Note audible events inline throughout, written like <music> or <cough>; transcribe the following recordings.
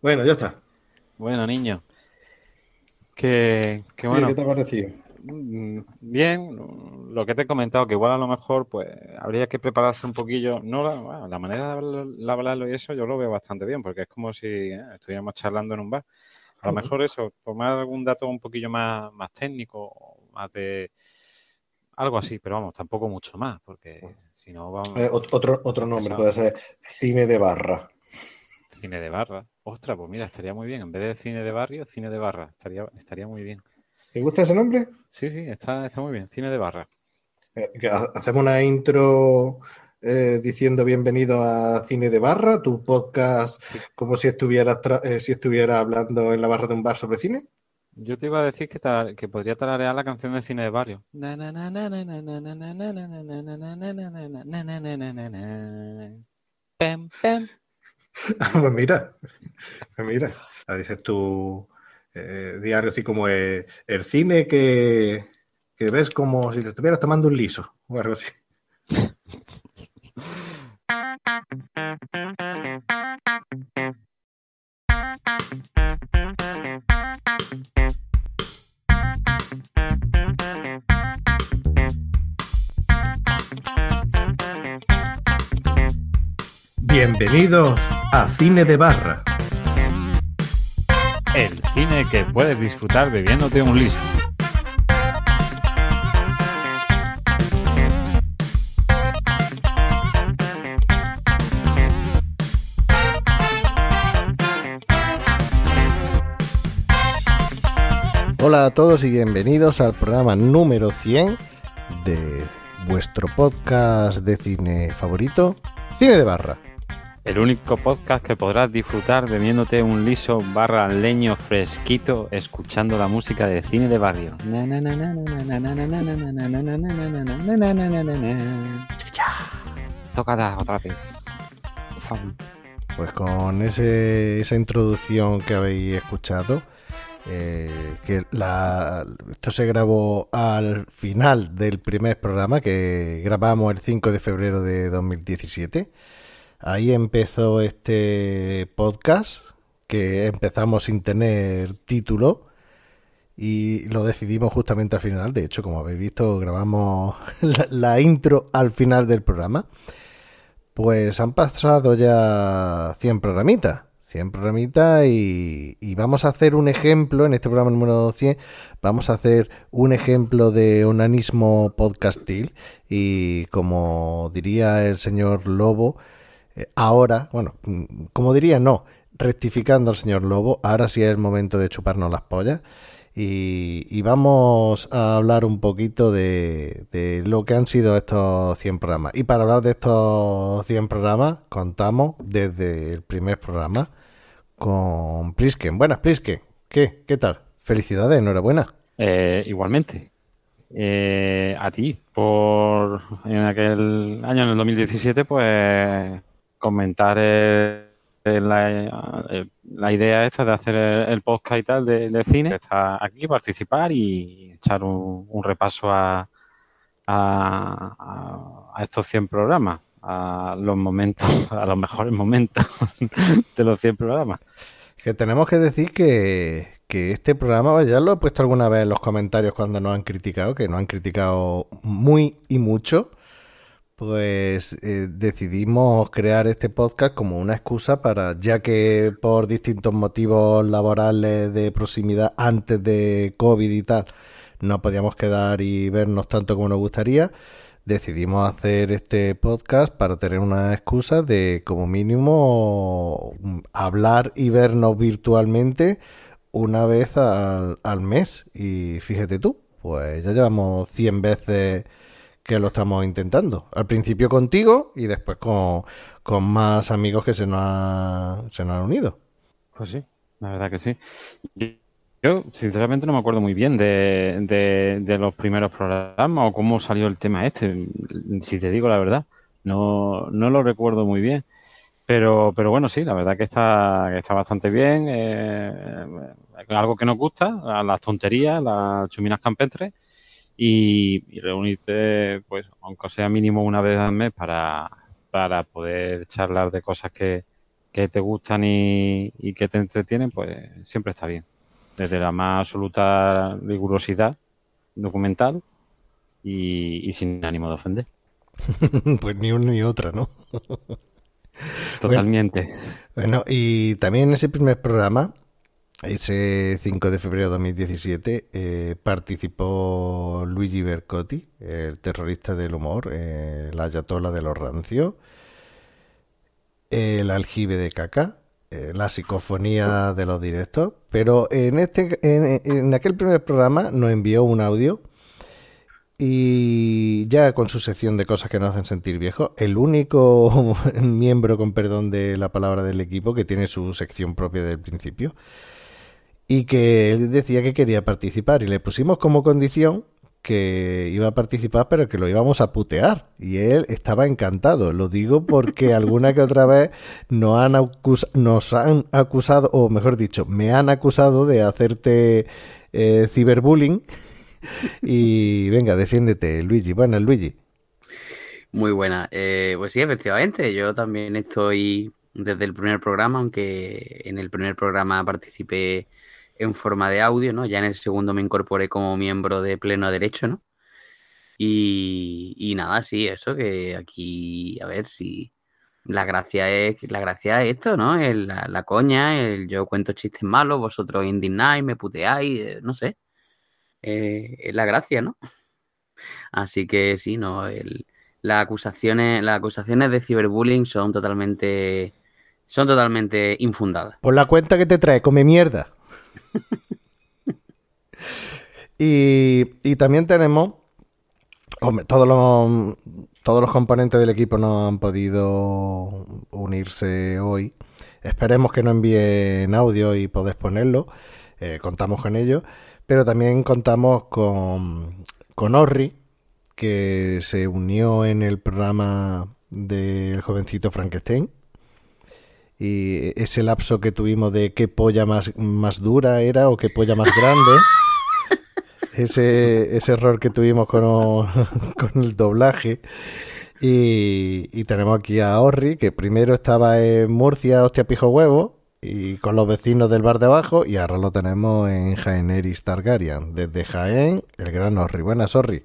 Bueno, ya está. Bueno, niño. Que, bueno. ¿Qué te ha parecido? Mm, bien, lo que te he comentado, que igual a lo mejor pues habría que prepararse un poquillo. No, la, manera de hablarlo y eso yo lo veo bastante bien, porque es como si eh, estuviéramos charlando en un bar. A lo mejor eso, tomar algún dato un poquillo más, más técnico, más de algo así, pero vamos, tampoco mucho más, porque si no vamos... Eh, otro, otro nombre puede ser cine de barra. Cine de barra. Ostras, pues mira, estaría muy bien. En vez de cine de barrio, cine de barra. Estaría, estaría muy bien. ¿Te gusta ese nombre? Sí, sí, está, está muy bien. Cine de barra. Eh, hacemos una intro eh, diciendo bienvenido a Cine de Barra, tu podcast como si estuvieras, eh, si estuviera hablando en la barra de un bar sobre cine. Yo te iba a decir que, que podría tararear la canción de cine de barrio. <laughs> pues mira, pues mira, dices tu eh, diario así como el cine que, que, ves como si te estuvieras tomando un liso o algo así. <laughs> Bienvenidos a Cine de Barra. El cine que puedes disfrutar bebiéndote un liso. Hola a todos y bienvenidos al programa número 100 de vuestro podcast de cine favorito, Cine de Barra. El único podcast que podrás disfrutar bebiéndote un liso barra leño fresquito escuchando la música de cine de barrio. Tocada otra vez. Pues con ese, esa introducción que habéis escuchado, eh, que la, esto se grabó al final del primer programa que grabamos el 5 de febrero de 2017. Ahí empezó este podcast que empezamos sin tener título y lo decidimos justamente al final. De hecho, como habéis visto, grabamos <laughs> la intro al final del programa. Pues han pasado ya 100 programitas. 100 programitas y, vamos a hacer un ejemplo, en este programa número 100, vamos a hacer un ejemplo de onanismo podcastil y como diría el señor Lobo, ahora, bueno, como diría, no, rectificando al señor Lobo, ahora sí es el momento de chuparnos las pollas y, vamos a hablar un poquito de, de, lo que han sido estos 100 programas. Y para hablar de estos 100 programas, contamos desde el primer programa con Plisken. Buenas, Plisken. ¿Qué? ¿Qué tal? Felicidades, enhorabuena. Eh, igualmente. Eh, a ti, por en aquel año, en el 2017, pues comentar la, idea esta de hacer el, podcast y tal de, cine. Estar aquí, participar y echar un, repaso a, a, a estos 100 programas a los momentos, <laughs> a los mejores momentos <laughs> de los 100 programas. Que tenemos que decir que, este programa, ya lo he puesto alguna vez en los comentarios cuando nos han criticado, que nos han criticado muy y mucho, pues eh, decidimos crear este podcast como una excusa para, ya que por distintos motivos laborales de proximidad antes de COVID y tal, no podíamos quedar y vernos tanto como nos gustaría, decidimos hacer este podcast para tener una excusa de como mínimo hablar y vernos virtualmente una vez al, mes. Y fíjate tú, pues ya llevamos 100 veces que lo estamos intentando. Al principio contigo y después con, más amigos que se nos, se nos han unido. Pues sí, la verdad que sí. Yo, sinceramente, no me acuerdo muy bien de, de, los primeros programas o cómo salió el tema este, si te digo la verdad. No, no lo recuerdo muy bien. Pero, pero bueno, sí, la verdad que está, que está bastante bien. Eh, algo que nos gusta, las tonterías, las chuminas campestres. Y, y, reunirte, pues, aunque sea mínimo una vez al mes, para, para poder charlar de cosas que, que te gustan y, que te entretienen, pues siempre está bien. Desde la más absoluta rigurosidad documental y, sin ánimo de ofender. <laughs> pues ni una ni otra, ¿no? <laughs> Totalmente. Bueno, y también en ese primer programa, ese 5 de febrero de 2017, eh, participó Luigi Bercotti, el terrorista del humor, eh, la ayatola de los rancios, el aljibe de caca, eh, la psicofonía de los directos, pero en, este, en aquel primer programa nos envió un audio y ya con su sección de cosas que nos hacen sentir viejos, el único <laughs> miembro, con perdón de la palabra del equipo, que tiene su sección propia del principio, y que él decía que quería participar, y le pusimos como condición que iba a participar, pero que lo íbamos a putear. Y él estaba encantado. Lo digo porque <laughs> alguna que otra vez nos han, nos han acusado, o mejor dicho, me han acusado de hacerte eh, ciberbullying <laughs> y venga, defiéndete, Luigi. Buenas, Luigi. Muy buena. Eh, pues sí, efectivamente, yo también estoy desde el primer programa, aunque en el primer programa participé en forma de audio, ¿no? Ya en el segundo me incorporé como miembro de pleno derecho, ¿no? Y, nada, sí, eso que aquí, a ver si la gracia es, la gracia es esto, ¿no? la, coña, el yo cuento chistes malos, vosotros indignáis, me puteáis, eh, no sé eh, es la gracia, ¿no? Así que sí, no, las acusaciones, las acusaciones de ciberbullying son totalmente, son totalmente infundadas. Por la cuenta que te trae, come mierda. <laughs> y, también tenemos, todos los, todos los componentes del equipo no han podido unirse hoy. Esperemos que no envíen audio y podés ponerlo. Eh, contamos con ello. Pero también contamos con, con Orri, que se unió en el programa del jovencito Frankenstein. Y ese lapso que tuvimos de qué polla más, más dura era o qué polla más grande. <laughs> ese, ese error que tuvimos con, <laughs> con el doblaje. Y, y, tenemos aquí a Orri, que primero estaba en Murcia, hostia pijo huevo, y con los vecinos del bar de abajo y ahora lo tenemos en Jaeneris Targaryen. Desde Jaén, el gran Orri. Buenas, Orri.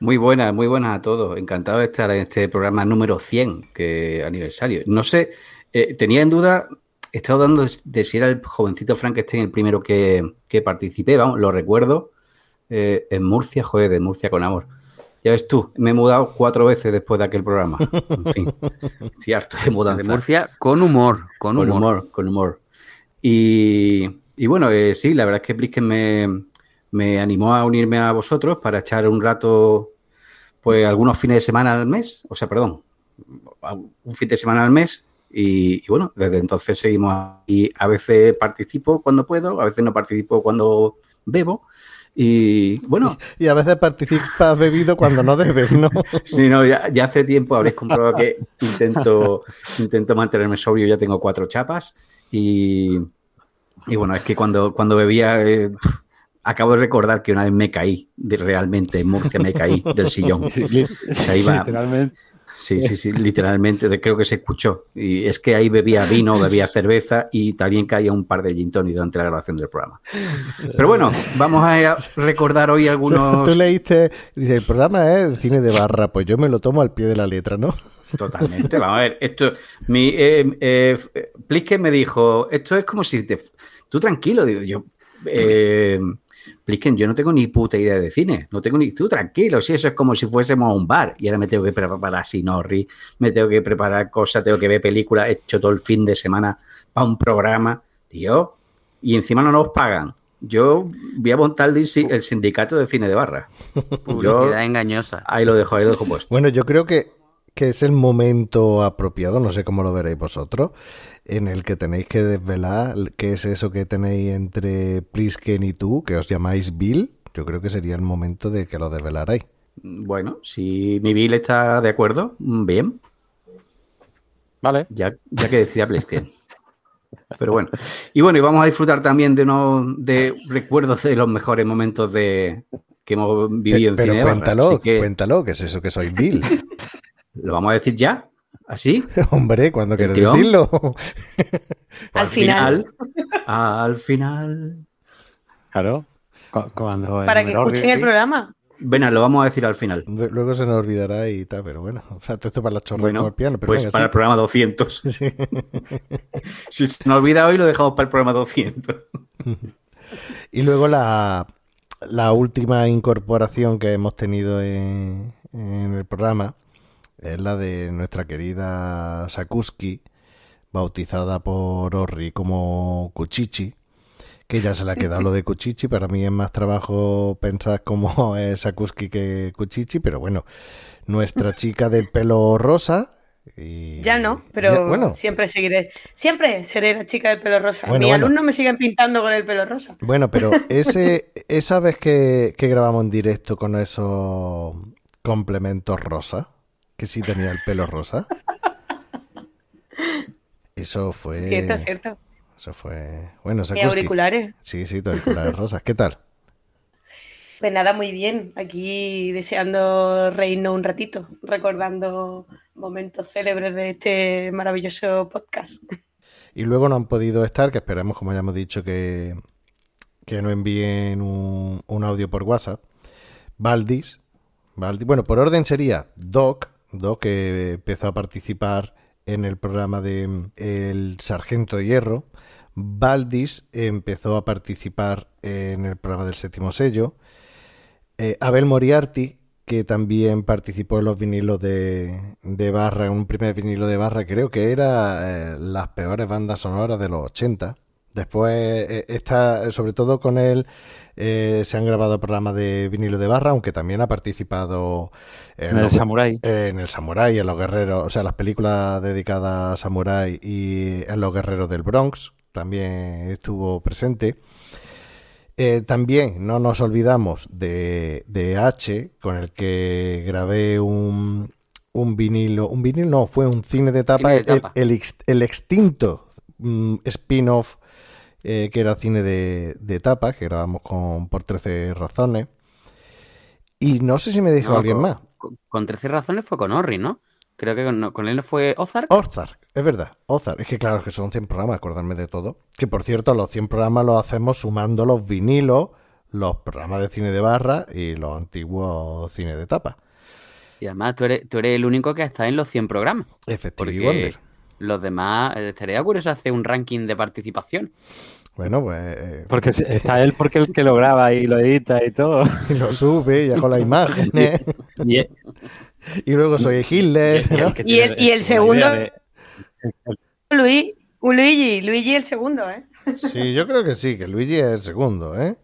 Muy buenas, muy buenas a todos. Encantado de estar en este programa número 100, que aniversario. No sé, eh, tenía en duda, he estado dando de, si era el jovencito Frankenstein el primero que, que participé, vamos, lo recuerdo, eh, en Murcia, joder, de Murcia con amor. Ya ves tú, me he mudado cuatro veces después de aquel programa. En fin, <laughs> estoy harto de mudanza. De Murcia con humor, con, humor. Con humor, Y, bueno, eh, sí, la verdad es que Blisken me, me animó a unirme a vosotros para echar un rato, pues algunos fines de semana al mes, o sea, perdón, un fin de semana al mes. Y, y, bueno, desde entonces seguimos y a veces participo cuando puedo, a veces no participo cuando bebo, y bueno. <laughs> Y a veces participas bebido cuando no debes, ¿no? <laughs> sí, no, ya, hace tiempo habréis comprobado que <laughs> intento, intento mantenerme sobrio, ya tengo cuatro chapas. Y, y bueno, es que cuando, cuando bebía. Eh, acabo de recordar que una vez me caí, de, realmente en Murcia me caí del sillón. o sea, iba, Sí, sí, sí, literalmente, creo que se escuchó. Y es que ahí bebía vino, bebía cerveza y también caía un par de gin tonic durante la grabación del programa. Pero bueno, vamos a recordar hoy algunos... <laughs> Tú leíste, dice, el programa es cine de barra, pues yo me lo tomo al pie de la letra, ¿no? Totalmente, vamos a ver, esto, mi, eh, eh, me dijo, esto es como si te... Tú tranquilo, digo, yo... Eh, Plisken, yo no tengo ni puta idea de cine, no tengo ni... Tú tranquilo, si eso es como si fuésemos a un bar y ahora me tengo que preparar Sinorri, me tengo que preparar cosas, tengo que ver películas, he hecho todo el fin de semana para un programa, tío, y encima no nos pagan. Yo voy a montar el sindicato de cine de barra. <laughs> Publicidad engañosa. Ahí lo dejo, ahí lo dejo puesto. Bueno, yo creo que, que es el momento apropiado, no sé cómo lo veréis vosotros, en el que tenéis que desvelar qué es eso que tenéis entre Plisken y tú, que os llamáis Bill. Yo creo que sería el momento de que lo desvelarais. Bueno, si mi Bill está de acuerdo, bien. Vale. Ya, ya que decía Plisken. Pero bueno. Y bueno, y vamos a disfrutar también de unos de recuerdos de los mejores momentos de que hemos vivido en Pero cuéntalo, que... cuéntalo, ¿qué es eso que soy Bill? <laughs> ¿Lo vamos a decir ya? ¿Así? <laughs> Hombre, cuando ¿El quieres tirón? decirlo. <laughs> Al final. Al final. Claro. cu- Cuando Para que escuchen el programa. Venga, lo vamos a decir al final. Luego se nos olvidará y tal, pero bueno. O sea, todo esto para la chorra Bueno, con el piano. Pero pues venga, para el programa 200. <laughs> Sí. Si se nos olvida hoy, lo dejamos para el programa 200. Y luego la, la última incorporación que hemos tenido en, en el programa es la de nuestra querida Sakuski, bautizada por Orri como Cuchichi, que ya se le ha quedado lo de Cuchichi. Para mí es más trabajo pensar cómo <laughs> es Sakuski que Cuchichi, pero bueno, nuestra chica del pelo rosa. Y, Ya no, pero Ya- bueno, siempre seguiré. Siempre seré la chica del pelo rosa. Bueno, Mis bueno. alumnos me siguen pintando con el pelo rosa. Bueno, pero <laughs> ese, esa vez que, que grabamos en directo con esos complementos rosa, que sí tenía el pelo rosa, eso fue. Cierto, cierto. Eso fue. Bueno, Sakuski. auriculares. Sí, sí, tus auriculares rosas. ¿Qué tal? Pues nada, muy bien. Aquí deseando reírnos un ratito, recordando momentos célebres de este maravilloso podcast. Y luego no han podido estar, que esperamos, como ya hemos dicho, que, que nos envíen un, un audio por WhatsApp. Valdis, Valdis, bueno, por orden sería Doc, Que empezó a participar en el programa de mm, El Sargento Hierro. Valdis empezó a participar en el programa del Séptimo Sello. Eh, Abel Moriarty, que también participó en los vinilos de, de Barra, en un primer vinilo de Barra, creo que era eh, las peores bandas sonoras de los 80. Después, eh, está, sobre todo con él, eh, se han grabado programas de vinilo de Barra, aunque también ha participado en, En el Samurai. en el Samurai, en los guerreros, o sea, las películas dedicadas a Samurai y en los guerreros del Bronx, también estuvo presente. Eh, también no nos olvidamos de, de H, con el que grabé un, un vinilo, un vinilo no, fue un cine de tapa, Cine de el- tapa. El, ex- el extinto mm, spin-off eh, que era cine de, de que grabamos con, por 13 razones. Y no sé si me dijo No, alguien con, más. Con, con 13 razones fue con Orri, ¿no? Creo que con, con él no fue Ozark. Ozark, es verdad, Ozark. Es que claro que son 100 programas, acordarme de todo. Que por cierto, los 100 programas los hacemos sumando los vinilos, los programas de cine de barra y los antiguos cine de tapa. Y además tú eres, tú eres el único que está en los 100 programas. Wonder. Los demás, eh, estaría curioso hacer un ranking de participación. Bueno, pues eh, Porque <laughs> está él porque el que lo graba y lo edita y todo. lo sube ya con las <laughs> imágenes. Y, y luego soy Hitler. y- y Y el- y el segundo- de- Luis, Luigi, Luigi el segundo, ¿eh? Sí, yo creo que sí, que Luigi es el segundo, ¿eh?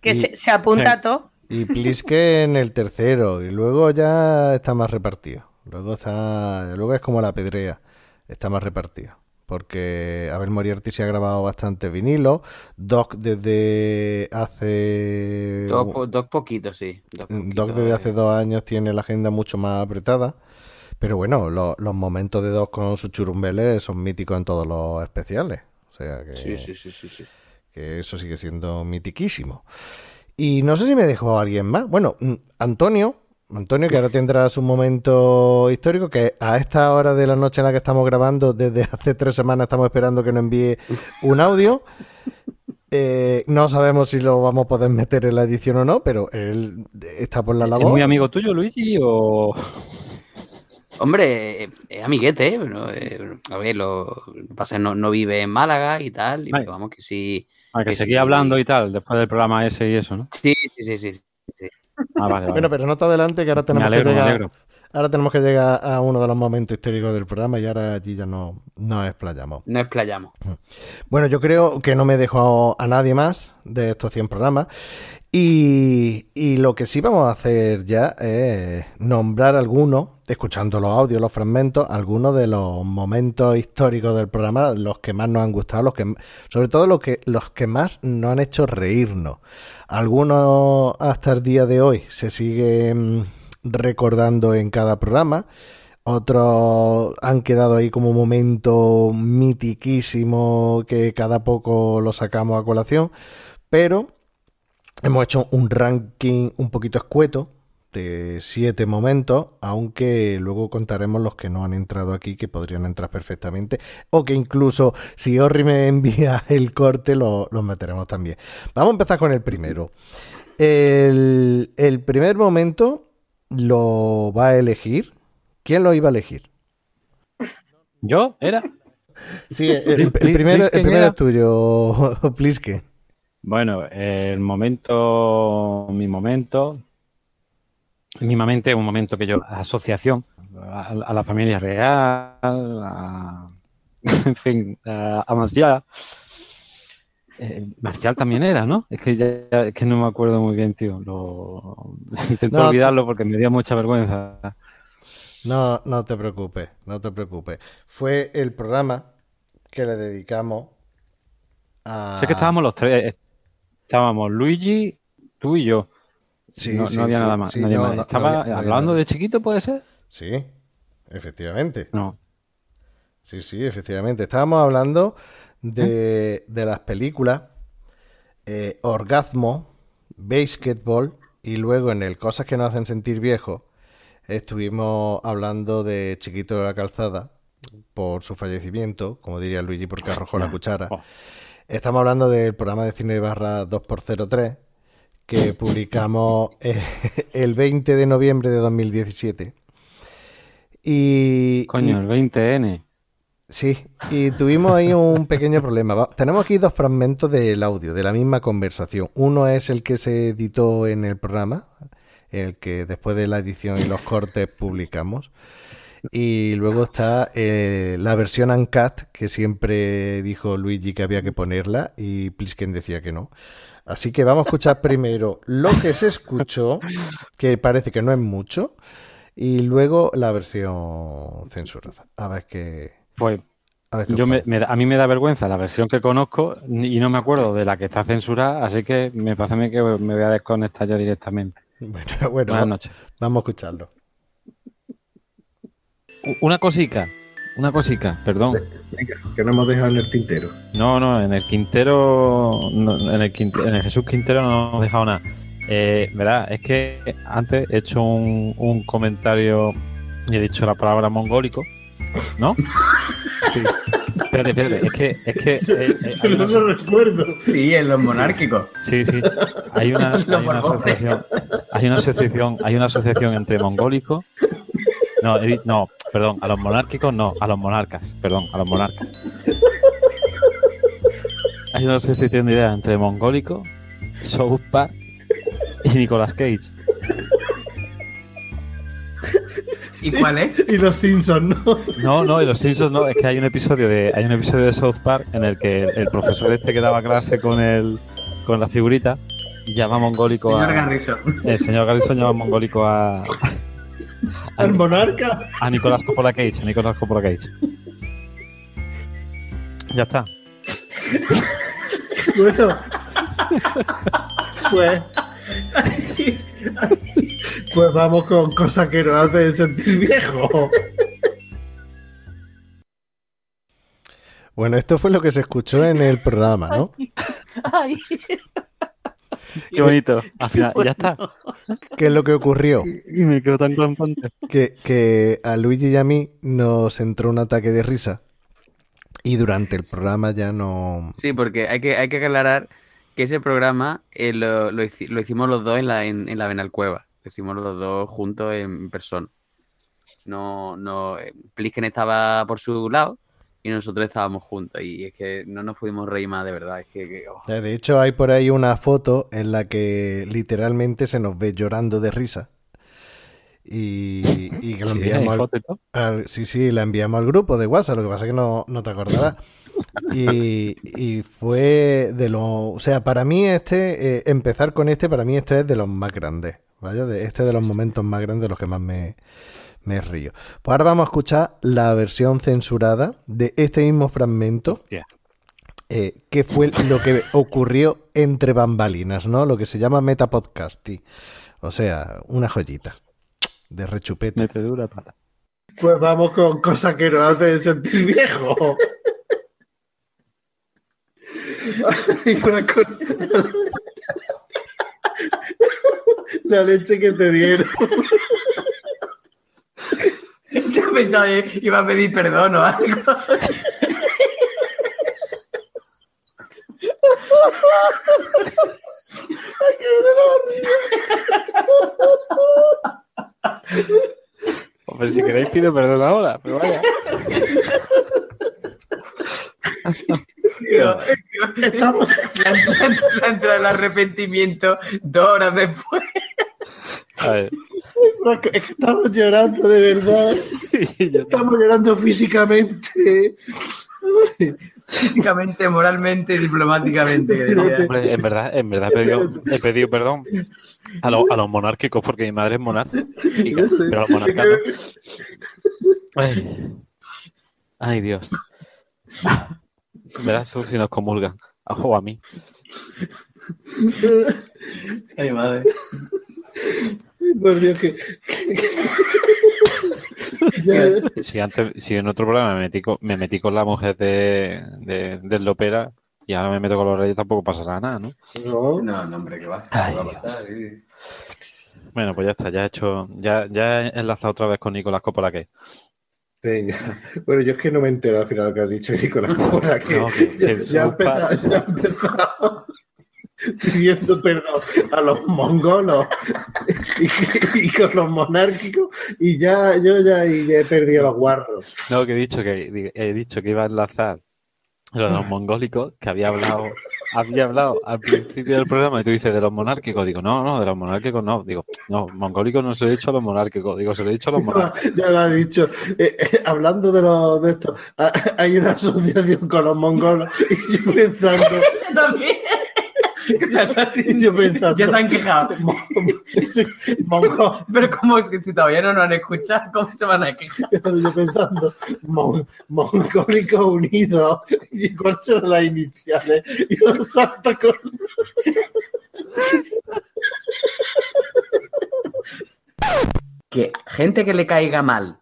Que Y- se, se apunta a todo. Y Pliske en el tercero. Y luego ya está más repartido. Luego está. Luego es como la pedrea. Está más repartido. Porque Abel Moriarty se ha grabado bastante vinilo. Doc desde hace. Dos, po- dos poquitos, sí. Doc poquitos, desde eh. hace dos años tiene la agenda mucho más apretada. Pero bueno, lo- los momentos de Doc con sus churumbeles son míticos en todos los especiales. O sea que Sí, sí, sí, sí, sí. que eso sigue siendo mitiquísimo. Y no sé si me dejó alguien más. Bueno, mm, Antonio, Antonio, que ahora tendrá su momento histórico, que a esta hora de la noche en la que estamos grabando, desde hace tres semanas estamos esperando que nos envíe un audio. Eh, no sabemos si lo vamos a poder meter en la edición o no, pero él está por la ¿Es labor. muy amigo tuyo, Luigi? O... Hombre, es amiguete, ¿eh? Bueno, eh, a ver, lo, pasa es que no, no vive en Málaga y tal, y vamos que sí. A que Que seguía sí. hablando y tal, después del programa ese y eso, ¿no? Sí, sí, sí, sí. sí. Ah, vale, vale. Bueno, pero no te adelante que ahora tenemos alegro, que llegar. Ahora tenemos que llegar a uno de los momentos históricos del programa y ahora allí ya no nos explayamos. No explayamos. Bueno, yo creo que no me dejo a nadie más de estos 100 programas. Y, y lo que sí vamos a hacer ya es nombrar algunos, escuchando los audios, los fragmentos, algunos de los momentos históricos del programa, los que más nos han gustado, los que, sobre todo los que, los que más nos han hecho reírnos. Algunos hasta el día de hoy se siguen recordando en cada programa. Otros han quedado ahí como momento mitiquísimo que cada poco lo sacamos a colación. Pero hemos hecho un ranking un poquito escueto de siete momentos, aunque luego contaremos los que no han entrado aquí, que podrían entrar perfectamente, o que incluso si Orri me envía <laughs> el corte, lo- los meteremos también. Vamos a empezar con el primero. El, el primer momento lo va a elegir. ¿Quién lo iba a elegir? ¿Yo? ¿Era? Sí, el, primero, el primero es tuyo, <laughs> Pliske. Bueno, el momento, mi momento, mínimamente un momento que yo, asociación a, a la familia real, a, <laughs> en fin, a, a Marcial. Eh, Marcial también era, ¿no? Es que ya es que no me acuerdo muy bien, tío. Lo, <laughs> intento No, olvidarlo porque me dio mucha vergüenza. No, no te preocupes, no te preocupes. Fue el programa que le dedicamos a... Sé que estábamos los tres, eh, estábamos Luigi, tú y yo. Sí, no, sí, no había sí, nada más. sí, nadie no, más. no- no ¿Estaba hablando de chiquito, puede ser? Sí, efectivamente. No. Sí, sí, efectivamente. Estábamos hablando de, de las películas eh, Orgasmo, Basketball y luego en el Cosas que nos hacen sentir viejos estuvimos hablando de Chiquito de la Calzada por su fallecimiento, como diría Luigi porque arrojó la cuchara. Oh. Estamos hablando del programa de cine barra 2x03 que publicamos eh, <laughs> el 20 de noviembre de 2017. Y, y- Coño, el 20N. Sí, y tuvimos ahí un pequeño problema. Tenemos aquí dos fragmentos del audio, de la misma conversación. Uno es el que se editó en el programa, el que después de la edición y los cortes publicamos. Y luego está eh, la versión uncut, que siempre dijo Luigi que había que ponerla y Plisken decía que no. Así que vamos a escuchar primero lo que se escuchó, que parece que no es mucho, y luego la versión censurada. A ver qué... Pues A ver qué yo os me, a mí me da vergüenza la versión que conozco y no me acuerdo de la que está censurada, así que me parece a mí que me voy a desconectar ya directamente. Bueno, <laughs> bueno, Buenas noches. vamos a escucharlo. Una cosica, una cosica, perdón. Que no hemos dejado en el tintero. No, no, en el Quintero, no, en, el Quinte- en el Jesús Quintero no hemos dejado nada. Eh, Verá, es que antes he hecho un, un comentario y he dicho la palabra mongólico, ¿no? <laughs> Sí. Espérate, espérate, es que, es que eh, eh, hay una- recuerdo. Sí, en los monárquicos. Sí, sí. Hay una, <laughs> hay una asociación. Hay una asociación, hay una asociación entre mongólicos. No, no, perdón, a los monárquicos no, a los monarcas, perdón, a los monarcas. Hay una asociación de ideas entre mongólico, South Park y Nicolas Cage. ¿Y cuál es? <laughs> Y los Simpsons, ¿no? No, no, y los Simpsons no, es que hay un episodio de, hay un episodio de South Park en el que el, profesor este que daba clase con el, con la figurita llama mongólico Señor a, Garrison. el señor Garrison llama mongólico a, a, Al monarca. a Nicolás Coppola Cage, a Nicolás Coppola Cage. Ya está. <laughs> Bueno. Pues. Pues vamos con cosas que nos hacen sentir viejos. Bueno, esto fue lo que se escuchó en el programa, ¿no? Ay, <laughs> Qué bonito. <laughs> Al final, ya está. ¿Qué es lo que ocurrió? Y me quedo tan contento. Que, que a Luigi y a mí nos entró un ataque de risa y durante el programa ya no... Sí, porque hay que, hay que aclarar que ese programa eh, lo, lo hicimos los dos en la, en, en la Benalcueva. Lo hicimos los dos juntos en persona. No, no, eh, Plisken estaba por su lado y nosotros estábamos juntos. Y es que no nos pudimos reír más de verdad. Es que, que, oh. Eh, De hecho, hay por ahí una foto en la que literalmente se nos ve llorando de risa. Y, y que lo Sí, enviamos al, sí, sí, la enviamos al grupo de WhatsApp, lo que pasa es que no, no te acordarás. Y, y fue de lo, o sea, para mí este, eh, empezar con este, para mí este es de los más grandes, ¿vale? De, este es de los momentos más grandes de los que más me, me río. Pues ahora vamos a escuchar la versión censurada de este mismo fragmento, eh, que fue lo que ocurrió entre bambalinas, ¿no? Lo que se llama metapodcasting. O sea, una joyita de rechupete. Mete dura pata. Pues vamos con cosas que nos hacen sentir viejos. La leche que te dieron. <laughs> Yo pensaba que iba a pedir perdón o algo. Hombre, si queréis pido perdón ahora, pero vaya. Digo, Estamos. la entrada- la entrada del arrepentimiento dos horas después. A ver. Es que estamos llorando de verdad. <laughs> Estamos llorando físicamente. Físicamente, moralmente y diplomáticamente. hombre, en verdad, en verdad he pedido, he pedido perdón a, los- a los monárquicos porque mi madre es monárquica, pero a los monarcas no. Ay, Ay, Dios. Verás tú si nos comulgan. O a mí. Ay, madre. Por Dios, que. Si antes, si en otro programa me metí con, me metí con la mujer de, de, del Lopera y ahora me meto con los reyes, tampoco pasará nada, ¿no? No, No, hombre, que va. Ay, ¿Qué va a pasar? Bueno, pues ya está, ya he hecho, ya, ya he enlazado otra vez con Nicolás Coppola que venga. Bueno, yo es que no me entero al final lo que has dicho, Nicolás. Coppola, que No, que- ya, que ya ha South Park- empezado, ya ha empezado <laughs> pidiendo perdón a los mongolos <laughs> y, y con los monárquicos y ya yo ya, y ya he perdido los guarros. No, que he dicho que he dicho que iba a enlazar lo de los mongólicos, que había hablado, había hablado al principio del programa, y tú dices de los monárquicos. Digo, no, no, de los monárquicos no. Digo, no, mongólicos no se lo he dicho a los monárquicos. Digo, se lo he dicho a los monárquicos. <laughs> Ya lo ha dicho. Eh, eh, hablando de, lo, de esto, ha- hay una asociación con los mongolos y yo pensando, También. Ya <laughs> se, y yo pensando, ya se han quejado. <laughs> Pero como es que si todavía no nos han escuchado, ¿cómo se van a quejar? yo pensando, mon- mongólicos unidos, y cuáles son las iniciales, y yo salto con Que gente que le caiga mal,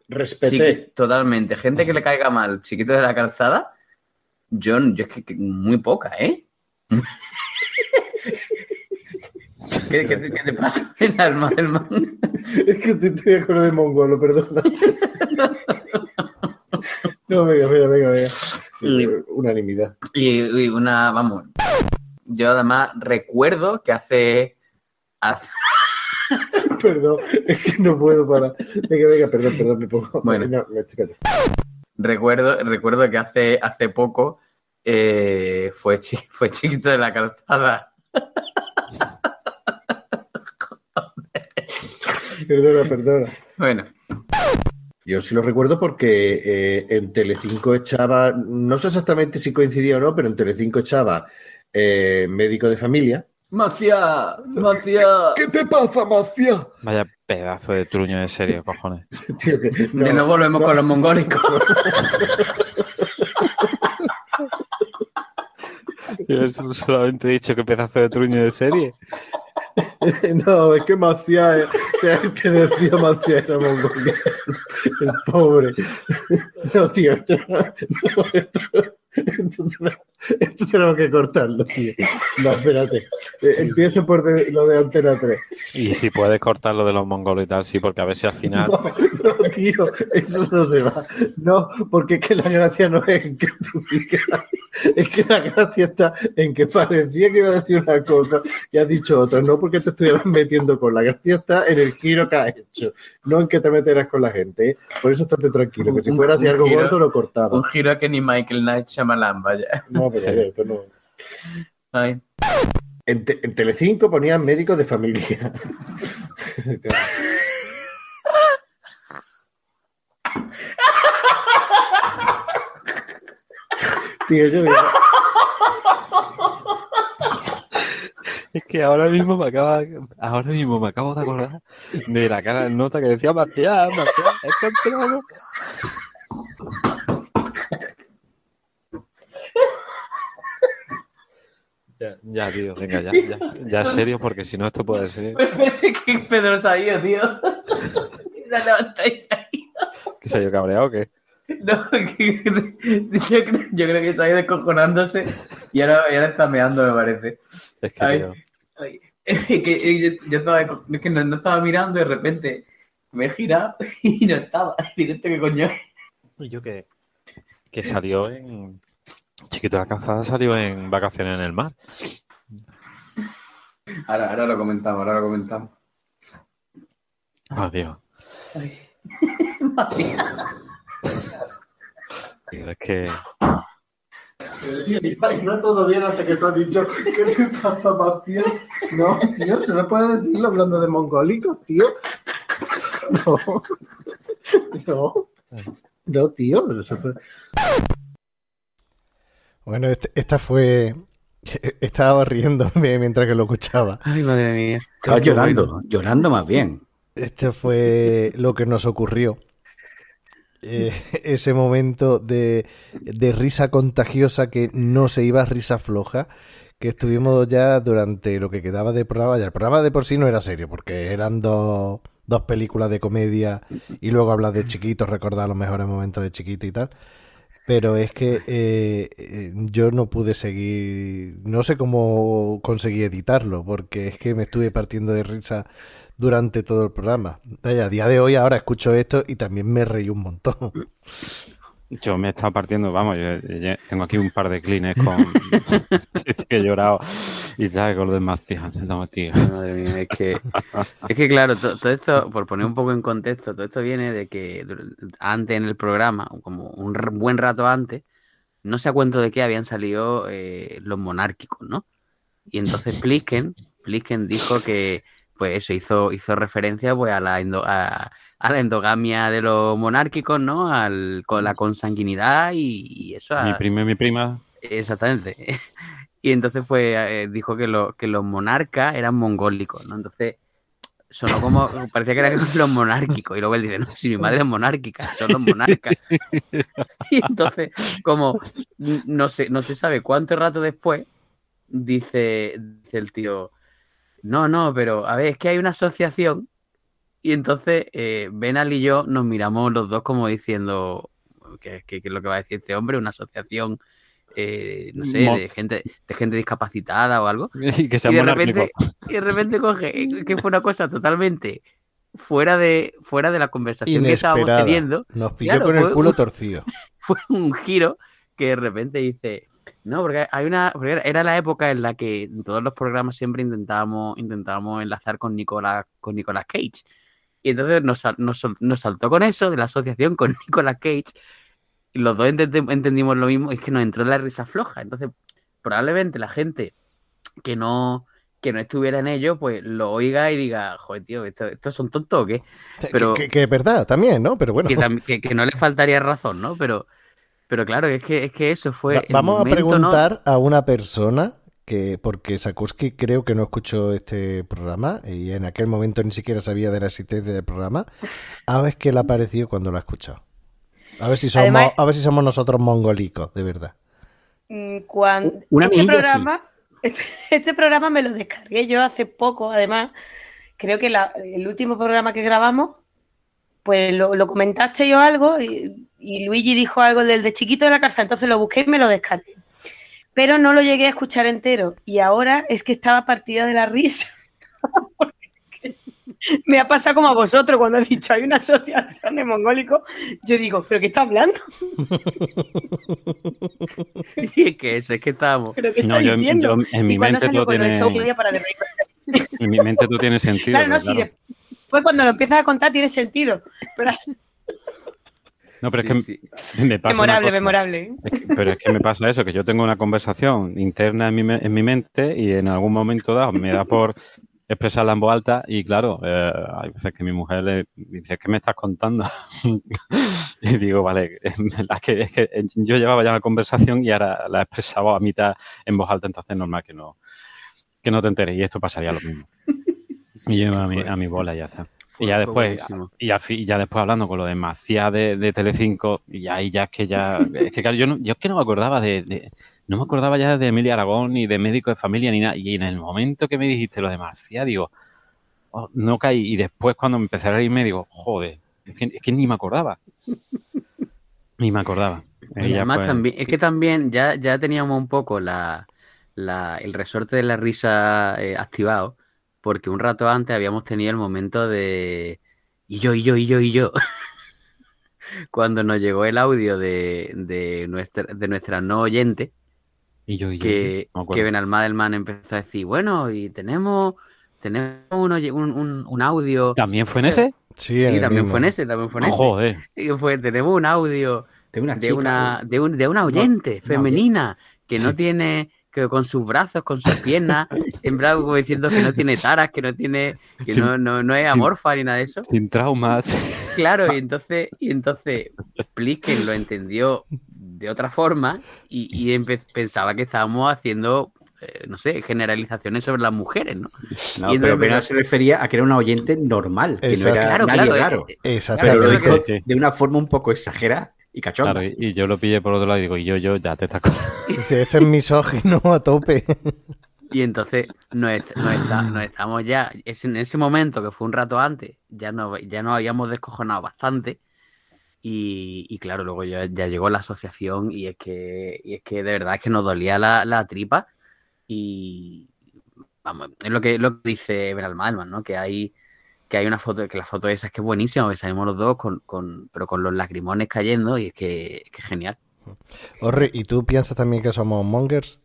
chiqui- totalmente, gente que le caiga mal, chiquito de la calzada, yo, yo es que, que muy poca, ¿eh? ¿Qué, qué te- qué te pasa en el alma del man? Es que estoy, estoy de acuerdo de mongolo, perdona. No, venga, venga, venga, venga. Y- Unanimidad. Y, y una, vamos, yo además recuerdo que hace, hace Perdón, es que no puedo parar. Venga, venga, perdón, perdón, me pongo. Bueno. No, me estoy recuerdo, recuerdo que hace, hace poco eh, fue, chi- fue chiquito de la calzada. <laughs> Perdona, perdona. Bueno, Yo sí lo recuerdo porque eh, en Telecinco echaba, no sé exactamente si coincidía o no, pero en Telecinco echaba eh, médico de familia. Macia, Macia. ¿Qué te pasa, Macia? Vaya pedazo de truño de serio, cojones. <laughs> Tío, que- no, de nuevo volvemos no. con los mongólicos. <laughs> <laughs> Yo <laughs> solamente he dicho que pedazo de truño de serie. <laughs> No, es que Macia, eh, o sea, el que decía Macia era mongolía. El pobre. No, tío, no, no, <laughs> esto, tenemos que cortarlo, tío. No, espérate. Eh, Empiezo por de- lo de Antena 3. Y si puedes cortar lo de los mongolos y tal, sí, porque a ver si al final. <laughs> No, no, tío, eso no se va. No, porque es que la gracia no es en que tú digas, es que la gracia está en que parecía que iba a decir una cosa y has dicho otra. No porque te estuvieras metiendo con la gracia está en el giro que has hecho, no en que te meterás con la gente. ¿eh? Por eso estate tranquilo, que si fuera así algo gordo lo cortaba. Un giro que ni Michael Knight Shyamalan, vaya. No, pero esto no. <laughs> Ay. En, Te- en Telecinco ponían médicos de familia. Tío, yo Es que ahora mismo me acaba, ahora mismo me acabo de acordar de la cara del nota que decía Marcial, Marcial, es campeón. Ya, ya, tío, venga, ya, ya, <laughs> ya serio, porque si no esto puede ser <laughs> ¿Qué Pedro se ha ido, tío? Se levantáis ahí. que se haya cabreado o qué. <laughs> No, que- yo, creo, yo creo que se ha ido descojonándose y ahora, y ahora está meando, me parece. Es que, Ay. tío, Ay, que yo, yo estaba, es que no, no estaba mirando y de repente me he girado y no estaba. Digo, ¿esto qué coño es? Y yo que, que salió en. Chiquito la calzada salió en vacaciones en el mar. Ahora, ahora lo comentamos, ahora lo comentamos. Adiós. Ay. Tío, es que. <laughs> no todo bien hasta que tú has dicho que te pasa vacía. No, tío, se no puede decirlo hablando de mongólicos, tío. No. No. No, tío, no se puede. Bueno, este- esta fue. <laughs> Estaba riéndome mientras que lo escuchaba. Ay, madre mía. Estaba llorando, bueno. llorando más bien. Este fue lo que nos ocurrió. Eh, <laughs> ese momento de, de risa contagiosa que no se iba a risa floja, que estuvimos ya durante lo que quedaba de programa. Ya el programa de por sí no era serio, porque eran dos, dos películas de comedia y luego hablar de chiquitos, recordar los mejores momentos de chiquito y tal. Pero es que eh, eh, yo no pude seguir, no sé cómo conseguí editarlo, porque es que me estuve partiendo de risa durante todo el programa. Vaya, a día de hoy ahora escucho esto y también me reí un montón. <laughs> Yo me he estado partiendo, vamos, yo, yo tengo aquí un par de clines con <laughs> <laughs> que he llorado y sabes con lo demás, fíjate, no, tío. Madre mía, es que, es que claro, to- todo esto, por poner un poco en contexto, todo esto viene de que antes en el programa, como un buen rato antes, no sé a cuento de qué habían salido eh, los monárquicos, ¿no? Y entonces Plisken, Plisken dijo que, pues eso, hizo, hizo referencia pues a la, a, a la endogamia de los monárquicos, ¿no? Al, con la consanguinidad y, y eso. Mi a- primo y mi prima, Exactamente. <laughs> Y entonces, pues, eh, dijo que, lo- que los monarcas eran mongólicos, ¿no? Entonces, sonó como, parecía que eran <laughs> los monárquicos. Y luego él dice, no, si mi madre es monárquica, son los monarcas. <laughs> Y entonces, como no se, no se sabe cuánto rato después, dice, dice el tío, no, no, pero a ver, es que hay una asociación. Y entonces, eh, Benal y yo nos miramos los dos como diciendo, ¿qué, qué- qué es lo que va a decir este hombre? Una asociación, eh, no sé, Mo- de gente, de gente discapacitada o algo. <laughs> y que sea Y de repente, y de repente coge, que fue una cosa totalmente fuera de, fuera de la conversación que estábamos teniendo. Nos pilló Claro, con el culo un- torcido. <laughs> Fue un giro que de repente dice, no, porque hay una, porque era- era la época en la que en todos los programas siempre intentábamos, intentábamos enlazar con Nicolas, con Nicolas Cage. Y entonces nos, nos, nos saltó con eso de la asociación con <laughs> Nicolas Cage. Y los dos entendimos lo mismo, es que nos entró la risa floja. Entonces, probablemente la gente que no, que no estuviera en ello, pues lo oiga y diga, joder, tío, ¿esto- ¿estos son tontos o qué? Pero- Que, es verdad también, ¿no? Pero bueno. Que, que- no le faltaría razón, ¿no? Pero, pero claro, es que, es que eso fue. Va- el Vamos a preguntar a una persona que, porque Sakuski creo que no escuchó este programa y en aquel momento ni siquiera sabía de la existencia del programa, a ver qué le ha parecido cuando lo ha escuchado. A ver si somos, Además- a ver si somos nosotros mongolicos, de verdad. Mm, Cuando, Una este, amiguilla, programa, <laughs> este, este programa me lo descargué yo hace poco, además. Creo que la- el último programa que grabamos, pues lo, lo comentaste yo algo y, y Luigi dijo algo del de chiquito de la cárcel, entonces lo busqué y me lo descargué. Pero no lo llegué a escuchar entero y ahora es que estaba partida de la risa. <laughs> Porque me ha pasado como a vosotros cuando he dicho hay una asociación de mongólicos. Yo digo, ¿pero qué está hablando? <laughs> Y es que eso, es que estábamos. ¿Pero qué está No, yo, diciendo? yo- en mi ¿Y cuándo mente todo tiene, Sofía para de reír? en mi mente todo tiene sentido. Claro, no, claro. después cuando lo empiezas a contar tiene sentido. Pero es No, pero es que sí. <laughs> me pasa una memorable, cosa. memorable. Es que- pero es que me pasa eso, que yo tengo una conversación interna en mi, me- en mi mente y en algún momento dado me da por <laughs> expresarla en voz alta y claro, eh, hay veces que mi mujer le dice, ¿qué me estás contando? <laughs> y digo, vale, es que, es que yo llevaba ya la conversación y ahora la he expresado a mitad en voz alta, entonces es normal que no, que no te enteres y esto pasaría lo mismo. Sí, Y yo a mi, a mi bola y ya está. Fue- y ya después, y al fin- y ya después hablando con lo de Macía de, de Telecinco, y ahí ya es que ya, es que claro, yo, no, yo es que no me acordaba de, de- no me acordaba ya de Emilia Aragón, ni de médico de familia, ni nada, y en el momento que me dijiste lo de Macía, digo, oh, no caí, y después cuando me empecé a reírme, digo, joder, es que, es que ni me acordaba, ni me acordaba. Y Y ya además pues, también, es que también ya, ya teníamos un poco la, la- el resorte de la risa eh, activado, porque un rato antes habíamos tenido el momento de y yo, y yo, y yo, y yo. <laughs> Cuando nos llegó el audio de, de, nuestra, de nuestra no oyente, Y yo, y yo, que, acuerdo. que Benalmadelman empezó a decir, bueno, y tenemos, tenemos un, un, un- audio. ¿También fue en ese? Sí, Sí, también mismo. fue en ese, también fue en ese. Joder. Y fue, tenemos un audio De una de una, de, un- de una oyente una femenina que no Sí. tiene, que con sus brazos, con sus piernas, <laughs> en plan como diciendo que no tiene taras, que no tiene, que Sin- no, no, no es sin- amorfa ni nada de eso. Sin traumas. Claro, y <laughs> entonces, y entonces Plisken lo entendió de otra forma y, y pensaba que estábamos haciendo, eh, no sé, generalizaciones sobre las mujeres, ¿no? No, Y pero Bernal se refería a que era una oyente normal, que Exacto. no era Claro, nadie claro. raro. eh. Pero lo dijo sí. de una forma un poco exagerada y cachonda. Claro, y, y yo lo pillé por otro lado y digo, y yo, yo, ya te estás con- <laughs> Dice, este es misógino a tope. Y entonces nos, est- nos está- nos estamos ya, es en ese momento que fue un rato antes, ya nos, ya nos habíamos descojonado bastante. Y, y claro, luego ya, ya llegó la asociación y es que, y es que de verdad es que nos dolía la, la tripa. Y vamos, es lo que, lo que dice Benalmalman, ¿no? Que hay, que hay una foto, que la foto esa es que es buenísima, que salimos los dos con, con, pero con los lagrimones cayendo y es que, es que genial. Orri, ¿y tú piensas también que somos mongers?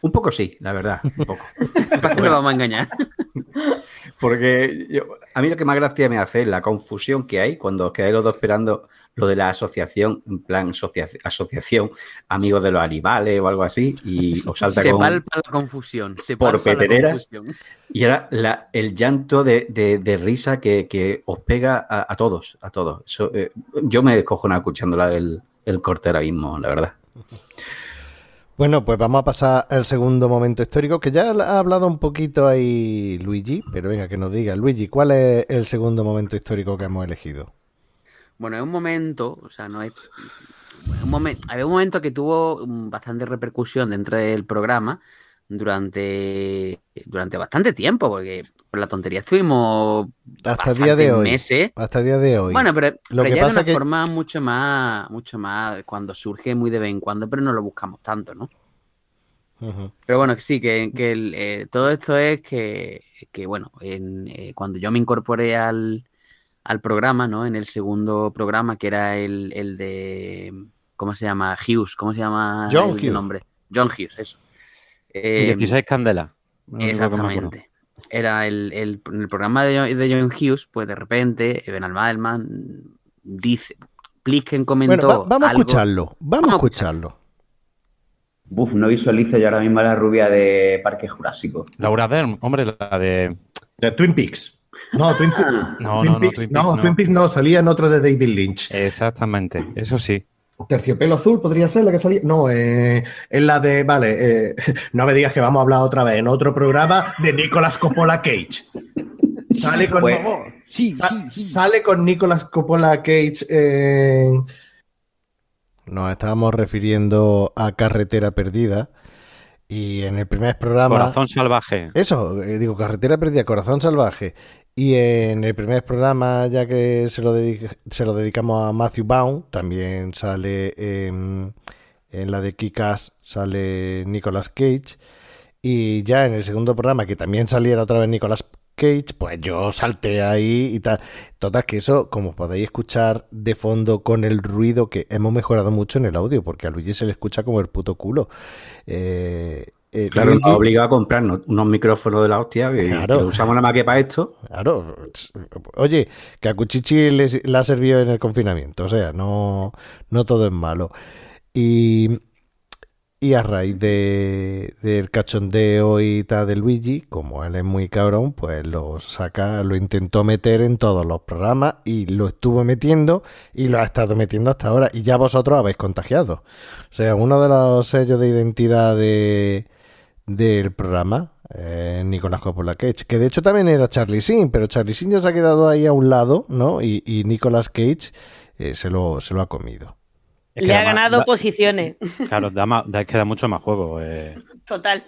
Un poco sí, la verdad, un poco. <laughs> ¿Para qué nos vamos a engañar? <laughs> Porque yo- a mí lo que más gracia me hace es la confusión que hay cuando os quedáis los dos esperando lo de la asociación, en plan asocia- asociación, amigos de los animales o algo así, y <laughs> os salta Se con... palpa la confusión. Se por petereras. confusión. Y era la- el llanto de, de- de risa que, que os pega a, a todos, a todos. Eh, yo me descojono escuchando el, el corte ahora mismo, la verdad. Bueno, pues vamos a pasar al segundo momento histórico, que ya ha hablado un poquito ahí Luigi, pero venga, que nos diga, Luigi, ¿cuál es el segundo momento histórico que hemos elegido? Bueno, es un momento, o sea, no es. Un momento, había un momento que tuvo mm, bastante repercusión dentro del programa durante, durante bastante tiempo, porque por la tontería estuvimos Hasta día de hoy. meses. Hasta día de hoy. Bueno, pero, Lo pero que ya de pasa una que- forma mucho más, mucho más, cuando surge muy de vez en cuando, pero no lo buscamos tanto, ¿no? Pero bueno, sí, que, que el, eh, todo esto es que, que, bueno, en, eh, cuando yo me incorporé al, al programa, ¿no? En el segundo programa, que era el, el de, ¿cómo se llama? Hughes, ¿cómo se llama John el Hughes. nombre? John Hughes, eso. Eh, 16 candelas. Lo único que me acuerdo. exactamente. Era el, el, programa de John, de John Hughes, pues de repente, Ben Madelman dice, Plisken comentó Bueno, va- vamos a escucharlo, vamos, Vamos a a escucharlo. Buf, no visualizo yo ahora mismo a la rubia de Parque Jurásico. Laura Dern, hombre, la de. De Twin Peaks. No, Twin, Ah, No, Twin no, no, Peaks, Twin no, Peaks, no. Twin Peaks no, salía en otro de David Lynch. Exactamente, eso sí. Terciopelo azul podría ser la que salía. No, eh, es la de. Vale, eh, <laughs> no me digas que vamos a hablar otra vez en otro programa de Nicolas Coppola Cage. Sale con, pues, Sí, sa- sale con Nicolas Coppola Cage en. Nos estábamos refiriendo a Carretera Perdida y en el primer programa... Corazón salvaje. Eso, eh, digo, Carretera Perdida, Corazón Salvaje. Y en el primer programa, ya que se lo, dedica- se lo dedicamos a Matthew Baum, también sale en, en la de Kikas, sale Nicolas Cage. Y ya en el segundo programa, que también saliera otra vez Nicolas Cage, pues yo salté ahí y tal. Total, que eso, como podéis escuchar de fondo con el ruido, que hemos mejorado mucho en el audio, porque a Luigi se le escucha como el puto culo. Eh, eh, Claro, Luigi- nos ha obligado a comprarnos unos micrófonos de la hostia y Claro. usamos nada más que para esto. Claro. Oye, que a Cuchichi le, le ha servido en el confinamiento. O sea, no, no todo es malo. Y, y a raíz de, del cachondeo y tal de Luigi, como él es muy cabrón, pues lo saca, lo intentó meter en todos los programas y lo estuvo metiendo y lo ha estado metiendo hasta ahora. Y ya vosotros habéis contagiado. O sea, uno de los sellos de identidad de, del programa, eh, Nicolás Coppola Cage, que de hecho también era Charlie Sin, pero Charlie Sin ya se ha quedado ahí a un lado, ¿no? Y, y Nicolas Cage eh, se, lo, se lo ha comido. Es que Le ha más- ganado da- posiciones. Claro, da, más- da- es que da mucho más juego. Eh, Total.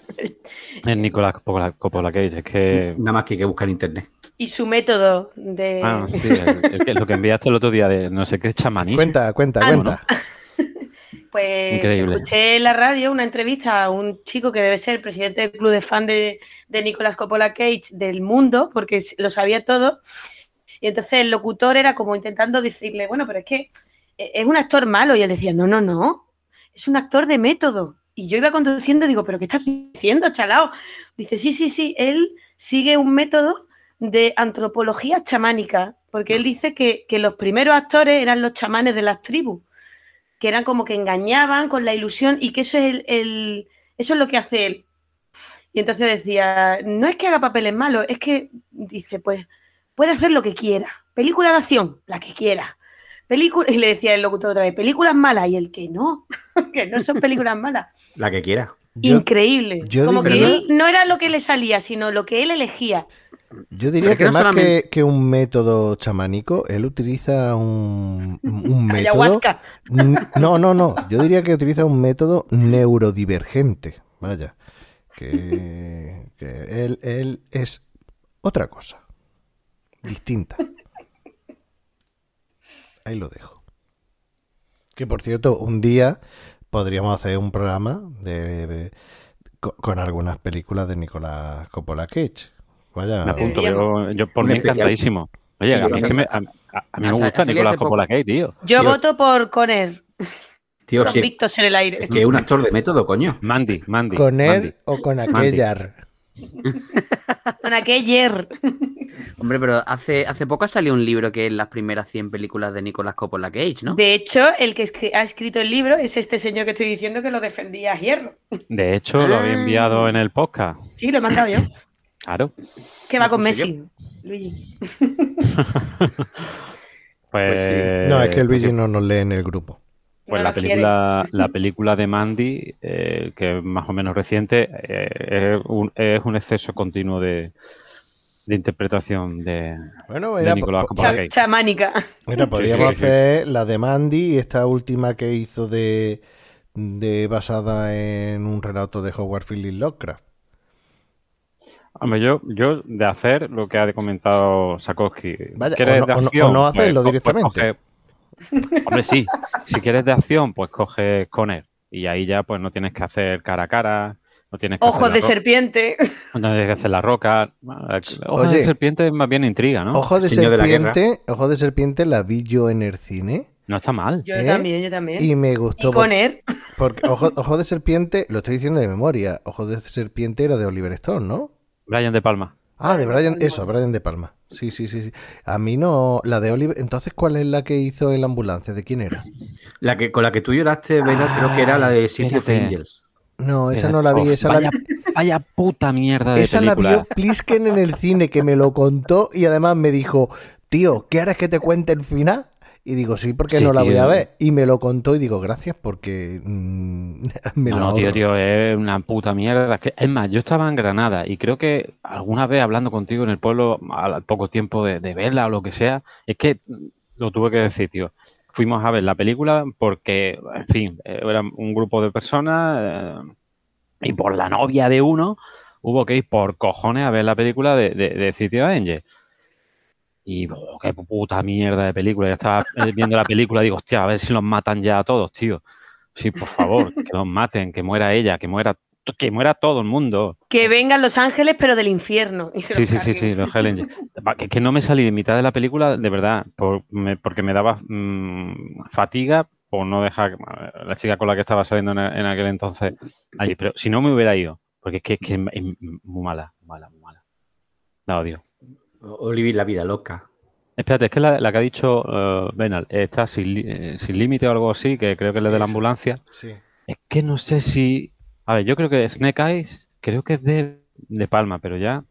en Nicolás Coppola, Coppola Cage. Es que. Nada más que hay que buscar en internet. Y su método de. Ah, sí, el- el lo que enviaste el otro día de no sé qué chamanismo. Cuenta, cuenta, Ah, cuenta. Pues Increíble. escuché en la radio una entrevista a un chico que debe ser el presidente del club de fan de, de Nicolas Coppola Cage del mundo, porque lo sabía todo. Y entonces el locutor era como intentando decirle, bueno, pero es que eh, es un actor malo. Y él decía, no, no, no, es un actor de método. Y yo iba conduciendo y digo, ¿pero qué estás diciendo, chalao? Dice, sí, sí, sí, él sigue un método de antropología chamánica, porque él dice que, que los primeros actores eran los chamanes de las tribus, que eran como que engañaban con la ilusión y que eso es, el, el- eso es lo que hace él. Y entonces decía, no es que haga papeles malos, es que dice, pues puede hacer lo que quiera. Película de acción, la que quiera. Película, y le decía el locutor otra vez, películas malas, y el que no, <laughs> que no son películas malas. La que quiera. Increíble. yo como que él no era lo que le salía, sino lo que él elegía. Yo diría que más solamente- que, que un método chamánico, él utiliza un, un <laughs> método. No, no, no. Yo diría que utiliza un método neurodivergente. Vaya. Que, que él, él es otra cosa. Distinta. Ahí lo dejo. Que por cierto, un día podríamos hacer un programa de, de- co- con, algunas películas de Nicolás Coppola Cage. Vaya. Me apunto, yo, yo por mí encantadísimo. Oye, a mí, es que me, a, a- a mí me Ha sa- gusta Nicolás. Coppola Cage, tío. Yo Tío. voto por Conner. Tío, sí, Convictos en el aire. es que es un actor de método, coño. Mandy, Mandy. ¿Con Mandy. él o con aquella? <laughs> Con aquel Hombre, pero hace, hace poco ha salido un libro que es las primeras 100 películas de Nicolas Coppola Cage, ¿no? De hecho, el que escri- ha escrito el libro es este señor que estoy diciendo que lo defendía a hierro. De hecho, lo había enviado en el podcast. Sí, lo he mandado yo. Claro. Que va con ¿En Messi? Luigi. <laughs> Pues, No, es que Luigi no nos lee en el grupo. Pues No la quiere. película, <laughs> la película de Mandy, eh, que es más o menos reciente, eh, es, un, es un exceso continuo de, de interpretación de, Bueno, de mira, Nicolás chamánica. Mira, podríamos hacer la de Mandy y esta última que hizo de, de basada en un relato de Howard Phillips Lovecraft. Hombre, yo, yo de hacer lo que ha comentado Sakowski. Vaya, ¿Quieres o no- de o no- acción? o no hacerlo co- directamente. coge- Hombre, sí. Si quieres de acción, pues coge Conner. Y ahí ya pues no tienes que hacer cara a cara, no tienes que Ojos de serpiente. <laughs> no tienes que hacer la roca. Ojos Oye. de serpiente es más bien intriga, ¿no? Ojo de Señor de la serpiente, Ojo de serpiente la vi yo en el cine No está mal. Yo ¿Eh? también, yo también. y me Y gustó. con él. Porque Ojo, Ojo de serpiente, lo estoy diciendo de memoria, Ojo de serpiente era de Oliver Stone, ¿no? Brian De Palma. Ah, de Brian, eso, Brian de Palma. Sí, sí, sí, sí. A mí no, la de Oliver. Entonces, ¿cuál es la que hizo en la ambulancia? ¿De quién era? La que, con la que tú lloraste, creo que era la de City of. Angels. No, esa no la vi, Oh, esa la vaya, vaya puta mierda de Esa la vio Plisken en el cine, que me lo contó y además me dijo, tío, ¿quieres que te cuente el final? Y digo, sí, porque Sí, no la voy a tío. ver. Y me lo contó y digo, gracias, porque mm, <laughs> me No, lo no, tío, ahorro. tío, es una puta mierda. Es, más, yo estaba en Granada y creo que alguna vez hablando contigo en el pueblo, al poco tiempo de, de verla o lo que sea, es que lo tuve que decir, tío. Fuimos a ver la película porque, en fin, era un grupo de personas eh, y por la novia de uno hubo que ir por cojones a ver la película de, de, de City of Angels. Y oh, qué puta mierda de película. Ya estaba eh, viendo la película y digo, hostia, a ver si los matan ya a todos, tío. Sí, por favor, que los maten, que muera ella, que muera, que muera todo el mundo. Que vengan los ángeles, pero del infierno. y se Sí, sí, sí, sí, los. Va, Que, que no me salí de mitad de la película, de verdad, por- me- porque me daba mm, fatiga por no dejar a la chica con la que estaba saliendo en, en aquel entonces allí. Pero si no me hubiera ido, porque es que es, que es muy mala, muy mala, muy mala. La odio. Olivia la vida loca. Espérate, es que la, la que ha dicho Benal, está sin, eh, sin límite o algo así, que creo que es la de la ambulancia. Sí. Es que no sé si. A ver, yo creo que Snake Eyes, creo que es de, de Palma, pero ya.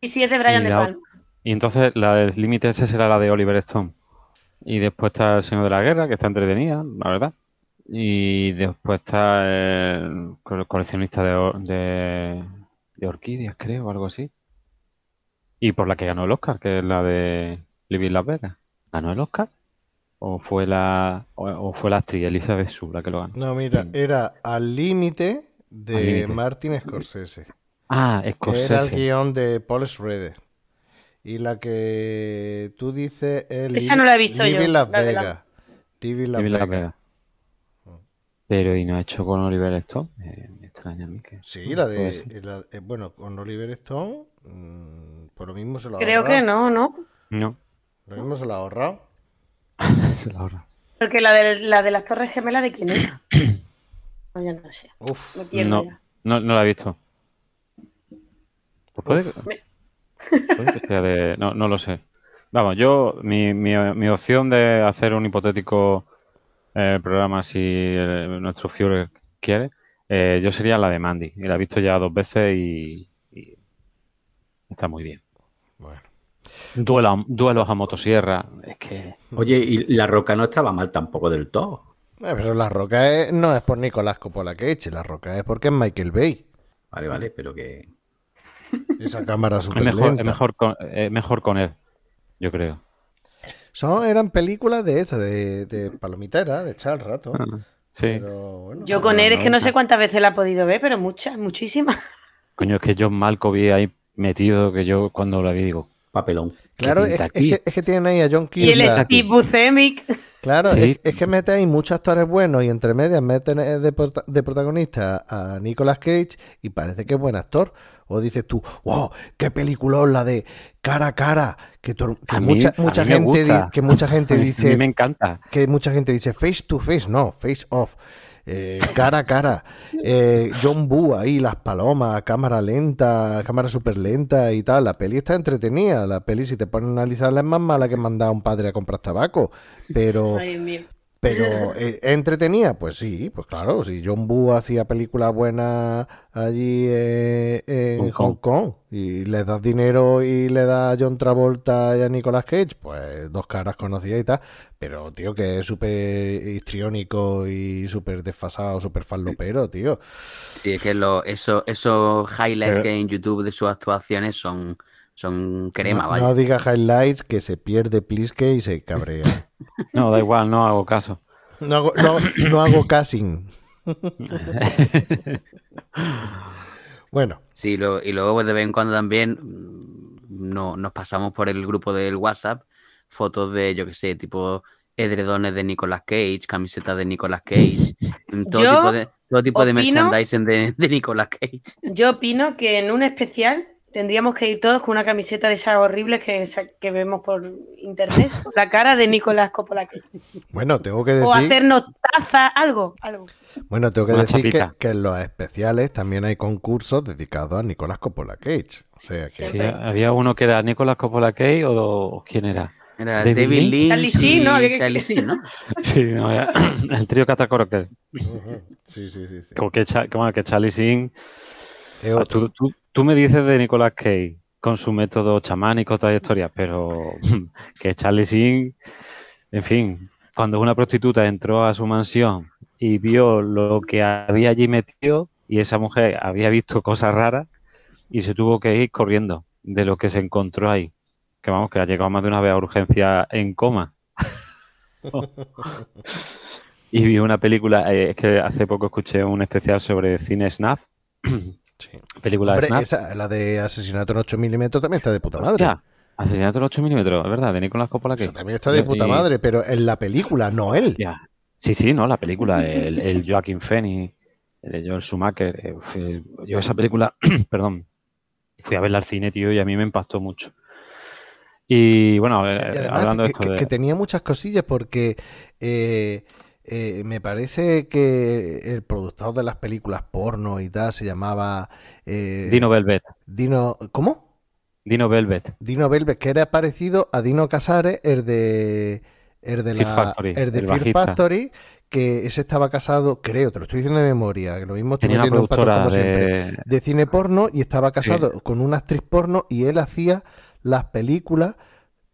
Y si es de Brian Y de la- Palma. Y entonces la del límite ese será la de Oliver Stone. Y después está El Señor de la Guerra, que está entretenida, la verdad. Y después está el co- coleccionista de, de orquídeas, creo, o algo así. Y por la que ganó el Oscar, que es la de Living Las Vegas. ¿Ganó el Oscar? ¿O fue la, o, o fue la actriz Elizabeth Shue la que lo ganó? No, mira, era Al límite de Al límite. Martin Scorsese. Ah, que Era el Scorsese. guion de Paul Schrader. Y la que tú dices es Esa no la he visto yo, Living Las la Vegas. Living Las Living Las Vegas. Vegas. Pero y no ha hecho con Oliver Stone. Eh, me extraña a mí que. Sí, la de. la- eh, bueno, con Oliver Stone. mm, por lo mismo se lo Creo que no, ¿no? No, Lo mismo se lo ha ahorrado. <laughs> se la ahorra. Porque la de, la de las Torres Gemelas, ¿de quién era? <coughs> No, yo no sé. Uf. Me No, no, no la he visto. Pues puede, Me- puede que sea de. No, no lo sé. Vamos, yo, mi, mi, mi opción de hacer un hipotético eh, programa, si eh, nuestro Führer quiere, eh, yo sería la de Mandy. Y la he visto ya dos veces y está muy bien. Bueno. Duelo duelos a motosierra. Es que. Oye, y La Roca no estaba mal tampoco del todo. Eh, pero la roca es- no es por Nicolás Coppola Cage, la roca es porque es Michael Bay. Vale, vale, pero que... Esa cámara Es súper mejor, es mejor, con, es mejor con él, yo creo. Son, eran películas de eso, de, de palomitera, de echar el rato. Ah, Sí. Pero bueno. Yo con No, él es que no sé cuántas veces la he podido ver, pero muchas, muchísimas. Coño, es que John Malkovich ahí metido que yo cuando la vi digo, Papelón. Claro, ¿qué es, que, es que tienen ahí a John Y el. Steve Buscemic. Claro, Sí. es, es que mete ahí muchos actores buenos y entre medias meten eh, de, prota- de protagonista a Nicolas Cage y parece que es buen actor. O dices tú, wow, qué peliculón la de cara a cara, que, to- que A mí- mucha, gente que mucha <laughs> gente a mí dice me encanta. que mucha gente dice face to face, no, face off. Eh, cara a cara. Eh, John Boo ahí, las palomas, cámara lenta, cámara súper lenta y tal. La peli está entretenida. La peli, si te pones a analizarla, es más mala que mandar a un padre a comprar tabaco. Pero, Ay. Pero eh, ¿es entretenida? Pues sí, pues claro. Si John Boo hacía películas buenas allí eh, en Hong Kong y le das dinero y le das a John Travolta y a Nicolas Cage, pues dos caras conocidas y tal. Pero, tío, que es súper histriónico y súper desfasado, súper fallopero, tío. Sí, es que lo, eso, esos highlights Pero- que hay en YouTube de sus actuaciones son, son crema, no, vaya. no diga highlights que se pierde Pliske y se cabrea. <laughs> No, da igual, no hago caso. No hago, no, no hago casting. <laughs> Bueno, Sí, lo- y luego pues, de vez en cuando también mm, no, nos pasamos por el grupo del WhatsApp fotos de, yo qué sé, tipo edredones de Nicolas Cage, camisetas de Nicolas Cage, mm, todo Yo tipo de, todo tipo de merchandising de, de Nicolas Cage. Yo opino que en un especial tendríamos que ir todos con una camiseta de esas horribles que, que vemos por internet, <laughs> con la cara de Nicolás Coppola. Cage. bueno, tengo que O decir, hacernos taza, algo, algo. bueno, tengo que Una decir que, que en los especiales también hay concursos dedicados a Nicolás Coppola Cage. O sea que Sí. Había uno que era Nicolas Coppola Cage o, o quién era. Era David David, Lynch. Lynch, Charlie Sheen, ¿no? Charlie Sheen, ¿no? <laughs> Sí, no, era- <clears throat> el trío Catacoroque. Ujú. sí, sí, sí, sí. Como que, Charlie Sheen. Es otro. Tú, tú- tú me dices de Nicolas Cage con su método chamánico, toda historia, pero <laughs> que Charlie Sheen, en fin, cuando una prostituta entró a su mansión y vio lo que había allí metido y esa mujer había visto cosas raras y se tuvo que ir corriendo de lo que se encontró ahí. Que vamos, que ha llegado más de una vez a urgencia en coma. <laughs> y vi una película, eh, es que hace poco escuché un especial sobre cine snuff, Sí. película Hombre, de snuff. esa, la de asesinato en 8 milímetros también está de puta madre. Ya, asesinato en 8 milímetros, es verdad, de Nicolás Coppola Eso que. también está de puta Y- madre, pero en la película, no él. Sí, sí, no, la película, el, el Joaquin Phoenix, el Joel Schumacher. eh, fue- yo esa película, <clears throat> perdón, fui a verla al cine, tío, y a mí me impactó mucho. Y bueno, eh, Y además hablando de esto que- de. que tenía muchas cosillas porque eh, eh, me parece que el productor de las películas porno y tal se llamaba eh, Dino Velvet. Dino- ¿Cómo? Dino Velvet. Dino Velvet, que era parecido a Dino Casares, el de el de Fear la Factory, el de el Fear. Factory, que ese estaba casado, creo, te lo estoy diciendo de memoria, que lo mismo estoy Tenía metiendo un pato como siempre de. de cine porno y estaba casado con una actriz porno y él hacía las películas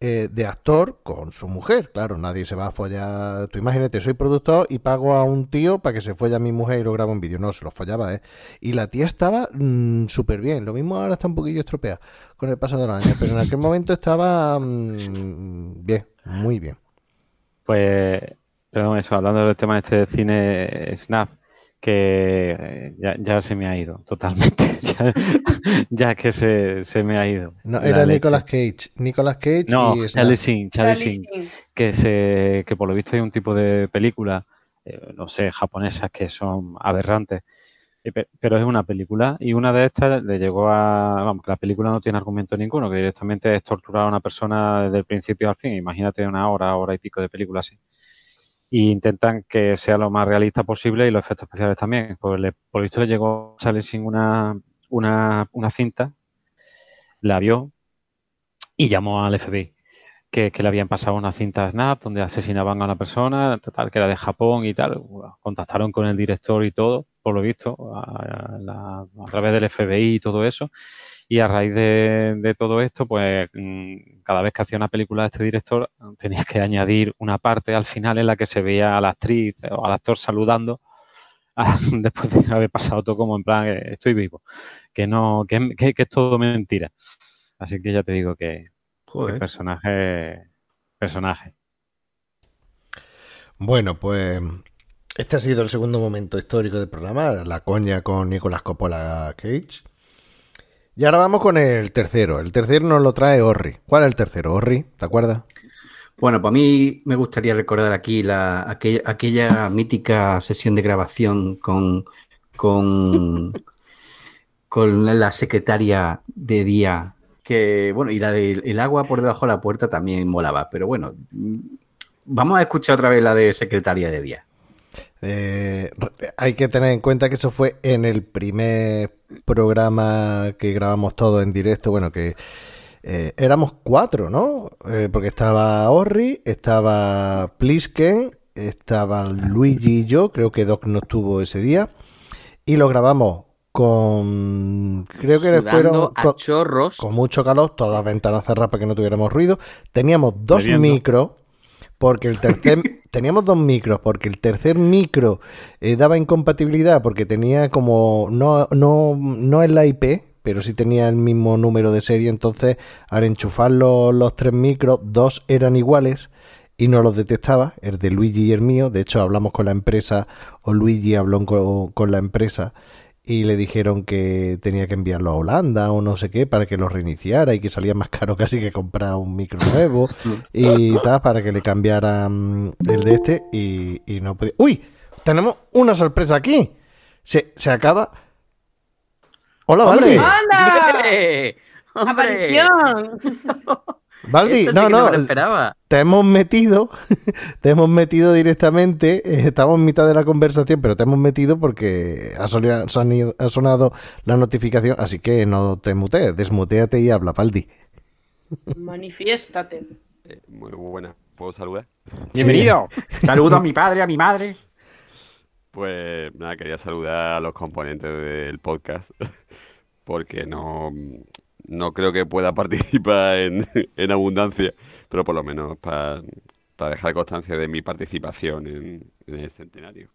eh, de actor con su mujer. Claro, nadie se va a follar. Tú imagínate, soy productor y pago a un tío para que se folle a mi mujer y lo grabo en vídeo. No, se lo follaba, ¿eh? Y la tía estaba mm, súper bien. Lo mismo ahora está un poquillo estropeada con el paso de los pero en aquel momento estaba mm, bien, muy bien. Pues, pero eso, hablando del tema este de cine snap, que eh, ya, ya se me ha ido totalmente. <laughs> ya, ya que se, se me ha ido. No, era leche. Nicolas Cage. Nicolas Cage No, y. Charlie Sheen, Charlie Charlie Sheen, que se, que por lo visto hay un tipo de película eh, no sé, japonesas que son aberrantes. Eh, pe- Pero es una película y una de estas le llegó a, vamos, que la película no tiene argumento ninguno, que directamente es torturar a una persona desde el principio al fin. Imagínate una hora, hora y pico de película así. Y intentan que sea lo más realista posible y los efectos especiales también. Pues le- por visto le llegó a sin una, una, una cinta, la vio y llamó al FBI que, le habían pasado una cinta Snap donde asesinaban a una persona, total, que era de Japón y tal. Contactaron con el director y todo, por lo visto, a través del FBI y todo eso. Y a raíz de, de todo esto, pues mm, cada vez que hacía una película este director, tenía que añadir una parte al final en la que se veía a la actriz o al actor saludando a- <laughs> después de haber pasado todo como en plan, eh, estoy vivo, que no, que, que- que es todo mentira. Así que ya te digo que, que Joder. personaje, personaje. Bueno, pues este ha sido el segundo momento histórico del programa, la coña con Nicolas Coppola Cage. Y ahora vamos con el tercero. El tercero nos lo trae Orri. ¿Cuál es el tercero, Orri? ¿Te acuerdas? Bueno, para mí me gustaría recordar aquí la, aquella, mítica sesión de grabación con, con, con la secretaria de día, que, bueno, y la del el agua por debajo de la puerta también molaba, pero bueno, vamos a escuchar otra vez la de secretaria de día. Eh, hay que tener en cuenta que eso fue en el primer programa que grabamos todo en directo. Bueno, que eh, éramos cuatro, ¿no? Eh, porque estaba Orri, estaba Plisken, estaba Luigi y yo. Creo que Doc no estuvo ese día. Y lo grabamos con. Creo que fueron. a con- chorros. con mucho calor, todas las ventanas cerradas para que no tuviéramos ruido. Teníamos dos micros, porque el tercer <laughs> teníamos dos micros, porque el tercer micro eh, daba incompatibilidad, porque tenía como no, no, no es la IP, pero sí tenía el mismo número de serie. Entonces, al enchufar los, los tres micros, dos eran iguales y no los detectaba, el de Luigi y el mío. De hecho, hablamos con la empresa, o Luigi habló con, con la empresa y le dijeron que tenía que enviarlo a Holanda o no sé qué para que lo reiniciara y que salía más <laughs> caro casi que comprar un micro nuevo y tal para que le cambiaran el de este y, y no podía. ¡Uy! Tenemos una sorpresa aquí. Se, se acaba. Hola. ¡Hombre! ¡Hombre! ¡Aparición! <laughs> Valdi, Esto sí no, que no no. me lo esperaba. te hemos metido, <laughs> te hemos metido directamente, eh, estamos en mitad de la conversación, pero te hemos metido porque ha, soli- sonido- ha sonado la notificación, así que no te mutees, desmuteate y habla, Paldi. Manifiéstate. Eh, muy buena. ¿Puedo saludar? Bienvenido. <laughs> Saludo a mi padre, a mi madre. Pues nada, quería saludar a los componentes del podcast <laughs> porque no, no creo que pueda <laughs> participar en, en abundancia, pero por lo menos para, para dejar constancia de mi participación en, en el centenario.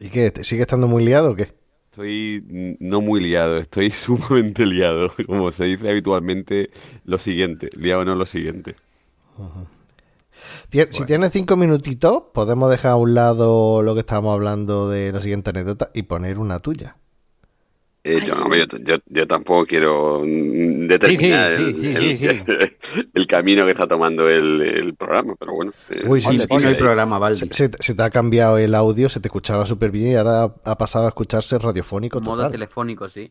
¿Y qué? ¿Te sigue estando muy liado o qué? Estoy no muy liado, estoy <laughs> sumamente liado, como se dice habitualmente, lo siguiente, liado no lo siguiente. Si tienes cinco minutitos, podemos dejar a un lado lo que estábamos hablando de la siguiente anécdota y poner una tuya. Eh, Ay, yo, sí. no, yo, yo- yo tampoco quiero determinar sí, el, sí, el- sí, sí. <laughs> el camino que está tomando el, el programa, pero bueno. eh, Uy, sí, el programa, Valdi. Se, te ha cambiado el audio, se te escuchaba súper bien y ahora ha pasado a escucharse radiofónico Modo total. telefónico, sí.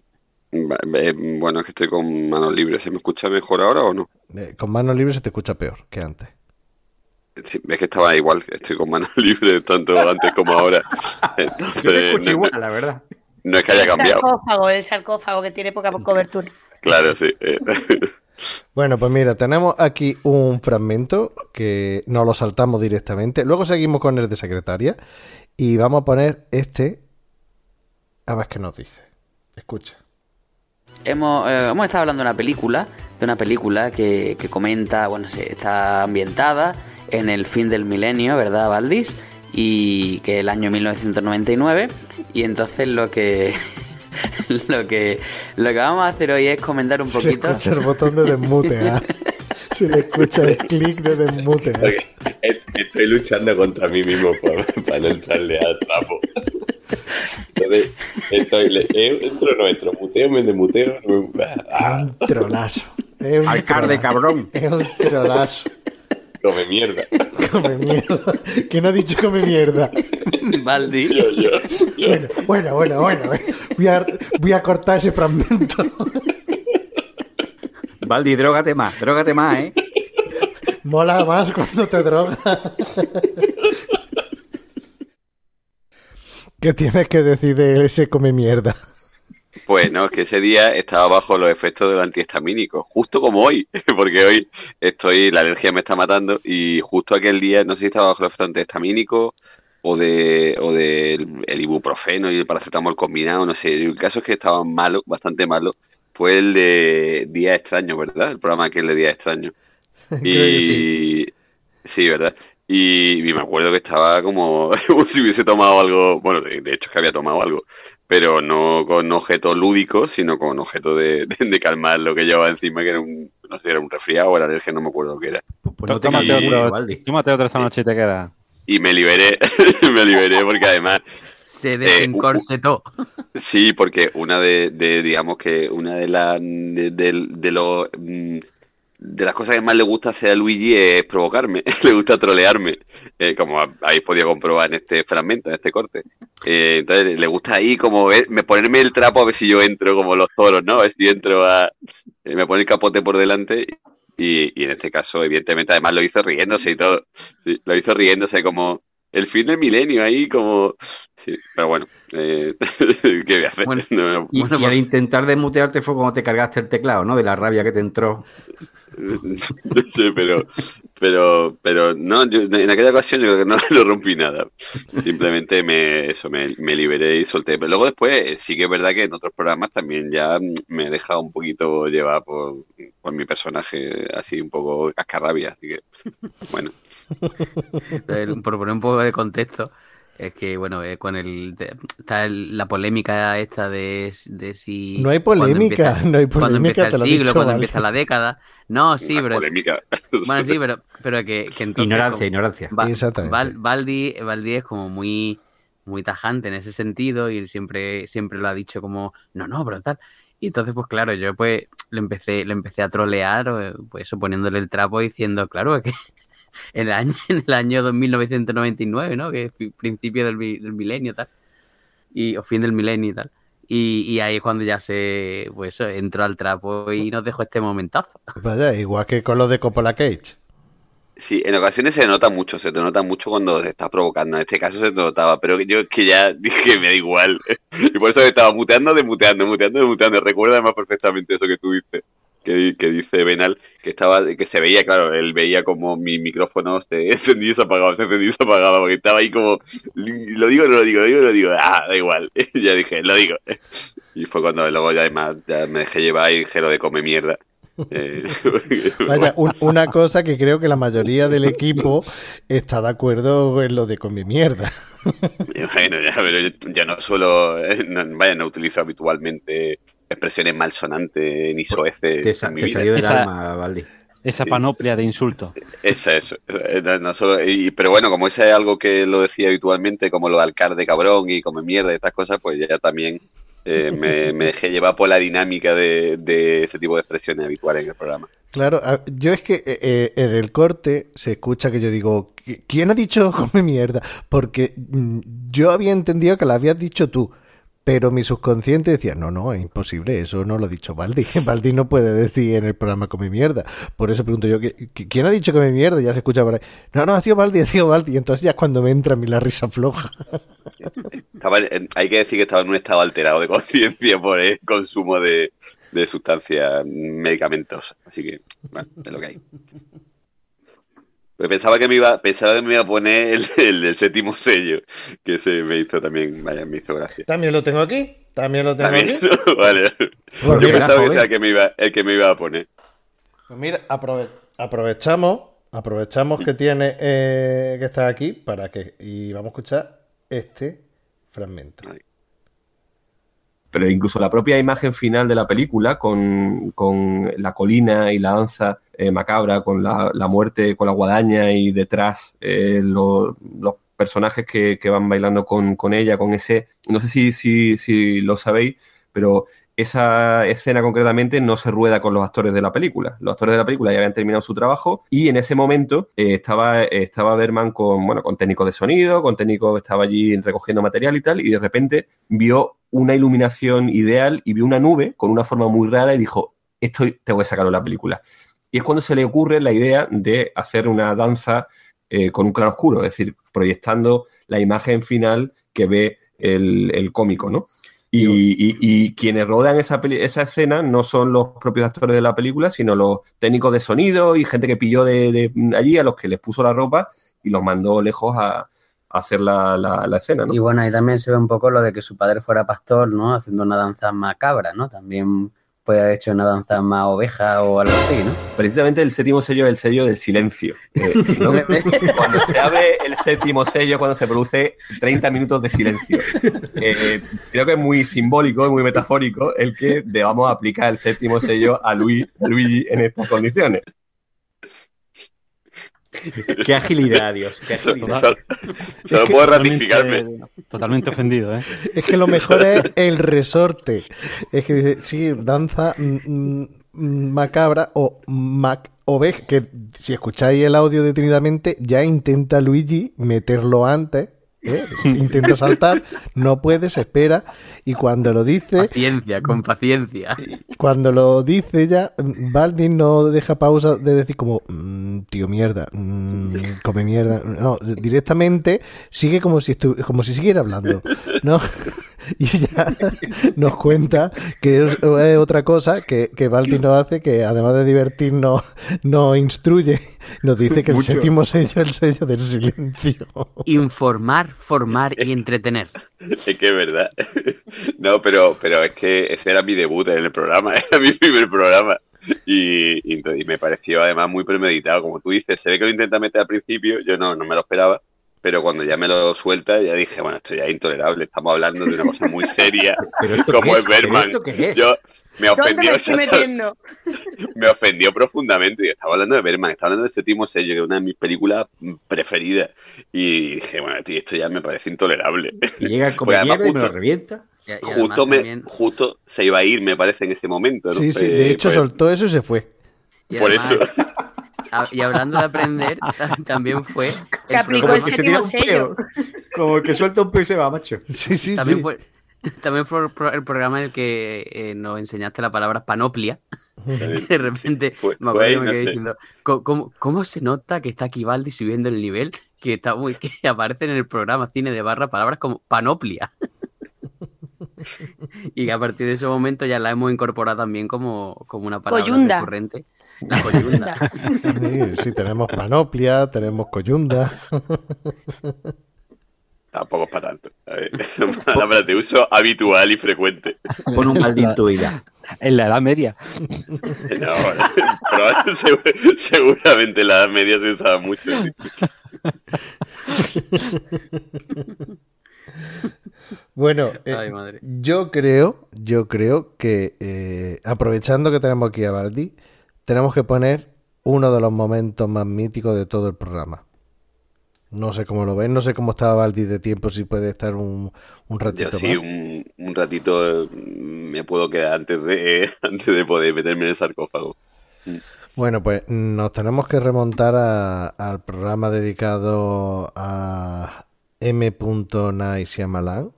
bueno, es que estoy con manos libres. ¿Se me escucha mejor ahora o no? Eh, Con manos libres se te escucha peor que antes. Sí, es que estaba igual, estoy con manos <laughs> libres tanto antes como ahora. Entonces, <laughs> Yo te escucho no, igual, la verdad. No es que haya El cambiado. sarcófago, el sarcófago que tiene poca cobertura. Claro, sí. eh. <laughs> Bueno, pues mira, tenemos aquí un fragmento que nos lo saltamos directamente. Luego seguimos con el de secretaria y vamos a poner este. A ver qué nos dice. Escucha. Hemos, eh, hemos estado hablando de una película, de una película que, que comenta, bueno, se está ambientada en el fin del milenio, ¿verdad, Valdis? Y que el año 1999. Y entonces lo que <laughs> lo que lo que vamos a hacer hoy es comentar un le poquito. escucha el botón de desmutear. <laughs> Se le escucha el clic de desmutear. Estoy luchando contra mí mismo <laughs> para, no entrarle al trapo. Entonces, estoy, le- eh, entro no entro, muteo, me desmuteo. no me- ah, Un trolazo. Es un Alcalde, trolazo. cabrón. Es un trolazo. Come mierda. <laughs> Come mierda. ¿Quién ha dicho come mierda? <laughs> Baldi. Bueno, bueno, bueno, bueno. eh. Voy a, voy a cortar ese fragmento. Baldi, drógate más, drógate más, ¿eh? Mola más cuando te drogas. ¿Qué tienes que decir de ese come mierda? Pues no, es que ese día estaba bajo los efectos del antihistamínico, justo como hoy, <laughs> porque hoy estoy, la alergia me está matando y justo aquel día, no sé si estaba bajo los efectos antihistamínicos o de o del el ibuprofeno y el paracetamol combinado, no sé, el caso es que estaba malo, bastante malo, fue el de Día Extraño, ¿verdad? El programa aquel de Día Extraño. <laughs> Y que sí. sí, ¿verdad? Y, y me acuerdo que estaba como, <laughs> como si hubiese tomado algo, bueno, de, de hecho es que había tomado algo, pero no con objeto lúdico, sino con objeto de, <laughs> de, de calmar lo que llevaba encima, que era un, no sé, era un resfriado o era alergia, no me acuerdo lo que era. Pues no te tómate, mucho, otro, Baldi. tómate otro esta noche y te queda. Y me liberé, <laughs> me liberé porque además Se desencorsetó. Sí, porque una de, de, digamos que una de las de, de- de los mm, de las cosas que más le gusta hacer a Luigi es provocarme, <laughs> le gusta trolearme, eh, como ha- habéis podido comprobar en este fragmento, en este corte. Eh, entonces le gusta ahí como me ponerme el trapo a ver si yo entro como los toros, ¿no? A ver si entro a eh, me pone el capote por delante y, y en este caso evidentemente además lo hizo riéndose y todo, lo hizo riéndose como el fin del milenio ahí como sí, pero bueno, eh, <laughs> ¿qué voy a hacer? Bueno, <laughs> No, Y, Bueno, y al intentar desmutearte fue cuando te cargaste el teclado, ¿no? De la rabia que te entró. <laughs> sé, pero, pero, pero no, yo, en aquella ocasión yo creo que no, no rompí nada. Simplemente me, eso, me, me liberé y solté. Pero luego después eh, sí que es verdad que en otros programas también ya me he dejado un poquito llevar por, por mi personaje así un poco cascarrabia. Así que, bueno, Por poner un poco de contexto, es que, bueno, eh, con el. de- está el- la polémica esta de, de si. No hay cuando polémica, empieza- <laughs> no hay Cuando polémica, empieza te el siglo, dicho, cuando vale. empieza la década. No, sí, una pero. polémica. <laughs> Bueno, sí, pero, pero que, que entonces. Ignorancia, como- ignorancia. Ba- Exactamente. Val- Baldi, Baldi es como muy, muy tajante en ese sentido y él siempre, siempre lo ha dicho como, no, no, pero tal. Y entonces, pues claro, yo pues le empecé, le empecé a trolear, eh, pues eso, poniéndole el trapo diciendo, claro, es que <laughs> en el año, en el año 2999, ¿no? Que es principio del, del milenio tal. Y, o fin del milenio y tal. Y, y ahí es cuando ya se, pues eso, entró al trapo y nos dejó este momentazo. <laughs> Vaya, igual que con lo de Coppola Cage. Sí, en ocasiones se nota mucho, se te nota mucho cuando te estás provocando. En este caso se te notaba, pero yo es que ya <laughs> dije me da igual. Y por eso me estaba muteando, desmuteando, muteando, desmuteando. Recuerda además perfectamente eso que tú dices, que, di- que dice Benal, que estaba, que se veía, claro, él veía como mi micrófono se <laughs> encendía y se apagaba, se encendía y se apagaba, porque estaba ahí como, lo digo, no lo digo, lo digo, no lo digo, ah, da igual. <laughs> Ya dije, lo digo. Y fue cuando luego ya además ya me dejé llevar y dije lo de come mierda. Eh, <laughs> Vaya, un- una cosa que creo que la mayoría del equipo está de acuerdo en lo de con mi mierda. Bueno, ya, pero yo, yo no suelo, eh, no, vaya, no utilizo habitualmente expresiones malsonantes ni soeces Te, sa- en mi te vida. salió del Esa- alma, Baldi. Esa Sí. panoplia de insultos. Esa es, eh, no, no solo- y- pero bueno, como ese es algo que lo decía habitualmente, como lo de alcalde cabrón y come mierda y estas cosas, pues ya también eh, me, <laughs> me dejé llevar por la dinámica de, de ese tipo de expresiones habituales en el programa. Claro, yo es que eh, eh, en el corte se escucha que yo digo, "¿Qui- ¿quién ha dicho <laughs> come mierda? Porque mm, yo había entendido que la habías dicho tú, pero mi subconsciente decía, no, no, es imposible, eso no lo ha dicho Baldi. <laughs> Baldi no puede decir en el programa come mierda. Por eso pregunto yo, "¿qui- qui- ¿quién ha dicho come mierda? Ya se escucha por ahí. No, no, ha sido Baldi, ha sido Baldi. Y entonces ya es cuando me entra a mí la risa floja. <laughs> Estaba en- hay que decir que estaba en un estado alterado de conciencia por el consumo de, de sustancias medicamentosas. Así que, bueno, es lo que hay. Pues pensaba que me iba, pensaba que me iba a poner el, el, del séptimo sello, que se me hizo también, vaya, me hizo gracia. También lo tengo aquí, también lo tengo También, aquí. <laughs> vale. Pues Yo mira, pensaba que era el que me iba, el que me iba a poner. Pues mira, aprove- aprovechamos, aprovechamos que tiene eh, que está aquí para que y vamos a escuchar este fragmento. pero incluso la propia imagen final de la película, con, con la colina y la danza eh, macabra, con la, la muerte, con la guadaña y detrás eh, lo- los personajes que, que van bailando con, con ella, con ese, no sé si, si, si lo sabéis, pero esa escena concretamente no se rueda con los actores de la película. Los actores de la película ya habían terminado su trabajo y en ese momento eh, estaba, estaba Berman con, bueno, con técnico de sonido, con técnico estaba allí recogiendo material y tal, y de repente vio una iluminación ideal y vio una nube con una forma muy rara y dijo, esto te voy a sacarlo en la película. Y es cuando se le ocurre la idea de hacer una danza eh, con un claro oscuro, es decir, proyectando la imagen final que ve el, el cómico, ¿no? Y, y- y quienes rodan esa, peli- esa escena no son los propios actores de la película, sino los técnicos de sonido y gente que pilló de, de allí a los que les puso la ropa y los mandó lejos a, a hacer la, la- la escena, ¿no? Y bueno, ahí también se ve un poco lo de que su padre fuera pastor, ¿no? Haciendo una danza macabra, ¿no? También puede haber hecho una danza más oveja o algo así, ¿no? Precisamente el séptimo sello es el sello del silencio. eh, <laughs> ¿no? cuando se abre el séptimo sello, cuando se produce 30 minutos de silencio. Eh, creo que es muy simbólico y muy metafórico el que debamos aplicar el séptimo sello a, Luis, a Luigi en estas condiciones. <laughs> Qué agilidad, Dios. Qué agilidad. Solo puedo ratificarme. Totalmente ofendido, ¿eh? Es que lo mejor es el resorte. Es que dice, sí, danza mm, mm, macabra o mac oveja, que si escucháis el audio detenidamente, ya intenta Luigi meterlo antes. ¿Eh? Intenta saltar, no puede, se espera, y cuando lo dice, Paciencia, con paciencia. cuando lo dice ya, Baldi no deja pausa de decir como, "Mm, tío mierda, mm, come mierda. No, directamente sigue como si como si siguiera hablando, ¿no? <laughs> Y ya nos cuenta que es, es otra cosa que, que Baldi no hace, que además de divertirnos, nos instruye, nos dice que el Mucho. séptimo sello es el sello del silencio. Informar, formar y entretener. Es que es verdad. No, pero, pero es que ese era mi debut en el programa, <laughs> era mi primer programa. Y, y me pareció además muy premeditado. Como tú dices, se ve que lo intenta meter al principio, yo no, no me lo esperaba. Pero cuando ya me lo suelta, ya dije, bueno, esto ya es intolerable. Estamos hablando de una cosa muy seria, <laughs> ¿Pero esto como qué es Berman. esto qué es? Yo me ¿Dónde ofendió, me estoy metiendo? <laughs> me ofendió profundamente. Yo estaba hablando de Berman, estaba hablando de Séptimo Sello, que es una de mis películas preferidas. Y dije, bueno, tío, esto ya me parece intolerable. Y llega el <laughs> además comediante y me lo justo- revienta. Y, y además justo, me, también, justo se iba a ir, me parece, en ese momento. ¿no? Sí, sí, de hecho pues, soltó eso y se fue. y por además- eso. Y hablando de aprender, también fue. Que el aplicó el séptimo tira un sello. Como el que suelta un peo y se va, macho. Sí, sí, También sí. fue, también fue el pro- el programa en el que eh, nos enseñaste la palabra panoplia. De repente, me acuerdo que me quedé diciendo, "¿Cómo- ¿cómo, se nota que está aquí Baldi subiendo el nivel? Que, está muy, que <laughs> aparecen en el programa Cine de Barra palabras como panoplia. <laughs> y que a partir de ese momento ya la hemos incorporado también como, como una palabra Coyunda. recurrente. La coyunda. <laughs> Sí, sí, tenemos panoplia, tenemos coyunda. Tampoco es para tanto. Es <laughs> una palabra de uso habitual y frecuente. Pon un Baldi en tu <laughs> vida. En la Edad Media. No, pero seguramente en la Edad Media se usaba mucho. Bueno, eh, Ay, madre. yo creo, yo creo que eh, aprovechando que tenemos aquí a Baldi, tenemos que poner uno de los momentos más míticos de todo el programa. No sé cómo lo ven, no sé cómo está Baldi de tiempo, si puede estar un, un Yo ratito sí, más. un, un ratito eh, me puedo quedar antes de, <laughs> antes de poder meterme en el sarcófago. Bueno, pues nos tenemos que remontar a- al programa dedicado a M. Night Shyamalan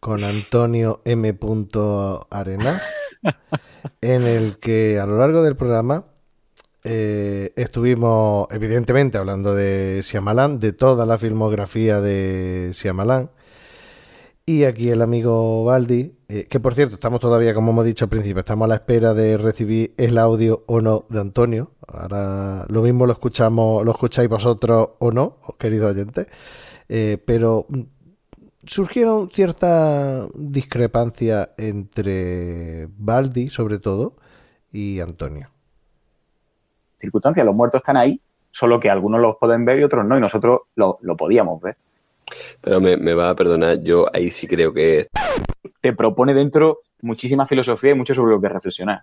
con Antonio M. Arenas, en el que a lo largo del programa eh, estuvimos evidentemente hablando de Shyamalan, de toda la filmografía de Shyamalan. Y aquí el amigo Baldi, eh, que por cierto, estamos todavía, como hemos dicho al principio, estamos a la espera de recibir el audio o no de Antonio. Ahora lo mismo lo escuchamos, lo escucháis vosotros o no, queridos oyentes. Eh, pero surgieron ciertas discrepancias entre Baldi, sobre todo, y Antonio. circunstancias, los muertos están ahí, solo que algunos los pueden ver y otros no, y nosotros lo, lo podíamos ver. Pero me, me va a perdonar, yo ahí sí creo que Te propone dentro muchísima filosofía y mucho sobre lo que reflexionar.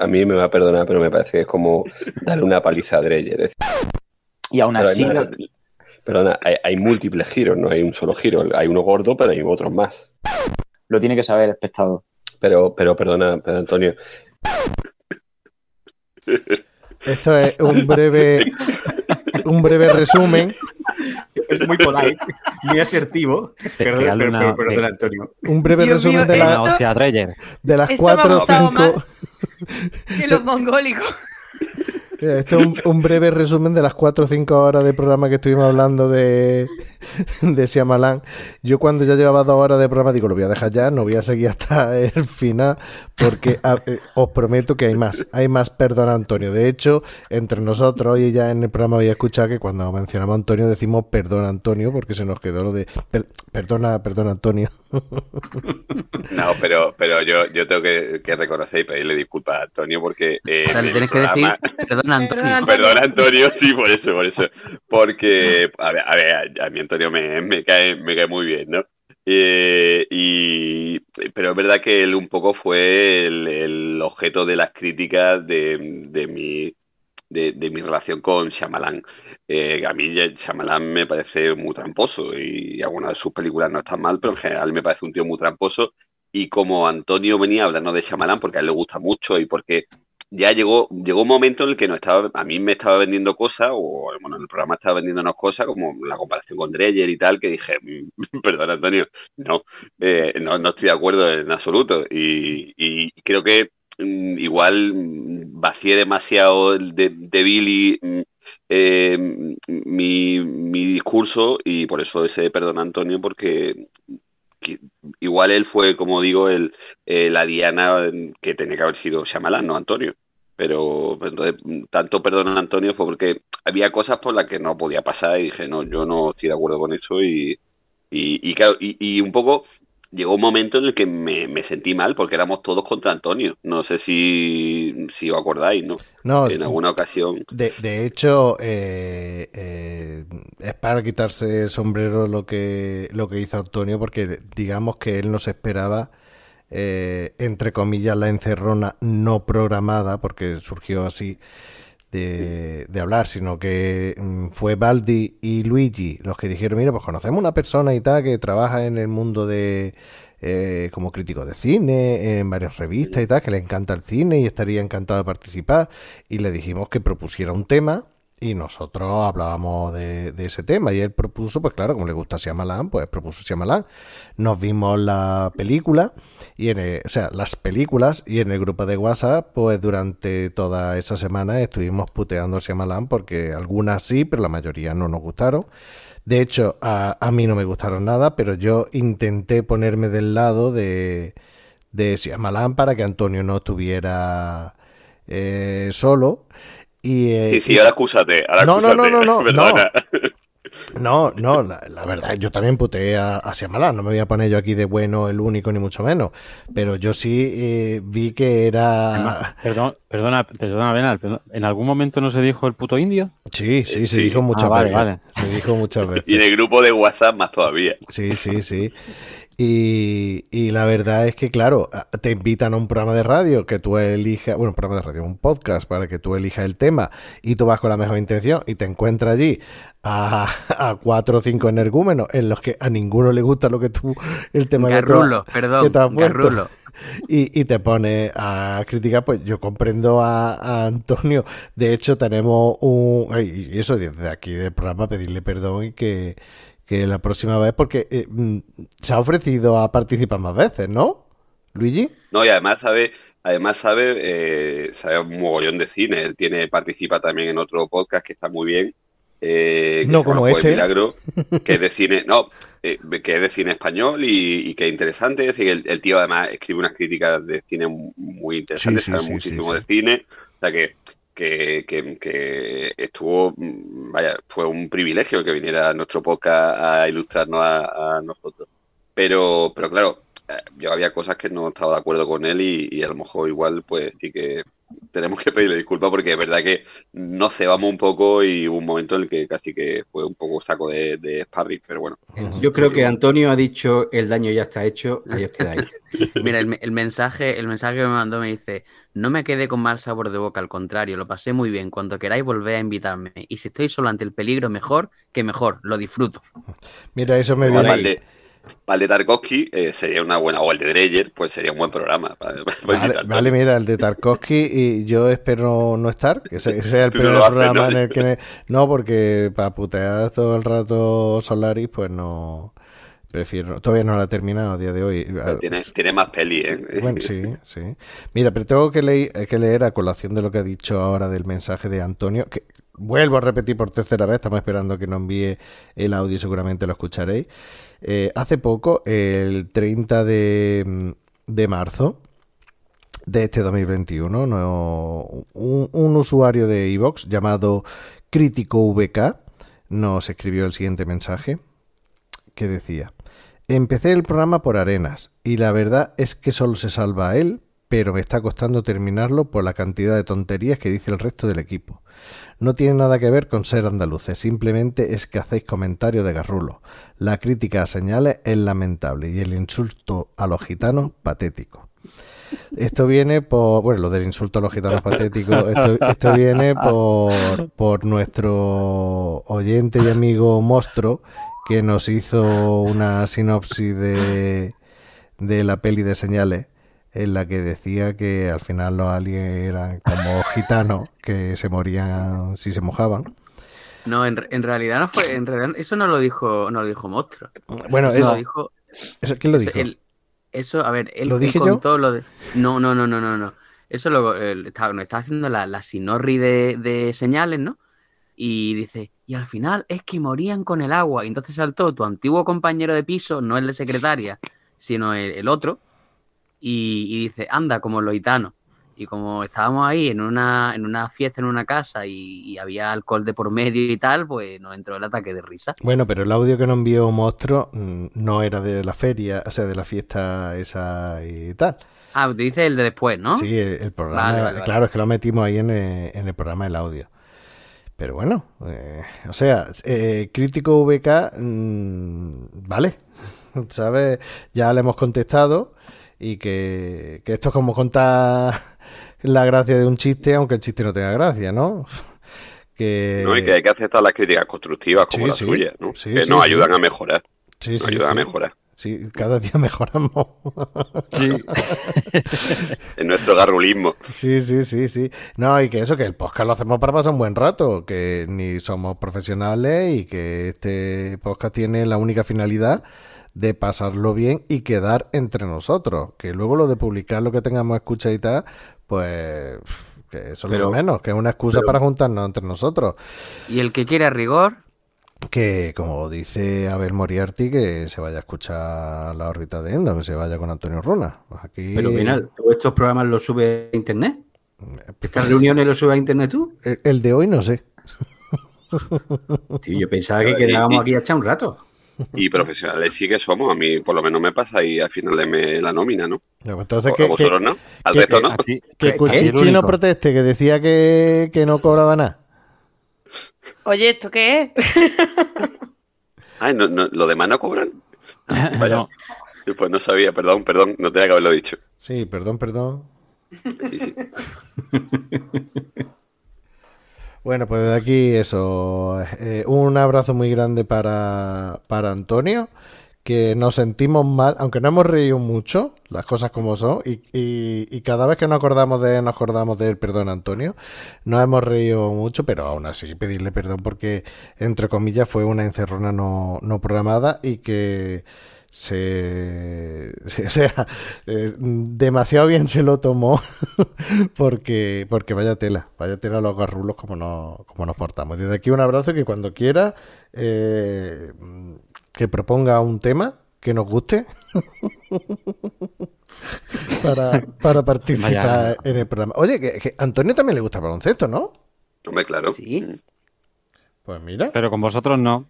a mí me va a perdonar, pero me parece que es como darle una paliza a Dreyer. Y aún Pero así, perdona, hay, hay múltiples giros, no hay un solo giro. Hay uno gordo, pero hay otros más. lo tiene que saber el espectador. Pero, pero perdona, perdona, Antonio. Esto es un breve, un breve resumen. Es muy polite, muy asertivo. Perdón, pero- una- pero- perdón, Antonio. Un breve Dios resumen mío, de, esto- la- hostia, de las cuatro o cinco. Que los mongólicos. <laughs> Esto es un, breve resumen de las 4 o 5 horas de programa que estuvimos hablando de, de Shyamalan. Yo cuando ya llevaba dos horas de programa digo, lo voy a dejar ya, no voy a seguir hasta el final, porque a- eh, os prometo que hay más, hay más perdón Antonio. De hecho, entre nosotros, y ya en el programa había escuchado que cuando mencionamos a Antonio decimos perdón Antonio, porque se nos quedó lo de per- perdona, perdona Antonio. No, pero, pero yo, yo tengo que, que reconocer y pedirle disculpas a Antonio porque. eh, O sea, le tienes que decir, perdón, <laughs> Antonio. Perdón, Antonio. Perdón, Antonio, <laughs> sí, por eso, por eso. Porque, a ver, a, ver, a mí Antonio me, me, cae, me cae muy bien, ¿no? Eh, y, pero es verdad que él un poco fue el, el objeto de las críticas de, de mi de, de mi relación con Shyamalan. Eh, a mí ya Shyamalan me parece muy tramposo y algunas de sus películas no están mal, pero en general me parece un tío muy tramposo. Y como Antonio venía hablando de Shyamalan porque a él le gusta mucho y porque ya llegó llegó un momento en el que no estaba a mí me estaba vendiendo cosas o bueno en el programa estaba vendiéndonos cosas como la comparación con Dreyer y tal que dije <laughs> "Mm, perdón Antonio no eh, no no estoy de acuerdo en absoluto y, creo que mm, igual mm, vacié demasiado de, de Billy mm, eh, mi, mi discurso y por eso ese perdón Antonio porque que- igual él fue como digo el eh, la diana que tenía que haber sido Shyamalan no Antonio pero pues, entonces tanto perdón Antonio fue porque había cosas por las que no podía pasar y dije no yo no estoy de acuerdo con eso y y, y claro y, y un poco llegó un momento en el que me, me sentí mal porque éramos todos contra Antonio. No sé si si os acordáis no No, en alguna ocasión. De, de hecho, eh, eh, es para quitarse el sombrero lo que, lo que hizo Antonio, porque digamos que él no se esperaba, eh, entre comillas, la encerrona no programada, porque surgió así de, hablar, sino que mm, fue Baldi y Luigi los que dijeron, mira, pues conocemos una persona y tal que trabaja en el mundo de... eh, como crítico de cine, en varias revistas y tal, que le encanta el cine y estaría encantado de participar. Y le dijimos que propusiera un tema y nosotros hablábamos de, ese tema. Y él propuso, pues claro, como le gusta Shyamalan, pues propuso Shyamalan. Nos vimos la película, y en el- o sea, las películas, y en el grupo de WhatsApp, pues durante toda esa semana estuvimos puteando a Shyamalan porque algunas sí, pero la mayoría no nos gustaron. De hecho, a, a mí no me gustaron nada, pero yo intenté ponerme del lado de, de Shyamalan para que Antonio no estuviera eh, solo. Y, eh, sí sí y- ahora acúsate ahora No, no, no, no, no, <laughs> perdona. no, no, la, la verdad, yo también puteé a, a no me voy a poner yo aquí de bueno el único ni mucho menos, pero yo sí eh, vi que era... Perdón, perdona, perdona, Benal, perdón, ¿en algún momento no se dijo el puto indio? Sí, sí, se Sí. dijo muchas Ah, vale, veces. vale. Se dijo muchas <laughs> veces. y en el grupo de WhatsApp más todavía Sí, sí, sí. Y, y la verdad es que, claro, te invitan a un programa de radio que tú elijas, bueno, un programa de radio, un podcast para que tú elijas el tema y tú vas con la mejor intención y te encuentras allí a, <laughs> a cuatro o cinco energúmenos en los que a ninguno le gusta lo que tú, el tema que tú Garrulo, perdón, que te has garrulo. <laughs> Y, y te pone a criticar, pues yo comprendo a, a Antonio. De hecho, tenemos un. Y eso desde aquí del programa, pedirle perdón y que, que la próxima vez, porque eh, mm, se ha ofrecido a participar más veces, ¿no? Luigi. No, y además sabe, además sabe, eh, sabe un mogollón de cine. Él tiene, participa también en otro podcast que está muy bien. eh, No como este. Milagro, <laughs> que es de cine, no, eh, que es de cine español y, y que es interesante. Es decir, el, el tío además escribe unas críticas de cine muy interesantes, Sí, sí, sabe sí, muchísimo de cine. O sea que, que, que, que estuvo, vaya, fue un privilegio que viniera nuestro podcast a ilustrarnos a, a nosotros. Pero, pero claro, eh, yo había cosas que no estaba de acuerdo con él y, y a lo mejor igual pues sí que tenemos que pedirle disculpas porque es verdad que nos cebamos un poco y hubo un momento en el que casi que fue un poco saco de, de sparring, pero bueno. Yo creo que Antonio ha dicho el daño ya está hecho, ahí os quedáis. Mira, el, el mensaje, el mensaje que me mandó me dice, no me quedé con mal sabor de boca, al contrario, lo pasé muy bien. Cuando queráis volver a invitarme. Y si estoy solo ante el peligro, mejor que mejor, lo disfruto. Mira, eso me viene. Para el de Tarkovsky eh, sería una buena, o el de Dreyer, pues sería un buen programa. para- para Vale, mira, el de Tarkovsky y yo espero no estar, que ese, ese sea el <laughs> no primer haces, programa ¿no? en el que... No, porque para putear todo el rato Solaris, pues no... Prefiero... Todavía no la he terminado a día de hoy. Pero tiene, tiene más peli, ¿eh? <laughs> Bueno, sí, <laughs> sí. Mira, pero tengo que, leer, que leer a colación de lo que ha dicho ahora del mensaje de Antonio, que vuelvo a repetir por tercera vez, estamos esperando que nos envíe el audio y seguramente lo escucharéis. Eh, hace poco, el 30 de, de marzo de este 2021, no- un, un usuario de Evox llamado Crítico VK nos escribió el siguiente mensaje que decía, empecé el programa por Arenas y la verdad es que solo se salva a él, pero me está costando terminarlo por la cantidad de tonterías que dice el resto del equipo. No tiene nada que ver con ser andaluces, simplemente es que hacéis comentarios de garrulo. La crítica a señales es lamentable y el insulto a los gitanos patético. Esto viene por, bueno, lo del insulto a los gitanos patético, esto, viene por, por nuestro oyente y amigo Mostro, que nos hizo una sinopsis de, de la peli de señales, en la que decía que al final los aliens eran como <laughs> gitanos que se morían si se mojaban. No, en, en realidad no fue, en realidad eso no lo dijo, no lo dijo Monstruo. Bueno, eso eso- lo dijo. ¿Eso quién lo eso, dijo? él- eso, a ver, él, ¿Lo él dije yo? contó lo de. No, no, no, no, no, no. Eso lo él estaba, nos estaba haciendo la, la sinorri de, de señales, ¿no? Y dice, y al final es que morían con el agua. Y entonces saltó tu antiguo compañero de piso, no el de secretaria, sino el, el otro. Y, y dice, anda, como los gitanos. Y como estábamos ahí en una, en una fiesta en una casa y, y había alcohol de por medio y tal, pues nos entró el ataque de risa. Bueno, pero el audio que nos envió Monstruo mm, no era de la feria, o sea, de la fiesta esa y tal. Ah, te dice el de después, ¿no? Sí, el, el programa, Vale, vale, vale. claro, es que lo metimos ahí en el, en el programa el audio. Pero bueno, eh, o sea, eh, crítico VK, mm, vale, <laughs> ¿sabes? Ya le hemos contestado y que, que esto es como contar <laughs> la gracia de un chiste, aunque el chiste no tenga gracia, ¿no? <laughs> Que... ¿no? Y que hay que aceptar las críticas constructivas como Sí, las sí. suyas, ¿no? Sí, que sí, nos sí. ayudan a mejorar. Sí, nos sí, ayudan sí. a mejorar. Sí, cada día <laughs> mejoramos. En nuestro garrulismo. Sí, sí, sí, sí. No, y que eso, que el podcast lo hacemos para pasar un buen rato, que ni somos profesionales y que este podcast tiene la única finalidad de pasarlo bien y quedar entre nosotros. Que luego lo de publicar lo que tengamos escucha y tal, pues que eso es lo Pero- menos, que es una excusa pero- para juntarnos entre nosotros. Y el que quiera rigor, Que como dice Abel Moriarty, que se vaya a escuchar la horrita de Endo, que se vaya con Antonio Runa. Pues aquí... Pero final, ¿tú estos programas los subes a internet? ¿Estas reuniones los subes a internet tú? El, el de hoy no sé. <laughs> Tío, yo pensaba que quedábamos aquí a echar un rato. Y <laughs> profesionales sí que somos. A mí, por lo menos, me pasa ahí a final de mes la nómina, ¿no? Entonces, ¿A que, vosotros que- no? ¿Al que- resto no? Que, que Cuchichi no proteste, que decía que, que no cobraba nada. Oye, ¿esto qué es? <laughs> Ay, no, no, ¿lo demás no cobran? <laughs> Ah, Vaya. Pues no sabía, perdón, perdón, no tenía que haberlo dicho. Sí, perdón, perdón. Bueno, pues desde aquí eso. eh, un abrazo muy grande para, para Antonio. Que nos sentimos mal, aunque no hemos reído mucho, las cosas como son, y, y- y cada vez que nos acordamos de él, nos acordamos de él, perdón Antonio, no hemos reído mucho, pero aún así pedirle perdón porque, entre comillas, fue una encerrona no, no programada y que se, se- <laughs> o sea, eh, demasiado bien se lo tomó <laughs> porque, porque vaya tela, vaya tela los garrulos como, no, como nos portamos. Desde aquí un abrazo que cuando quiera eh, que proponga un tema que nos guste <laughs> para, para participar Vaya. en el programa. Oye, que, que a Antonio también le gusta el baloncesto, ¿no? Hombre, claro. Sí. Pues mira. Pero con vosotros no.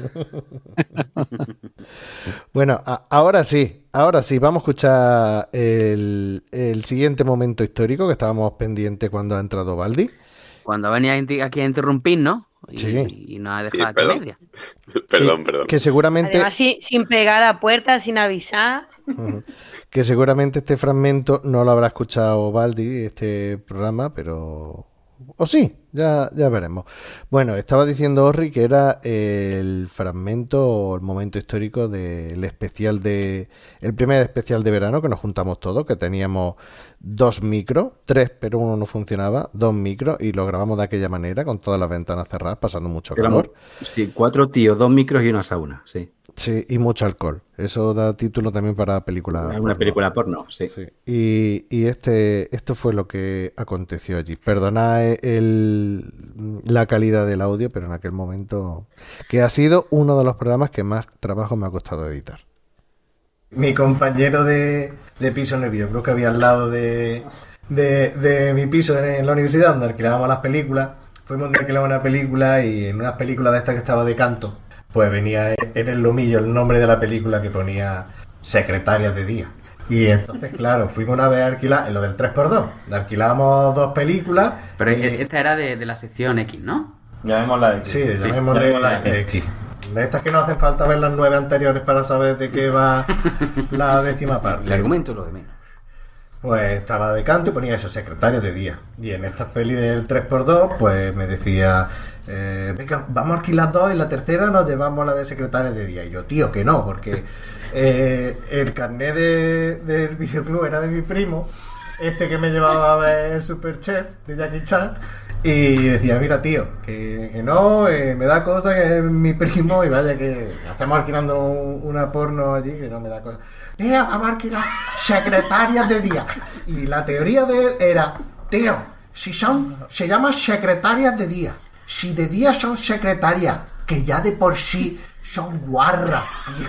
<laughs> Bueno, a- ahora sí, ahora sí, vamos a escuchar el, el siguiente momento histórico que estábamos pendientes cuando ha entrado Baldi. cuando venía aquí a interrumpir, ¿no? Y, Sí. y nos ha Sí, dejado a perdón. media. <laughs> Perdón, perdón. Que seguramente, Además, sin, sin pegar a la puerta, sin avisar. Que seguramente este fragmento no lo habrá escuchado Baldi, este programa, pero... ¿O sí? Ya, ya veremos. Bueno, estaba diciendo Orri que era el fragmento o el momento histórico del especial de. El primer especial de verano que nos juntamos todos, que teníamos dos micros, tres, pero uno no funcionaba, dos micros, y lo grabamos de aquella manera, con todas las ventanas cerradas, pasando mucho Éramos, calor. sí, cuatro tíos, dos micros y una sauna, sí. Sí, y mucho alcohol. Eso da título también para película. Una porno. película porno, sí. Y, y este, esto fue lo que aconteció allí. Perdonad el, la calidad del audio, pero en aquel momento, que ha sido uno de los programas que más trabajo me ha costado editar. Mi compañero de, de piso en videoclub que había al lado de, de, de mi piso en, la universidad, donde alquilábamos las películas, fuimos donde alquilábamos una película y en unas películas de estas que estaba de canto, pues venía en en el lomillo el nombre de la película que ponía Secretaria de Día. Y entonces, claro, fuimos una vez a alquilar, en lo del 3x2, alquilábamos dos películas. Pero y- e- esta era de, de la sección X, ¿no? Llamémosla X. Sí, llamémosle X. De estas que no hacen falta ver las nueve anteriores para saber de qué va <laughs> la décima parte. El argumento es lo de menos. Pues estaba de canto y ponía eso, secretario de día. Y en esta peli del 3x2, pues me decía, eh, venga, vamos a alquilar dos y la tercera nos llevamos la de secretaria de día. Y yo, tío, que no, porque eh, el carnet de- del videoclub era de mi primo, este que me llevaba a ver Superchef de Jackie Chan. Y decía, mira tío, que, no, eh, me da cosa que es mi primo y vaya que estamos alquilando un- una porno allí que no me da cosa. Tío, vamos a alquilar secretarias de día. Y la teoría de él era, tío, si son, se llaman secretarias de día. Si de día son secretarias, que ya de por sí son guarras, tío.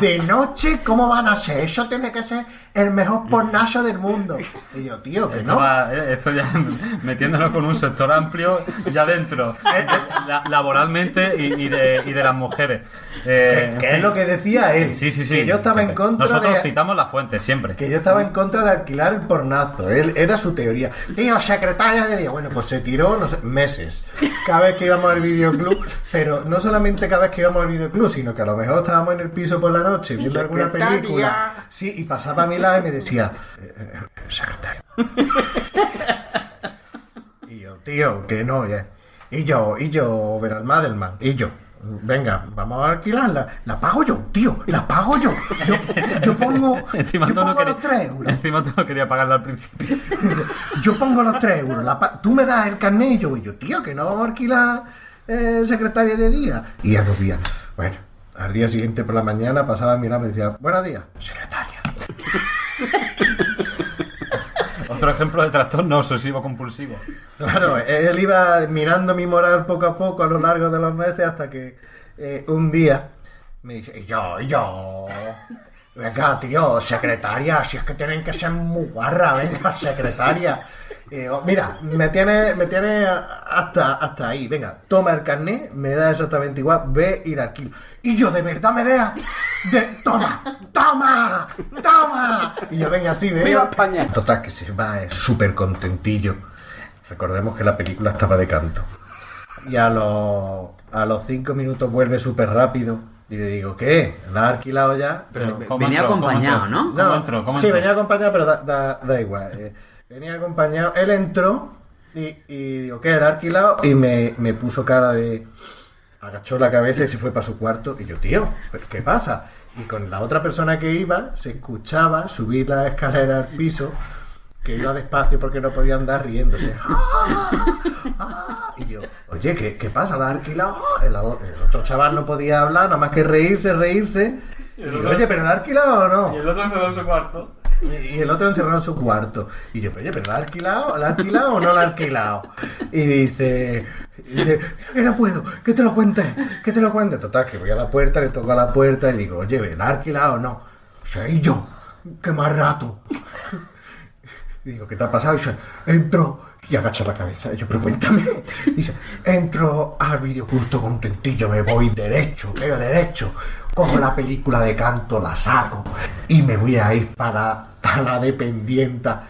De noche, ¿cómo van a ser? Eso tiene que ser el mejor pornazo del mundo. Y yo, tío, que Esto, no. va- eh, esto ya <laughs> metiéndonos con un sector amplio ya dentro, la- laboralmente y, y de, y de las mujeres. Eh, Que- que es lo que decía él. Sí, sí, sí. Que yo estaba en contra Nosotros de- citamos la fuente siempre. Que yo estaba en contra de alquilar el pornazo. Él era su teoría. Tío, secretaria de día. Bueno, pues se tiró no sé, meses. Cada vez que íbamos al videoclub. Pero no solamente cada vez que íbamos al videoclub, sino que a lo mejor estábamos en el piso por la noche viendo alguna película. Sí, y pasaba a mi lado y me decía, eh, eh, secretario. <laughs> y yo, tío, que no, ya. Y yo, y yo, Madelman, y yo. Venga, vamos a alquilarla. La pago yo, tío, la pago yo. Yo, yo pongo, <laughs> Encima yo no los querías- 3 euros. Encima tú no querías pagarlo al principio. <laughs> Yo pongo los 3 euros. la tú me das el carnet y yo, y yo, tío, que no vamos a alquilar eh, secretaria de día. Y ya nos veía. Bueno, al día siguiente por la mañana pasaba mirando y me decía, buenos días, secretaria. <laughs> Otro ejemplo de trastorno obsesivo compulsivo. Claro, él iba mirando mi moral poco a poco a lo largo de los meses hasta que eh, un día me dice, y yo, y yo, venga, tío, secretaria, si es que tienen que ser muy guarra, venga, secretaria. Y digo, mira, me tiene, me tiene hasta, hasta ahí, venga, toma el carnet, me da exactamente igual, ve y la alquilo. Y yo, de verdad me vea, de, toma, toma, toma. Y yo, venga, así, veo. ¡Viva España! Total, que se va eh, súper contentillo. Recordemos que la película estaba de canto. Y a los, a los cinco minutos vuelve súper rápido. Y le digo, ¿qué? ¿La has alquilado ya? Pero No. ¿Cómo venía entró? ¿Cómo acompañado, entró? ¿no? ¿Cómo entró? ¿Cómo sí, venía acompañado, pero da, da- da igual. eh, venía acompañado. Él entró y, y digo, ¿qué? ¿La has alquilado? Y me, me puso cara de... Agachó la cabeza y se fue para su cuarto. Y yo, tío, ¿pero ¿qué pasa? Y con la otra persona que iba, se escuchaba subir la escalera al piso, que iba despacio porque no podía andar riéndose. <laughs> Y yo, oye, ¿qué, qué pasa? ¿La has alquilado? El, el otro chaval no podía hablar, nada más que reírse, reírse. Y digo, oye, ¿pero la has alquilado o no? Y el otro encerrado en su cuarto. Y el otro encerrado en su cuarto. Y yo, oye, ¿pero la ha alquilado? ¿La ha alquilado o no la ha alquilado? Y dice, y dice, que no puedo, que te lo cuente, que te lo cuente. Total, que voy a la puerta, le toco a la puerta y digo, oye, ¿la ha alquilado o no? Soy yo, que más rato. <laughs> Y digo, ¿qué te ha pasado? Y dice, entro y agacha la cabeza. Y yo, pero cuéntame. <laughs> Dice, entro al videocurto contentillo, me voy derecho, veo derecho, cojo la película de canto, la saco y me voy a ir para, para la dependienta.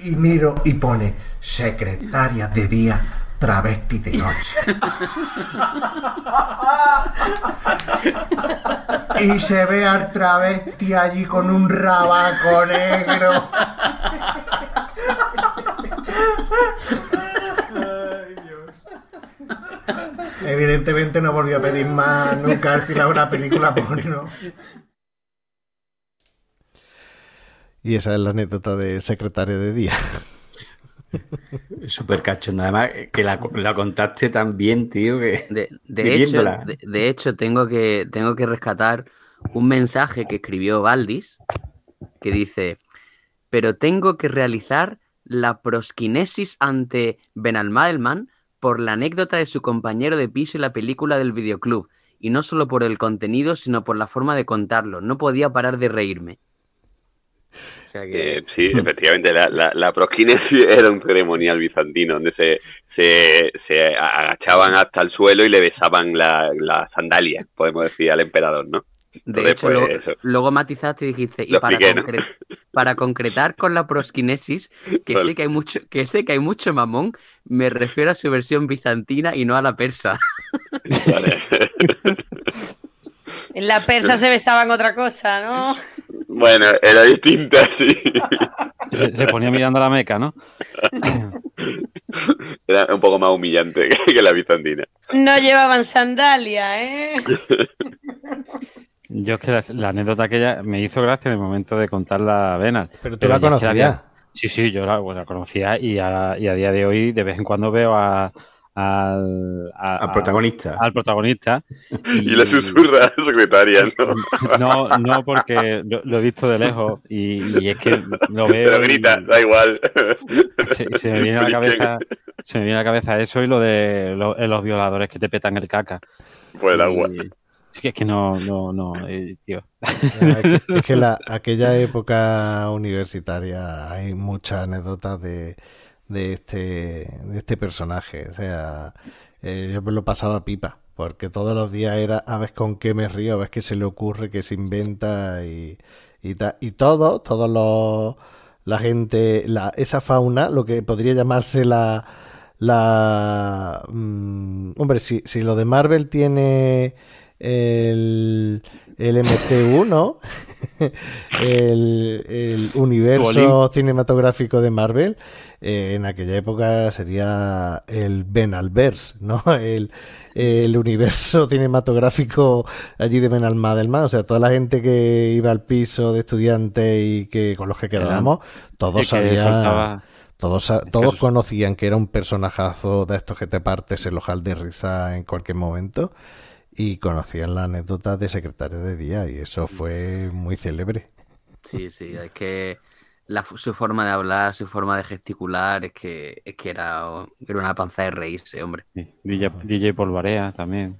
Y miro y pone, secretaria de día, travesti de noche. <laughs> Y se ve al travesti allí con un rabaco negro. Evidentemente no volvió a pedir más nunca al final una película por porno. Y esa es la anécdota de secretario de día. Súper cachonda. Además, que la, la, contaste tan bien, tío. Que, de, de hecho, tengo que, tengo que rescatar un mensaje que escribió Valdis que dice: Pero tengo que realizar la prosquinesis ante Benalmádel por la anécdota de su compañero de piso y la película del videoclub, y no solo por el contenido, sino por la forma de contarlo. No podía parar de reírme. O sea que... Eh, sí, efectivamente, la, la, la prosquinesis <laughs> era un ceremonial bizantino donde se, se, se agachaban hasta el suelo y le besaban la, la sandalia, podemos decir, al emperador, ¿no? De Entonces, hecho, pues, luego, matizaste y dijiste, y para, concretar con la prosquinesis, que Vale. sé que hay mucho, que sé que hay mucho mamón, me refiero a su versión bizantina y no a la persa. <laughs> En la persa se besaban otra cosa, ¿no? Bueno, era distinta, sí. Se, se ponía mirando a la meca, ¿no? <laughs> Era un poco más humillante que, que la bizantina. No llevaban sandalia, ¿eh? <laughs> Yo es que la, la anécdota aquella me hizo gracia en el momento de contarla a Benal. Pero tú la conocías. Sí, sí, yo la, pues, la conocía y a, y a día de hoy de vez en cuando veo a, al, a- Al protagonista. al protagonista. <laughs> Y le susurra a la secretaria, ¿no? <laughs> No, no, porque lo, lo he visto de lejos y, y es que lo veo. Pero y grita, da igual. Se, se me viene a la cabeza, se me viene a la cabeza eso y lo de lo- los violadores que te petan el caca. Por el agua. Y- Sí, que es que no, no, no, eh, tío. Ya, Es que, <laughs> es que la, aquella época universitaria hay muchas anécdotas de, de este de este personaje. O sea, eh, yo me lo pasaba pipa, porque todos los días era a ver con qué me río, a ver qué se le ocurre, qué se inventa y, y, ta- y todo, todos los la gente, la, esa fauna, lo que podría llamarse la la mm, hombre, si, si lo de Marvel tiene el, el MCU, ¿no? <laughs> el, el universo cinematográfico de Marvel, eh, en aquella época sería el Benalverse, ¿no? El, el universo cinematográfico allí de Benalmadelman, o sea, toda la gente que iba al piso de estudiantes y que con los que quedábamos, todos sabían... Todos, todos conocían que era un personajazo de estos que te partes el ojal de risa en cualquier momento y conocían la anécdota de secretario de día y eso fue muy célebre. Sí, sí, es que la, su forma de hablar, su forma de gesticular, es que, es que era, era una panza de reírse, hombre. DJ, DJ Polvarea también.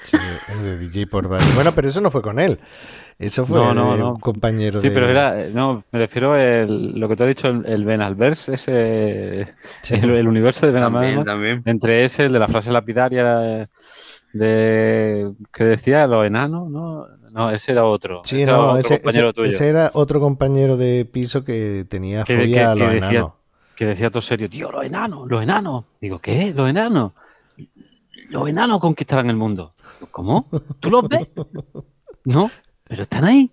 Sí, el de DJ por Bueno, pero eso no fue con él. Eso fue No, no, de no. un compañero Sí, de... pero era, eh, no, me refiero a lo que tú has dicho, el, el Benalverse, ese, Sí. el, el universo de También, Benalverse, también. entre ese, el de la frase lapidaria de que decía los enanos, ¿no? No, ese era otro. Sí, ese era otro ese, compañero ese- tuyo. ese era otro compañero de piso que tenía que, fobia que- a que los decía, enanos. que decía todo serio, tío, los enanos, los enanos. Digo, ¿qué? ¿Los enanos? Los enanos conquistarán el mundo. Digo, ¿Cómo? ¿Tú los ves? No, pero están ahí.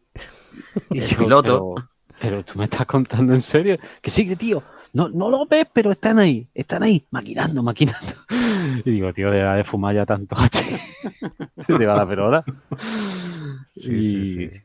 Y El yo, piloto. Pero, pero tú me estás contando en serio. Que sí, que tío. No, no los ves, pero están ahí. Están ahí, maquinando, maquinando. <laughs> Y digo, tío, deja de fumar ya tanto <laughs> H. Se te va la perola. Sí, y, sí, sí.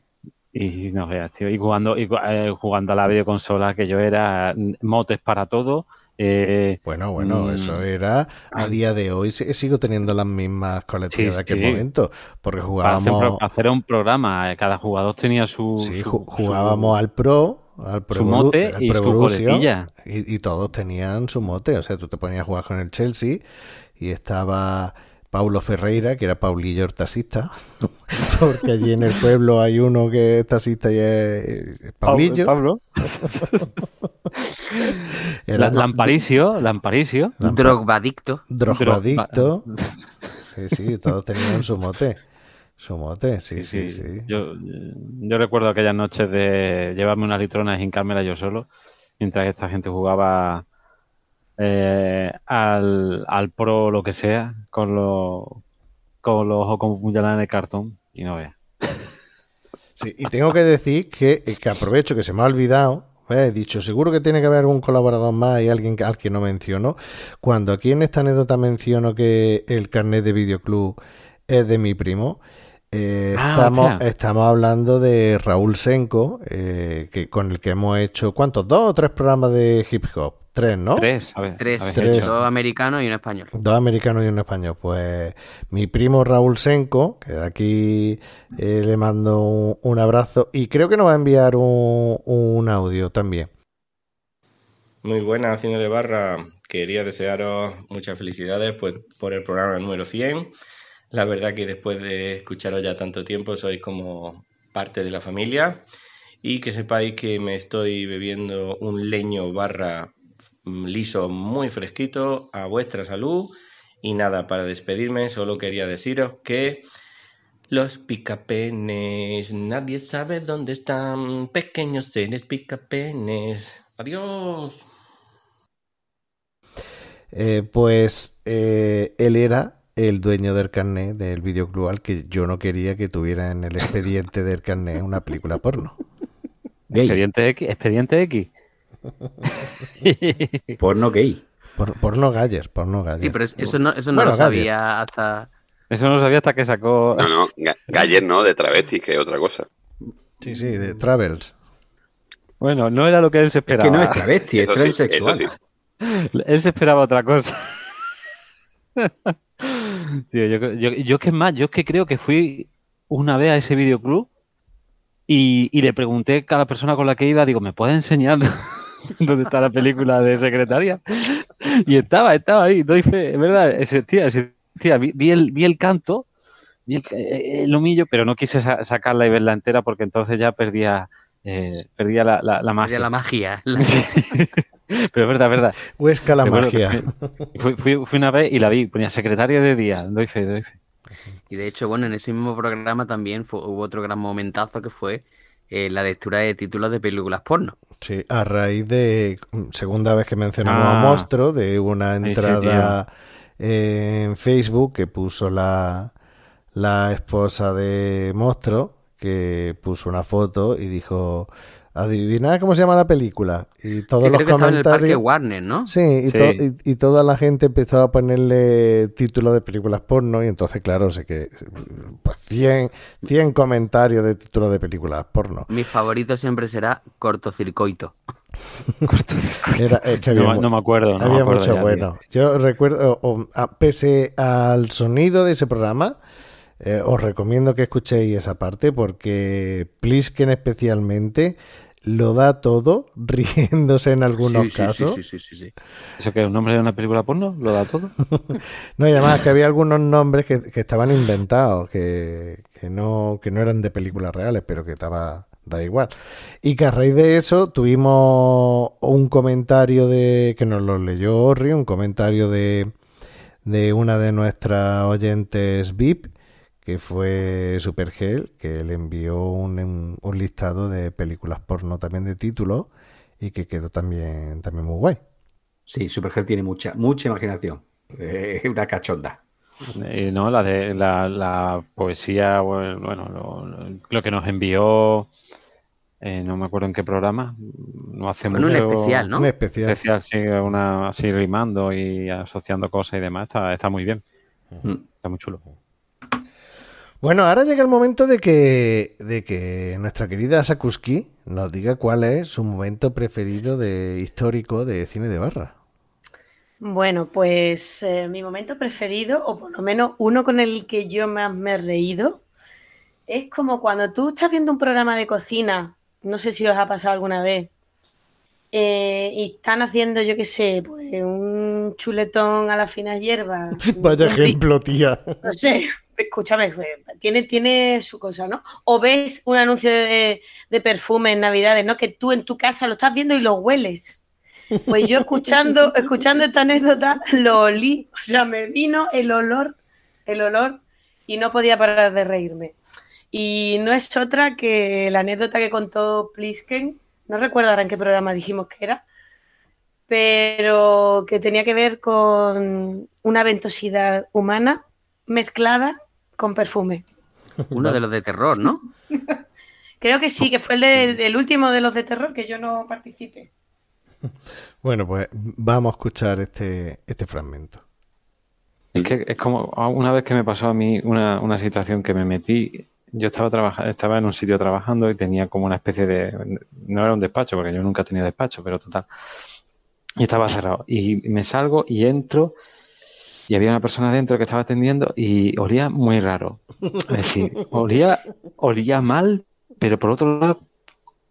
y no veas, tío. Y jugando, y, eh, jugando a la videoconsola, que yo era mm, motes para todo. eh, Bueno, bueno, mm, eso era a día de hoy. si- Sigo teniendo las mismas colecciones Sí, de aquel sí. momento, porque para hacer, un, jugábamos, hacer un programa, eh, cada jugador tenía su. sí, su- jugábamos al Pro, al su mote al y su Evolution, coletilla. y, y todos tenían su mote. O sea, tú te ponías a jugar con el Chelsea y estaba Paulo Ferreira, que era Paulillo el taxista, <laughs> porque allí en el pueblo hay uno que es taxista y es, Paulillo. Pablo. <laughs> Era- La- Lamparicio, Lamparicio. Lampa- Drogadicto. Drogadicto. Sí, sí, todos tenían su mote. Su mote, sí, sí, sí. Yo, yo recuerdo aquellas noches de llevarme unas litronas y hincármela yo solo, mientras esta gente jugaba eh, al, al pro lo que sea, con los con los ojos como puñaladas en el cartón, y no veas. Sí, y tengo que decir que, que aprovecho que se me ha olvidado, he dicho, seguro que tiene que haber algún colaborador más y alguien al que no menciono. Cuando aquí en esta anécdota menciono que el carnet de videoclub es de mi primo, eh, Ah, estamos, estamos hablando de Raúl Senco, eh, que, con el que hemos hecho, ¿cuántos? ¿Dos o tres programas de hip hop? Tres, ¿no? Tres, a ver. Tres, a ver. Tres. dos americanos y un español. Dos americanos y un español. Pues mi primo Raúl Senco, que de aquí eh, le mando un, un abrazo y creo que nos va a enviar un, un audio también. Muy buenas, Cine de Barra. Quería desearos muchas felicidades pues, por el programa número 100. La verdad que después de escucharos ya tanto tiempo sois como parte de la familia y que sepáis que me estoy bebiendo un leño barra mm, liso muy fresquito a vuestra salud y nada, para despedirme solo quería deciros que los picapenes, nadie sabe dónde están, pequeños seres picapenes. Adiós. Eh, pues eh, él era el dueño del carnet del videoclub al que yo no quería que tuviera en el expediente del carnet una película porno. Expediente X. Expediente X. <laughs> Porno gay. Por, porno Galler, porno Galler. Sí, pero es- eso no, eso no Bueno, lo Galler. sabía hasta... Eso no lo sabía hasta que sacó. No, no, Ga- Galler no, de travestis, que es otra cosa. Sí, sí, de Travels. Bueno, no era lo que él se esperaba. que no es travesti, es sí, transexual. <laughs> Él se esperaba otra cosa. <laughs> Tío, yo, yo, yo es que es más, yo es que creo que fui una vez a ese videoclub y, y le pregunté a cada persona con la que iba, digo, ¿me puedes enseñar <laughs> dónde está la película de secretaria? Y estaba, estaba ahí, doy fe, es verdad, existía, existía. Vi, vi el, vi el canto, vi el, eh, el humillo, pero no quise sa- sacarla y verla entera porque entonces ya perdía, eh, perdía la, la, la magia. de la magia. <laughs> la- Sí. Pero es verdad, es verdad. Huesca la Recuerdo magia. Fui, fui- fui una vez y la vi, ponía secretaria de día, doy fe, doy fe. Y de hecho, bueno, en ese mismo programa también fue- hubo otro gran momentazo que fue eh, la lectura de títulos de películas porno. Sí, a raíz de mm, segunda vez que mencionamos Ah. a Monstruo, de una sí, entrada en Facebook que puso la, la esposa de Monstruo, que puso una foto y dijo, adivina cómo se llama la película. Y todos Sí, los creo que estaba en el parque comentarios... Warner, ¿no? Sí, y, Sí. to- y- y toda la gente empezó a ponerle títulos de películas porno y entonces, claro, sé que pues 100, 100 comentarios de títulos de películas porno. Mi favorito siempre será cortocircuito. <laughs> Era, es que No, había me- no me acuerdo. No me había acuerdo mucho ya, bueno. Yo recuerdo, o- a- pese al sonido de ese programa, eh, os recomiendo que escuchéis esa parte porque Plisken especialmente lo da todo <laughs> riéndose en algunos Sí, sí, casos. Sí, sí, sí, sí, sí. ¿Eso que es un nombre de una película porno? ¿Lo da todo? <laughs> No, y además que había algunos nombres que, que estaban inventados, que, que no, que no eran de películas reales, pero que estaba, da igual. Y que a raíz de eso tuvimos un comentario de, que nos lo leyó Orri, un comentario de, de una de nuestras oyentes VIP, que fue Supergel, que le envió un, un- listado de películas porno también de títulos y que quedó también, también muy guay. Sí, Supergel tiene mucha, mucha imaginación. Eh, Es una cachonda. Eh, no, la de la, la poesía, bueno, lo, lo que nos envió, eh, no me acuerdo en qué programa, no hace Fue en un mucho. especial, ¿no? Un especial. Especial, sí, una, así rimando y asociando cosas y demás, está, está muy bien, Mm. está muy chulo. Bueno, ahora llega el momento de que, de que nuestra querida Sakuski nos diga cuál es su momento preferido de histórico de cine de barra. Bueno, pues eh, mi momento preferido, o por lo menos uno con el que yo más me he reído, es como cuando tú estás viendo un programa de cocina, no sé si os ha pasado alguna vez, eh, y están haciendo, yo qué sé, pues un chuletón a las finas hierbas. <laughs> Vaya ejemplo, tía. no sé, escúchame, tiene, tiene su cosa, ¿no? O ves un anuncio de, de perfume en Navidades, ¿no? Que tú en tu casa lo estás viendo y lo hueles. Pues yo escuchando, <laughs> escuchando esta anécdota lo olí, o sea, me vino el olor, el olor y no podía parar de reírme. Y no es otra que la anécdota que contó Plisken, no recuerdo ahora en qué programa dijimos que era, pero que tenía que ver con una ventosidad humana mezclada con perfume. Uno de los de terror, ¿no? <laughs> Creo que sí, que fue el de- del último de los de terror que yo no participé. <laughs> Bueno, pues vamos a escuchar este, este fragmento. Es que es como una vez que me pasó a mí una, una situación que me metí, yo estaba trabajando, estaba en un sitio trabajando y tenía como una especie de, no era un despacho, porque yo nunca he tenido despacho, pero total. Y estaba cerrado. Y me salgo y entro y había una persona dentro que estaba atendiendo y olía muy raro. Es decir, olía, olía mal, pero por otro lado,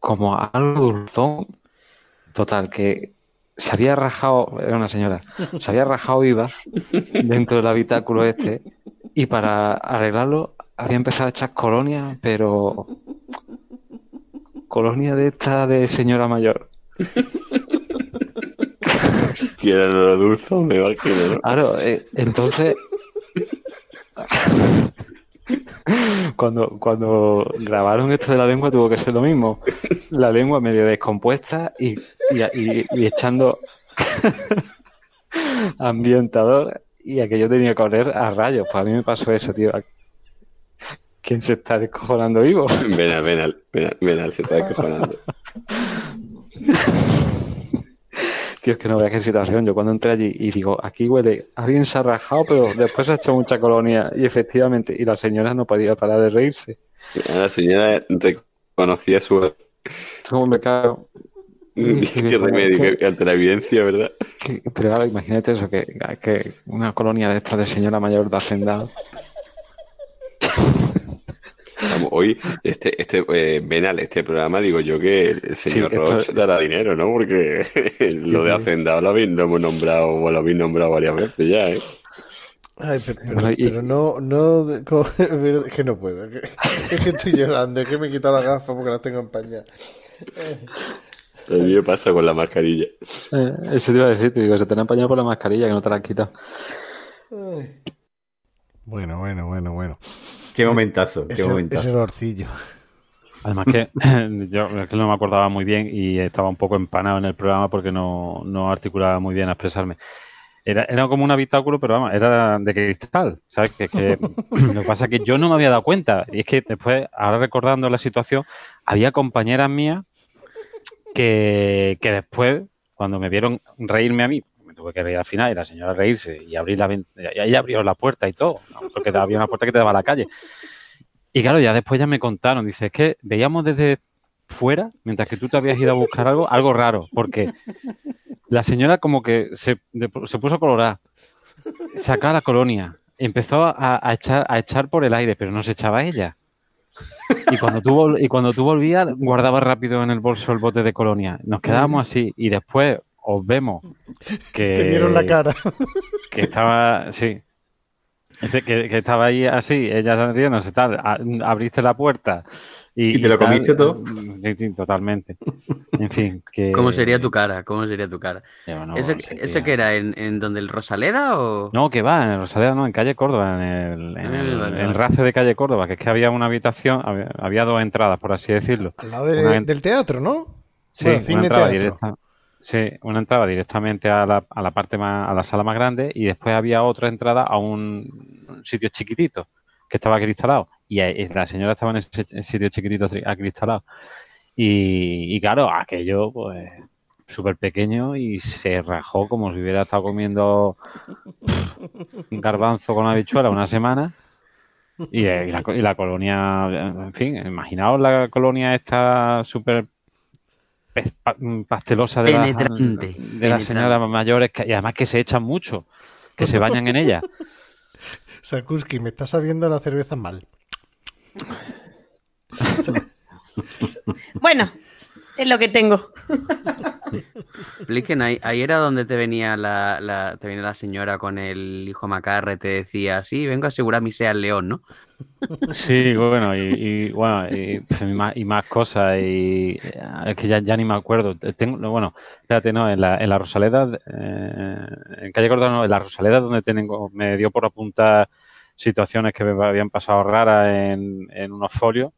como algo dulzón. Total, que se había rajado, era una señora, se había rajado viva dentro del habitáculo este y para arreglarlo había empezado a echar colonia, pero colonia de esta de señora mayor. Que era lo dulce, me imagino, ¿no? Claro, eh, entonces cuando, cuando grabaron esto de la lengua tuvo que ser lo mismo. La lengua medio descompuesta y, y, y- y echando ambientador y aquello tenía que oler a rayos. Pues a mí me pasó eso, tío. ¿Quién se está descojonando vivo? Venal, venal, venal, venal, se está descojonando. <laughs> Tío, es que no veas qué situación. Yo cuando entré allí y digo, aquí huele, alguien se ha rajado, pero después ha hecho mucha colonia. Y efectivamente, y la señora no podía parar de reírse. La señora reconocía su... ¿Cómo me cago? Qué remedio, que, ante la evidencia, ¿verdad? Que- pero ahora imagínate eso, que, que una colonia de estas de señora mayor de hacendado. Vamos, hoy, este, este, eh, Venal, este programa, digo yo que el señor Sí, esto- Roche dará dinero, ¿no? Porque <laughs> lo de Hacendado lo, habéis, lo hemos nombrado, o lo habéis nombrado varias veces ya, ¿eh? Ay, pe- pero, pero no, no, <laughs> es que no puedo, que- es que estoy llorando, es que me he quitado las gafas porque las tengo empañadas. A mí me pasa con la mascarilla. Eh, eso te iba a decir, te digo, se te han empañado por la mascarilla que no te la has quitado. Ay. Bueno, bueno, bueno, bueno. Qué momentazo, qué Ese, momentazo. ese olorcillo. Además que <laughs> yo es que no me acordaba muy bien y estaba un poco empanado en el programa porque no, no articulaba muy bien a expresarme. Era, era como un habitáculo, pero vamos, era de cristal, ¿sabes? Que, que <laughs> lo que pasa es que yo no me había dado cuenta. Y es que después, ahora recordando la situación, había compañeras mías que, que después, cuando me vieron reírme a mí, me tuve que reír al final y la señora reírse y abrir la y ella abrió la puerta y todo, porque había una puerta que te daba a la calle. Y claro, ya después ya me contaron, dice, es que veíamos desde fuera, mientras que tú te habías ido a buscar algo, algo raro, porque la señora como que se, se puso colorada, sacaba la colonia, empezó a, a echar, a echar por el aire, pero no se echaba ella. Y cuando tú, y cuando tú volvías, guardaba rápido en el bolso el bote de colonia. Nos quedábamos así y después os vemos que... <laughs> Te vieron la cara. <laughs> Que estaba, sí. Este, que, que estaba ahí así, ella riéndose, tal. abriste la puerta. Y, ¿Y te lo tal. comiste todo? Sí, sí, totalmente. En fin, <laughs> que... ¿Cómo sería tu cara? ¿Cómo sería tu cara? No, ¿Ese, sería- ese que era? ¿En, en donde el Rosaleda o...? No, que va, en Rosaleda, no, en calle Córdoba, en el, en Ah, el, vale, en vale. RACE de calle Córdoba, que es que había una habitación, había, había dos entradas, por así decirlo. Al lado de- Una en- del teatro, ¿no? Sí, Bueno, una cine entrada teatro. directa. Sí, una entrada directamente a la, a la parte más, a la sala más grande y después había otra entrada a un sitio chiquitito que estaba acristalado y la señora estaba en ese sitio chiquitito acristalado y, y claro, aquello pues súper pequeño y se rajó como si hubiera estado comiendo un garbanzo con habichuela una semana. Y, eh, y la, colonia, en fin, imaginaos la colonia esta súper pastelosa de, las- Penetrante, de las señoras mayores que, y además que se echan mucho, que se bañan en ella. <laughs> Sakuski, me está sabiendo la cerveza mal. Bueno, es lo que tengo. Expliquen, ahí, ahí era donde te venía la, la- te venía la señora con el hijo macarre, te decía, sí, vengo a asegurar mi sea el león, ¿no? Sí, bueno, y, y, bueno, y, y más, y más cosas, y eh, es que ya, ya ni me acuerdo. Tengo, no, bueno, espérate, no, en la, en la Rosaleda, eh, en calle Córdoba, no, en la Rosaleda donde tengo, me dio por apuntar situaciones que me habían pasado raras en, en unos folios.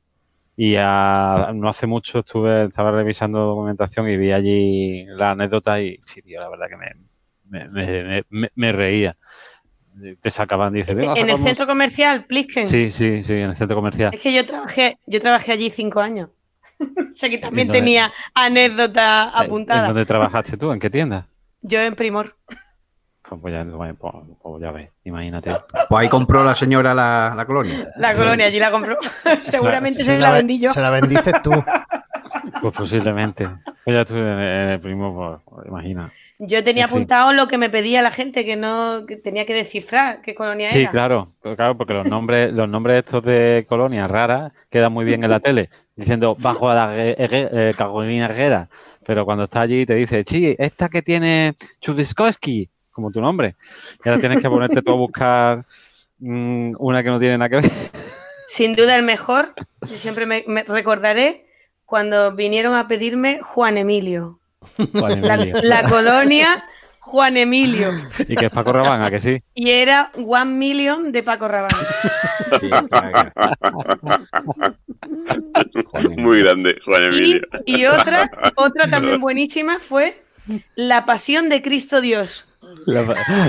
Y a- no hace mucho estuve, estaba revisando documentación y vi allí la anécdota y sí, tío, la verdad que me, me, me- reía. Te sacaban, dice, "Venga, En el sacamos". centro comercial, Plisken. Sí, sí, sí, en el centro comercial. Es que yo trabajé, yo trabajé allí cinco años. <laughs> o sea que también ¿En tenía anécdota ¿En apuntada. dónde trabajaste tú? ¿En qué tienda? Yo en Primor. Pues, pues ya, pues, pues ya ves, imagínate. Pues ahí compró la señora la, la colonia. La colonia allí la compró. <laughs> <laughs> Seguramente se, Se la ve- vendí yo. Se la vendiste tú. Pues posiblemente. Pues ya estuve en el, en el primo, pues, imagina. Yo tenía En fin. apuntado lo que me pedía la gente, que no que tenía que descifrar qué colonia Sí, era. claro, claro, porque los nombres, los nombres estos de colonias raras quedan muy bien en la tele, diciendo bajo la Gue- Herre- eh, Carolina Herrera, pero cuando está allí te dice, sí, esta que tiene Chudiskowski, como tu nombre, y ahora tienes que ponerte tú a buscar mm, una que no tiene nada que ver. Sin duda el mejor, yo siempre me, me recordaré cuando vinieron a pedirme Juan Emilio. Juan La, Emilio. la colonia Juan Emilio. Y que es Paco Rabanne, ¿a que sí? Y era One Million de Paco Rabanne. Muy grande, Juan Y, Emilio. y otra, otra también buenísima fue La Pasión de Cristo Dios. La,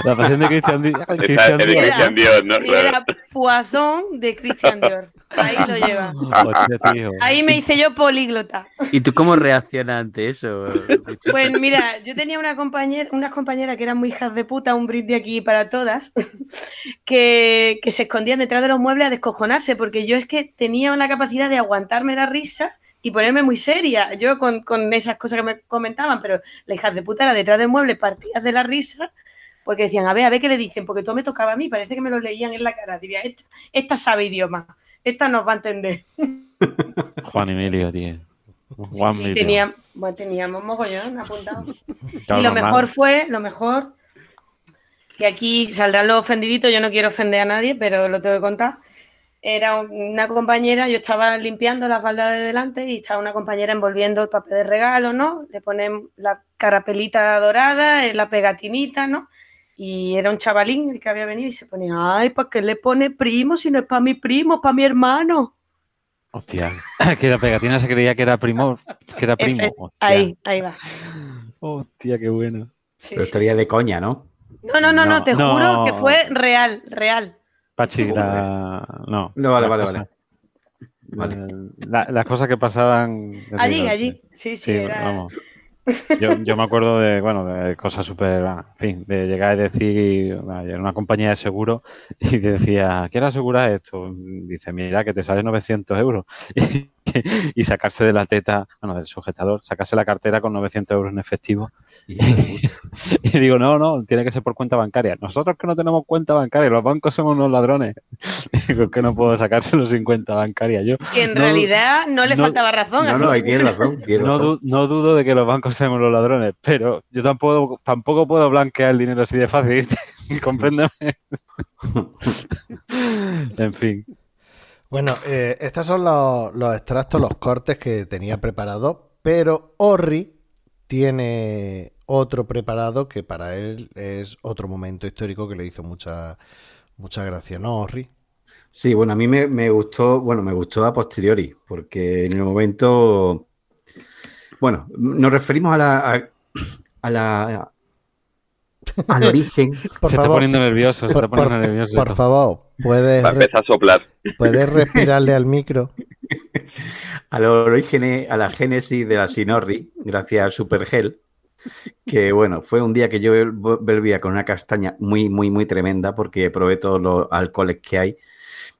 la pasión de Cristian, Di- de Dior. Cristian Dios, ¿no? Y Claro. era Poisson de Christian Dior. Ahí lo lleva. Hostia. Ahí me hice yo políglota. ¿Y tú cómo reaccionas ante eso? muchacho? Pues mira, yo tenía una compañera, unas compañeras que eran muy hijas de puta, un brindis aquí para todas, <laughs> que, que se escondían detrás de los muebles a descojonarse, porque yo es que tenía una capacidad de aguantarme la risa y ponerme muy seria. Yo con, con esas cosas que me comentaban, pero la hija de puta era detrás del mueble, partidas de la risa, porque decían, a ver, a ver qué le dicen, porque todo me tocaba a mí, parece que me lo leían en la cara. Diría, esta, esta sabe idioma, esta nos va a entender. <laughs> Juan Emilio, tío. Juan Sí, tenía, bueno, teníamos mogollón apuntado. Claro, y lo normal. mejor fue, lo mejor, que aquí saldrán los ofendiditos, yo no quiero ofender a nadie, pero lo tengo que contar. Era una compañera, yo estaba limpiando la falda de delante y estaba una compañera envolviendo el papel de regalo, ¿no? Le ponen la carapelita dorada, eh, la pegatinita, ¿no? Y era un chavalín el que había venido y se ponía, ay, ¿para qué le pone primo si no es para mi primo, es para mi hermano? Hostia, <laughs> que la pegatina se creía que era primo, que era primo. Hostia. ahí, ahí va. Hostia, qué bueno. Sí, Pero sí, estaría de coña, ¿no? No, no, no, no, No, te no. juro que fue real, real. Pachi, la... no. No, vale, vale, vale. eh, la- las cosas que pasaban. Allí, allí. Sí, sí, era. vamos. Yo, yo me acuerdo de, bueno, de cosas súper, en fin, de llegar y decir, era una compañía de seguro y decía, quiero asegurar esto. Dice, mira, que te sale 900 euros. <laughs> Y, <laughs> sacarse de la teta, bueno, del sujetador, sacarse la cartera con 900 euros en efectivo. <laughs> Y digo, no, no, tiene que ser por cuenta bancaria. Nosotros que no tenemos cuenta bancaria, los bancos somos unos ladrones. <laughs> Digo, que no puedo sacárselo sin cuenta bancaria yo. Que en No- realidad no le no- faltaba razón. así seguro. no, du- no dudo de que los bancos seamos los ladrones, pero yo tampoco, tampoco puedo blanquear el dinero así de fácil. Compréndeme. en fin. Bueno, eh, estos son los, los extractos, los cortes que tenía preparados, pero Orri tiene otro preparado que para él es otro momento histórico que le hizo mucha, mucha gracia, ¿no, Orri? Sí, bueno, a mí me, me gustó, bueno, me gustó a posteriori, porque en el momento, bueno, nos referimos a la, a la, <laughs> al origen. Por se está poniendo nervioso, se por- está poniendo por- nervioso. Por favor, puedes, Va a re- empezar a soplar. puedes respirarle al micro. <laughs> al origen, a la génesis de la Sinorri, gracias a Supergel, que bueno, fue un día que yo volvía con una castaña muy, muy, muy tremenda porque probé todos los alcoholes que hay,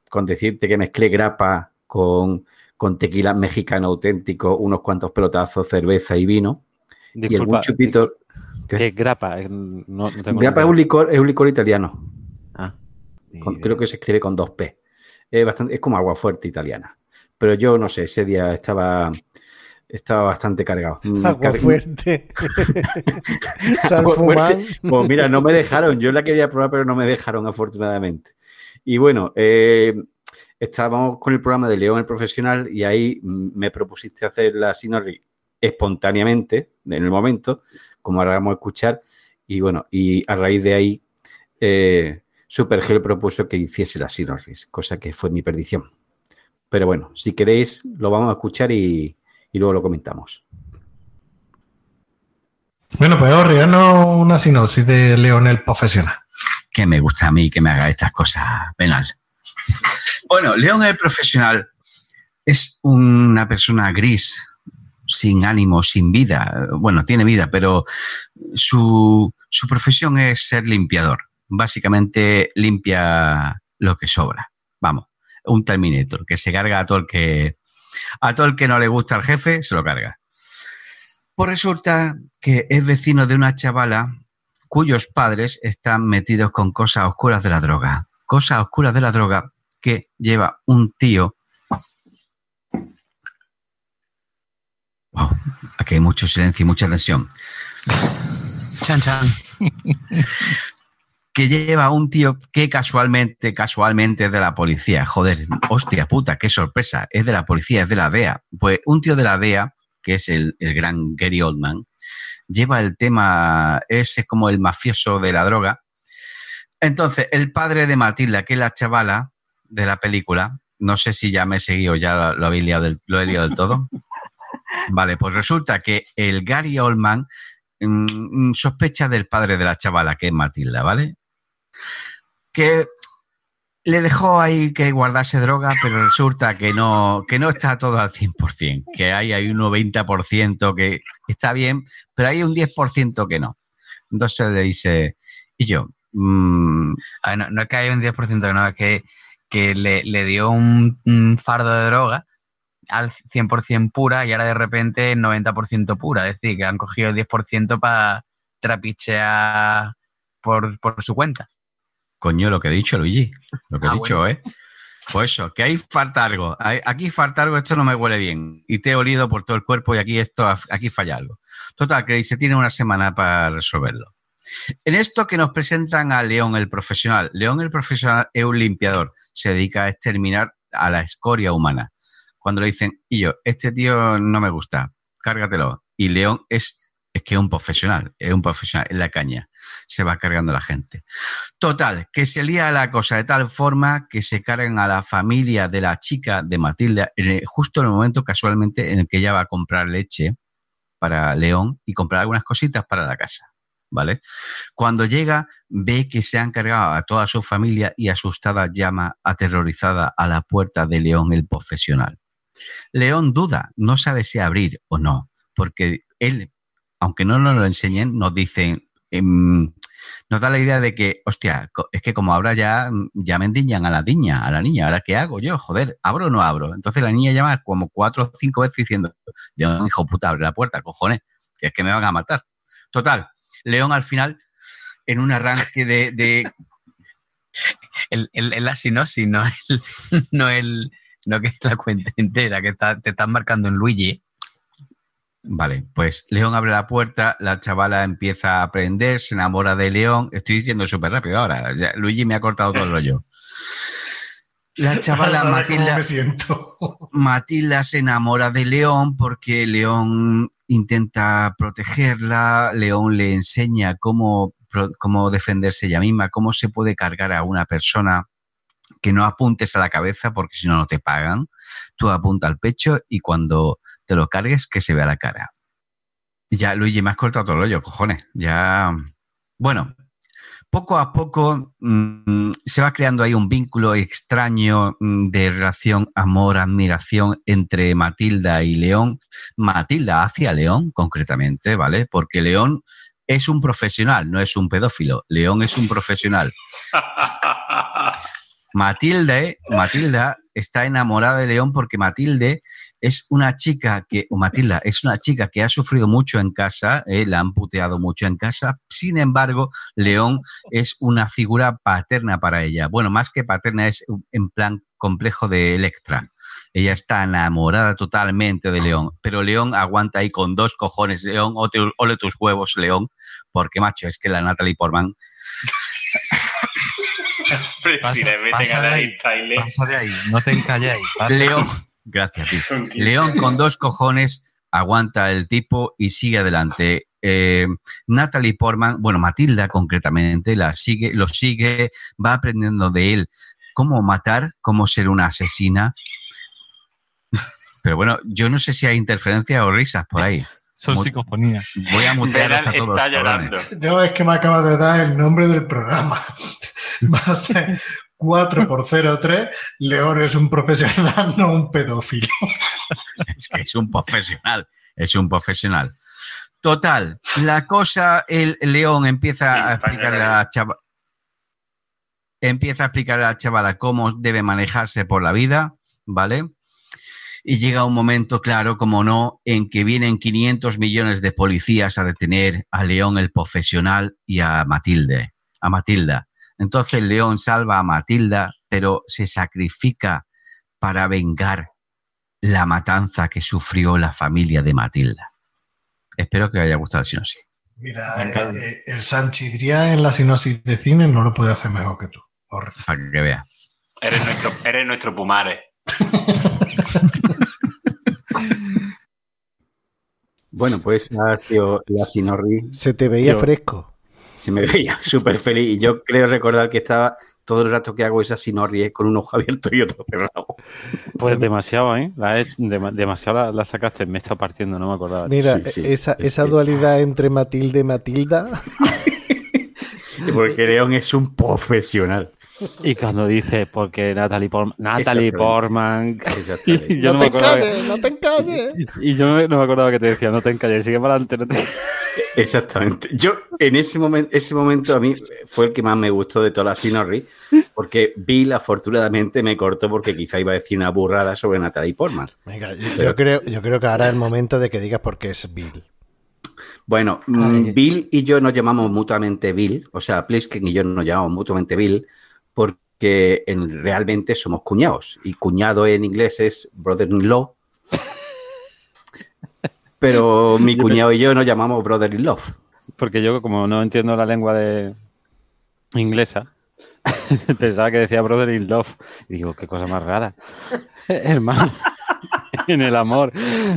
con decirte que mezclé grapa con, con tequila mexicano auténtico, unos cuantos pelotazos, cerveza y vino, y algún chupito... ¿Qué es grapa? Eh, No, tengo es un licor, es un licor italiano. Ah, Con- creo que se escribe con dos P. Es, bastante, es como agua fuerte italiana. Pero yo no sé, ese día estaba, estaba bastante cargado. Mm, Agua car- fuerte. <laughs> Fuerte. Pues mira, no me dejaron. Yo la quería probar, pero no me dejaron, afortunadamente. Y bueno, eh, estábamos con el programa de León el Profesional y ahí mm, me propusiste hacer la Sinorri espontáneamente, en el momento, como ahora vamos a escuchar. Y bueno, y a raíz de ahí, eh, Supergel propuso que hiciese la Sinorris, cosa que fue mi perdición. Pero bueno, si queréis, lo vamos a escuchar y, y luego lo comentamos. Bueno, pues Orri, haznos una sinopsis de Leonel Profesional. que me gusta a mí que me haga estas cosas penal. Bueno, León el profesional es una persona gris, sin ánimo, sin vida. Bueno, tiene vida, pero su, su profesión es ser limpiador. Básicamente limpia lo que sobra. Vamos, un Terminator que se carga a todo el que a todo el que no le gusta al jefe, se lo carga. Pues resulta que es vecino de una chavala cuyos padres están metidos con cosas oscuras de la droga. Cosas oscuras de la droga que lleva un tío. Wow, aquí hay mucho silencio y mucha tensión. Chan, chan. que lleva un tío que casualmente, casualmente es de la policía. Joder, hostia puta, qué sorpresa. Es de la policía, es de la DEA. Pues un tío de la DEA, que es el, el gran Gary Oldman, lleva el tema, ese es como el mafioso de la droga. Entonces, el padre de Matilda, que es la chavala de la película, no sé si ya me he seguido, ya lo, lo liado del, lo he liado del todo. <laughs> Vale, pues resulta que el Gary Oldman mm, sospecha del padre de la chavala, que es Matilda, ¿vale? Que le dejó ahí que guardarse droga, pero resulta que no, que no está todo al 100%, que hay, hay un 90% que está bien, pero hay un 10% que no. Entonces le dice, y yo, mm, ver, no, es que haya un 10%, que no, es que, que le, le dio un fardo de droga al 100% pura y ahora de repente 90% pura. Es decir, que han cogido el 10% para trapichear por, por su cuenta. coño, lo que he dicho, Luigi, lo que Ah, he dicho, bueno. ¿eh? Pues eso, que ahí falta algo. Aquí falta algo, esto no me huele bien. Y te he olido por todo el cuerpo y aquí esto, aquí falla algo. Total, que se tiene una semana para resolverlo. En esto que nos presentan a León el profesional. León el profesional es un limpiador. Se dedica a exterminar a la escoria humana. Cuando le dicen, y yo, este tío no me gusta, cárgatelo. Y León es, es que es un profesional, es un profesional, en la caña. Se va cargando la gente. Total, que se lía la cosa de tal forma que se cargan a la familia de la chica de Matilda, justo en el momento casualmente en el que ella va a comprar leche para León y comprar algunas cositas para la casa. ¿Vale? Cuando llega, ve que se han cargado a toda su familia y asustada llama aterrorizada a la puerta de León el profesional. León duda, no sabe si abrir o no, porque él, aunque no nos lo enseñen, nos dicen, em, nos da la idea de que, hostia, es que como ahora ya, ya me a la niña, a la niña, ¿ahora qué hago yo? Joder, ¿abro o no abro? Entonces la niña llama como cuatro o cinco veces diciendo, León, hijo puta, abre la puerta, cojones, es que me van a matar. Total, León al final, en un arranque de... <laughs> El, el, la no el, no el, no que es la cuenta entera, que está- te están marcando en Luigi. Vale, pues León abre la puerta, la chavala empieza a aprender, se enamora de León. Estoy diciendo súper rápido ahora. ya Luigi me ha cortado todo el rollo. La <laughs> chavala Matilda, me siento. <laughs> Matilda se enamora de León porque León intenta protegerla, León le enseña cómo, cómo defenderse ella misma, cómo se puede cargar a una persona que no apuntes a la cabeza porque si no, no te pagan. Tú apunta al pecho y cuando te lo cargues, que se vea la cara. Ya, Luigi, me has cortado todo el rollo, cojones. Ya. Bueno, poco a poco mm, se va creando ahí un vínculo extraño mm, de relación, amor, admiración entre Matilda y León. Matilda hacia León, concretamente, ¿vale? Porque León es un profesional, no es un pedófilo. León es un profesional. <laughs> Matilde, Matilda está enamorada de León porque Matilde es una chica que, o Matilda, es una chica que ha sufrido mucho en casa, eh, la han puteado mucho en casa. Sin embargo, León es una figura paterna para ella. Bueno, más que paterna, es en plan complejo de Electra. Ella está enamorada totalmente de León, pero León aguanta ahí con dos cojones. León, ole, tus huevos, León, porque macho, es que la Natalie Portman Pasa, si le meten pasa a de ahí, Tyler. pasa de ahí, no te encalléis. León, <laughs> gracias. León con dos cojones aguanta el tipo y sigue adelante. Eh, Natalie Portman, bueno, Matilda concretamente, la sigue, lo sigue, va aprendiendo de él cómo matar, cómo ser una asesina. <laughs> Pero bueno, yo no sé si hay interferencia o risas por ahí. Son psicofonías. Voy a mutear a todos. está llorando. No, es que me acaba de dar el nombre del programa. <laughs> Va a ser 4 por 03, León es un profesional, no un pedófilo. <laughs> es que es un profesional, es un profesional. Total, la cosa, el León empieza a explicarle a la chava, empieza a explicarle a la chavala cómo debe manejarse por la vida, ¿vale? Y llega un momento, claro, como no, en que vienen 500 millones de policías a detener a León el profesional y a Matilde, a Matilda. Entonces León salva a Matilda, pero se sacrifica para vengar la matanza que sufrió la familia de Matilda. Espero que os haya gustado el sinopsis. Mira, eh, eh, el Sanchidría en la sinopsis de cine no lo puede hacer mejor que tú. Para que vea. Eres nuestro, eres nuestro Pumare. <laughs> Bueno, pues ha sido la Sinorri. Se te veía Yo- fresco. Se me <laughs> veía súper feliz. Y yo creo recordar que estaba todo el rato que hago esa Sinorri es con un ojo abierto y otro cerrado. Pues demasiado, ¿eh? La demasiado la, la sacaste, me está partiendo, no me acordaba. Mira, esa, esa dualidad entre Matilde y Matilda. <laughs> Porque León es un profesional. Y cuando dice, porque Natalie Portman. Natalie. Portman. <laughs> Y yo no, te acordaba. calles, no te encalles. Y yo no, me acordaba que te decía, no te encalles, sigue para adelante. No te... <laughs> Exactamente. Yo, en ese momento, ese momento a mí fue el que más me gustó de toda la Sinorri, porque Bill afortunadamente me cortó porque quizá iba a decir una burrada sobre Natalie Portman. Venga, yo, yo creo, yo creo que ahora es el momento de que digas por qué es Bill. Bueno, mm, Bill y yo nos llamamos mutuamente Bill, o sea, Plisken y yo nos llamamos mutuamente Bill, porque en- realmente somos cuñados. Y cuñado en inglés es brother-in-law. <laughs> Pero mi cuñado y yo nos llamamos brother-in-law. Porque yo, como no entiendo la lengua de inglesa, <laughs> pensaba que decía brother in love. Y digo, qué cosa más rara. <laughs> Hermano, en el amor.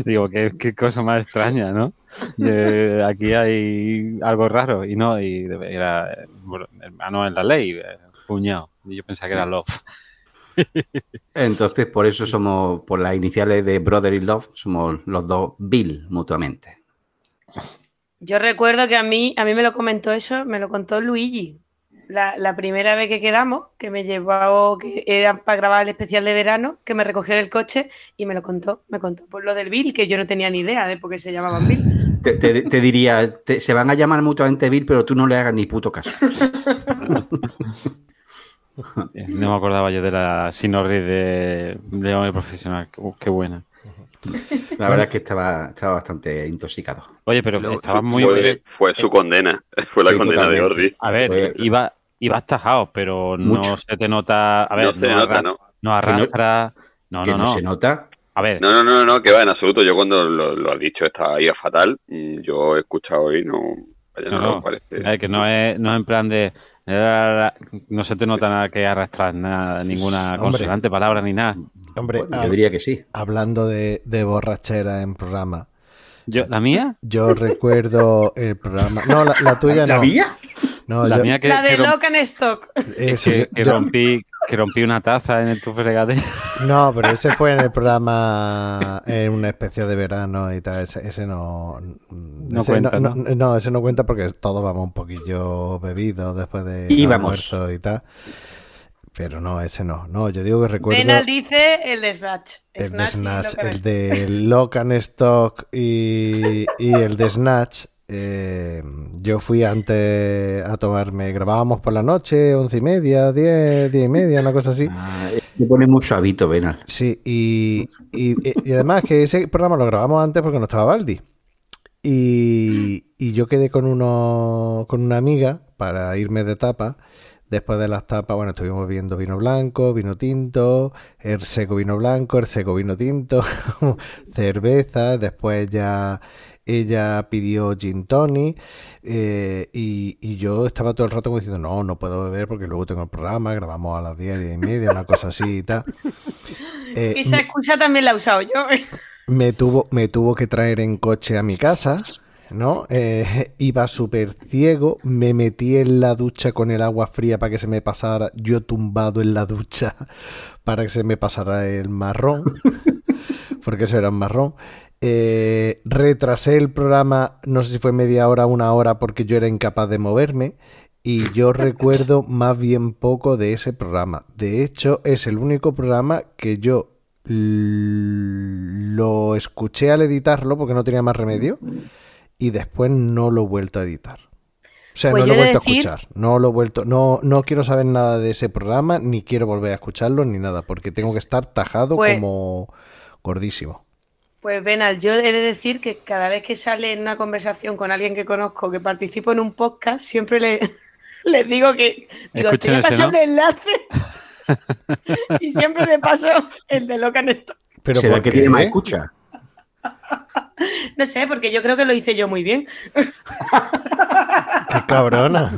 Digo, qué, qué cosa más extraña, ¿no? De- aquí hay algo raro. Y no, y era bueno, hermano en la ley, eh, cuñado. Y yo pensaba que era love. Entonces, por eso somos, por las iniciales de brother-in-law, somos los dos Bill mutuamente. Yo recuerdo que a mí, a mí me lo comentó eso, me lo contó Luigi. La, la primera vez que quedamos, que me llevó, que era para grabar el especial de verano, que me recogió en el coche y me lo contó. Me contó por lo del Bill, que yo no tenía ni idea de por qué se llamaban Bill. Te, te- te diría, te- se van a llamar mutuamente Bill, pero tú no le hagas ni puto caso. <laughs> No me acordaba yo de la Sinorri de León el Profesional. Qué, uh, qué buena. La verdad es que estaba, estaba bastante intoxicado. Oye, pero estaba muy... Fue, fue su condena. Fue la Sí, condena de. Ordi. A ver, Fue- iba, iba tajado, pero Mucho. no se te nota. A ver, No se nota, arra- ¿no? no arrastra. No, que no, no, no. se nota. A ver, No, no, no, no, que va en absoluto. Yo cuando lo, lo has dicho estaba iba fatal. mm, Yo he escuchado y no. Vaya, no, no, no. parece. Que no es, no es en plan de. Eh, No se te nota nada que arrastrar, nada, ninguna Hombre. consonante, palabra ni nada. Hombre, Yo diría que sí. hablando de, de borrachera en programa. Yo, ¿La mía? Yo <laughs> recuerdo el programa. No, la, la tuya no. ¿La mía? No, la yo- mía que, la de que Stock. eso, que- yo- que yo- rompí, que rompí una taza en el tu fregadero. No, pero ese fue en el programa, en una especie de verano y tal. Ese, ese no. No ese cuenta, no, ¿no? no, ese no cuenta porque todos vamos un poquillo bebidos después de Íbamos. almuerzo y tal. Pero no, ese no. No, yo digo que recuerdo. Benal dice el de Snatch. El de y Snatch, el de Lock and Stock y, y el de Snatch. Eh, yo fui antes a tomarme, grabábamos por la noche, once y media, diez, diez y media, una cosa así. Ah, me pone mucho hábito, Benal. Sí, y, y- y además que ese programa lo grabamos antes porque no estaba Baldi. Y, y yo quedé con uno, con una amiga para irme de tapa. Después de las tapas, bueno, estuvimos viendo vino blanco, vino tinto, el seco vino blanco, el seco vino tinto, <laughs> cerveza. Después ya ella pidió gin tonic eh, y, y yo estaba todo el rato como diciendo, no, no puedo beber porque luego tengo el programa, grabamos a las 10, 10 y media, una cosa así y tal. <laughs> Eh, Esa excusa también la he usado yo. <laughs> me tuvo, me tuvo que traer en coche a mi casa, ¿no? Eh, iba súper ciego, me metí en la ducha con el agua fría para que se me pasara, yo tumbado en la ducha <laughs> para que se me pasara el marrón, porque eso era un marrón. Eh, retrasé el programa, no sé si fue media hora o una hora, porque yo era incapaz de moverme. y yo <laughs> recuerdo más bien poco de ese programa. De hecho, es el único programa que yo lo escuché al editarlo porque no tenía más remedio y después no lo he vuelto a editar. O sea, Pues no lo he vuelto a escuchar. No lo he vuelto, no, no quiero saber nada de ese programa, ni quiero volver a escucharlo, ni nada, porque tengo que estar tajado Pues- como gordísimo. Pues Benal, yo he de decir que cada vez que sale en una conversación con alguien que conozco que participo en un podcast, siempre le, <laughs> les digo que digo, te voy a ese, pasar ¿no? un enlace <laughs> y siempre le paso el de Locan Stock. Pero ¿Será ¿por que tiene más escucha? <laughs> No sé, porque yo creo que lo hice yo muy bien. ¡Qué cabrona!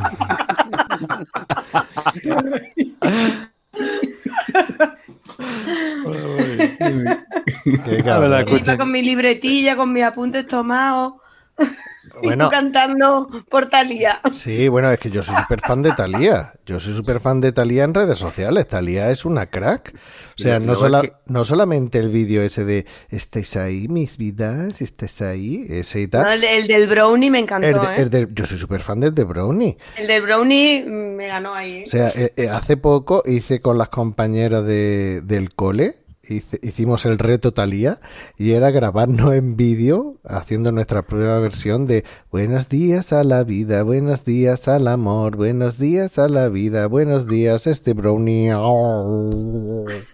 Qué cabrón. Iba con mi libretilla, con mis apuntes tomados. <laughs> y Bueno. tú cantando por Talía. Sí, bueno, es que yo soy súper fan de Talía. Yo soy súper fan de Talía en redes sociales. Talía es una crack. O sea, Y no, sola- es que- no solamente el vídeo ese de ¿Estáis ahí, mis vidas? ¿Estáis ahí? Ese y tal. No, el, de- el del Brownie me encantó, El de- ¿eh? el de- yo soy súper fan del de Brownie. El del Brownie me ganó ahí. ¿eh? O sea, eh, eh, hace poco hice con las compañeras de- del cole, hicimos el reto Talía y era grabarnos en vídeo haciendo nuestra prueba versión de Buenos días a la vida, buenos días al amor, buenos días a la vida, buenos días este brownie. <laughs>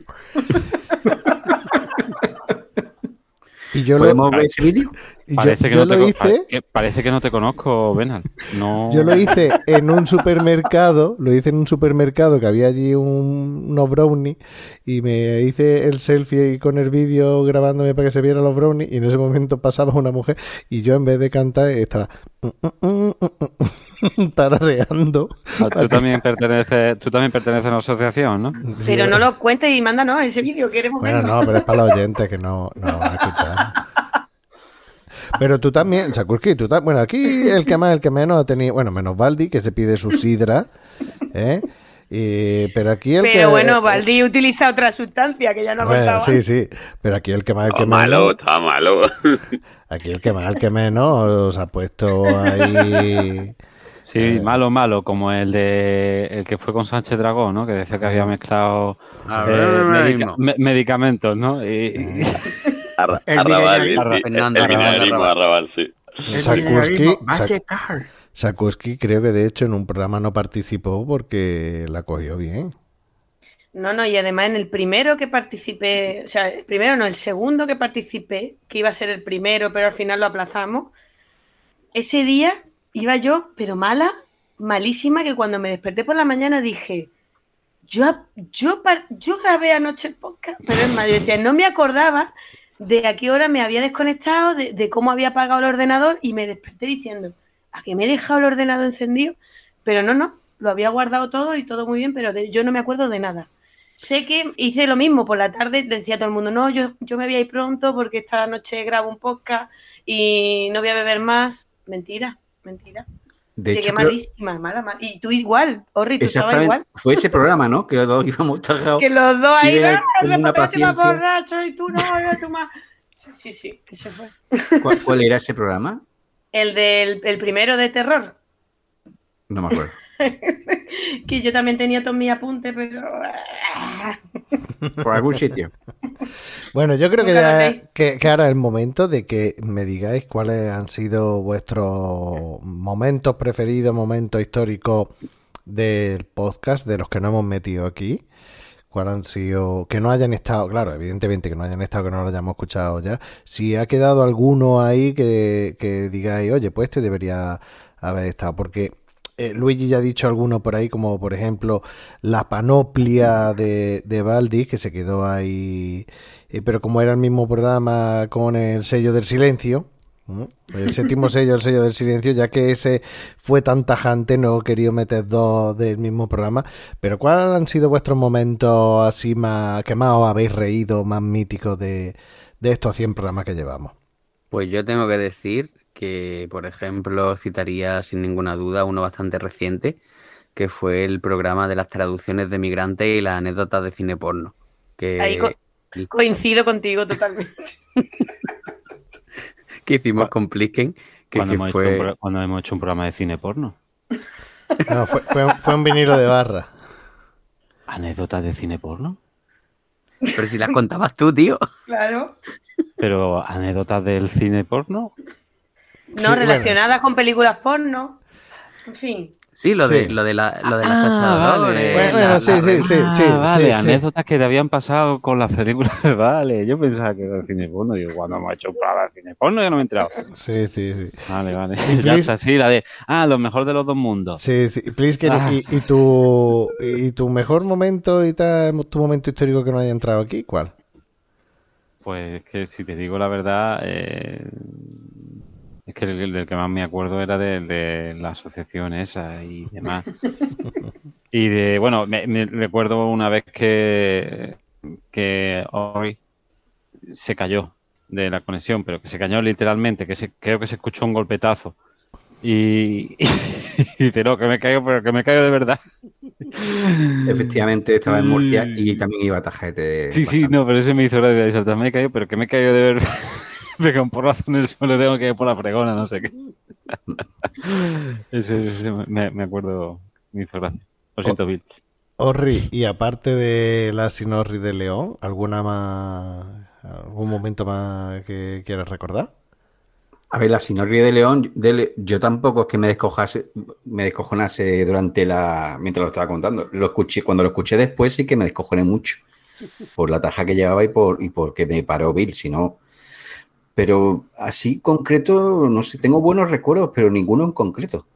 Y yo lo, ¿Podemos ver ese vídeo? Y yo- Parece que, yo no te lo co- hice parece que no te conozco, Benal. No... Yo lo hice en un supermercado, lo hice en un supermercado que había allí un, unos brownies y me hice el selfie ahí con el vídeo grabándome para que se vieran los brownies y en ese momento pasaba una mujer y yo en vez de cantar estaba <laughs> tarareando. Ah, Tú también perteneces, tú también perteneces a una asociación, ¿no? Pero no lo cuentes y mándanos ese vídeo, queremos Bueno, verlo. no, pero es para los oyentes que no, no lo van a escuchar. <laughs> Pero tú también, Sakurski, tú también. Bueno, aquí el que más, el que menos ha tenido. Bueno, menos Baldi, que se pide su sidra. ¿eh? Y- pero aquí el que. Pero bueno, Valdi utiliza otra sustancia que ya no Bueno, contaba. sí, sí. Pero aquí el que más, el que Está malo, menos. está malo. <laughs> Aquí el que más, el que menos os ha puesto ahí. Sí, malo, malo, como el de el que fue con Sánchez Dragón, ¿no? Que decía que había mezclado Ah, eh, me- medicamentos, ¿no? Y, <laughs> Arra- El Arrabal, el Arrabal, Arrabal. Arrabal, sí. Checar. Sakurski creo que de hecho en un programa no participó porque la cogió bien. No, no, y además en el primero que participé, o sea, el primero no, el segundo que participé, que iba a ser el primero, pero al final lo aplazamos, ese día iba yo, pero mala, malísima, que cuando me desperté por la mañana dije, yo, yo, yo grabé anoche el podcast, pero es más, yo decía, no me acordaba de a qué hora me había desconectado, de, cómo había apagado el ordenador, y me desperté diciendo, ¿a que me he dejado el ordenador encendido? Pero no, no, lo había guardado todo y todo muy bien, pero yo no me acuerdo de nada. Sé que hice lo mismo por la tarde, decía todo el mundo, no, yo, yo me voy a ir pronto porque esta noche grabo un podcast y no voy a beber más. Mentira, mentira. De Llegué hecho, creo- malísima, mala, mala. Y tú igual, Orri, tú estabas igual. Fue ese programa, ¿no? Que los dos íbamos tajados. <laughs> Que los dos ahí, ¡ah, paciencia. borracho y tú no, yo tú más. Sí, sí, sí, ese fue. ¿Cuál, cuál era ese programa? El del el primero de terror, No me acuerdo. <laughs> que yo también tenía todos mis apuntes, pero... Por algún sitio. <laughs> Bueno, yo creo que, ya, que ahora es el momento de que me digáis cuáles han sido vuestros momentos preferidos, momentos históricos del podcast, de los que no hemos metido aquí. ¿Cuáles han sido? Que no hayan estado, claro, evidentemente que no hayan estado, que no lo hayamos escuchado ya. Si ha quedado alguno ahí que, que digáis, oye, pues este debería haber estado, porque eh, Luigi ya ha dicho alguno por ahí, como por ejemplo la panoplia de, de Baldi, que se quedó ahí, eh, pero como era el mismo programa con el sello del silencio, ¿no? el séptimo <laughs> sello, el sello del silencio, ya que ese fue tan tajante, no he querido meter dos del mismo programa, pero ¿cuáles han sido vuestros momentos así más, que más os habéis reído, más míticos de, de estos 100 programas que llevamos? Pues yo tengo que decir que, por ejemplo, citaría sin ninguna duda uno bastante reciente, que fue el programa de las traducciones de migrantes y las anécdotas de cine porno. Que, Ahí co- coincido contigo totalmente. <laughs> que hicimos con Plisken, que, cuando, que hemos hecho fue... pro- cuando hemos hecho un programa de cine porno. <laughs> No, fue, fue un- fue un vinilo de barra. ¿Anécdotas de cine porno? Pero si las contabas tú, tío. Claro. Pero anécdotas del cine porno. No relacionadas con películas porno. En fin. Sí, lo de, Sí. lo de, la, lo de las Ah, vale. la- la rema. Ah, vale, anécdotas que te habían pasado con las películas. Vale, yo pensaba que era el cine porno. Digo, cuando hemos hecho un programa de cine porno, yo no me he enterado. Sí, sí, sí. Vale, vale. Y Ya está, sí, la de. Ah, lo mejor de los dos mundos. Sí, sí. Please, que- Ah. y, y tu, y tu mejor momento y tal, tu momento histórico que no haya entrado aquí, ¿cuál? Pues que si te digo la verdad, eh, es que el, del que más me acuerdo era de, de la asociación esa y demás. <laughs> y de, bueno, me, me recuerdo una vez que, que Ori se cayó de la conexión, pero que se cayó literalmente, que se, creo que se escuchó un golpetazo. Y, <laughs> y dice, no, que me caigo, pero que me caigo de verdad. Efectivamente, estaba en Murcia y también iba a Tajete. Sí, sí, no, pero ese me hizo gracia. Me he caído, pero que me he caído de verdad. <laughs> Pega un porrazo en el suelo, tengo que ir por la fregona, no sé qué. <laughs> ese, ese me, me acuerdo, me hizo gracia. Lo siento, Bill. Orri, y aparte de la Sinorri de León, ¿alguna más, algún momento más que quieras recordar? A ver, la Sinorri de León, de Le- yo tampoco es que me descojase, me descojonase durante la. mientras lo estaba contando. Lo escuché, cuando lo escuché después sí que me descojoné mucho. Por la taja que llevaba y por y porque me paró Bill, si no. Pero así concreto, no sé, tengo buenos recuerdos, pero ninguno en concreto.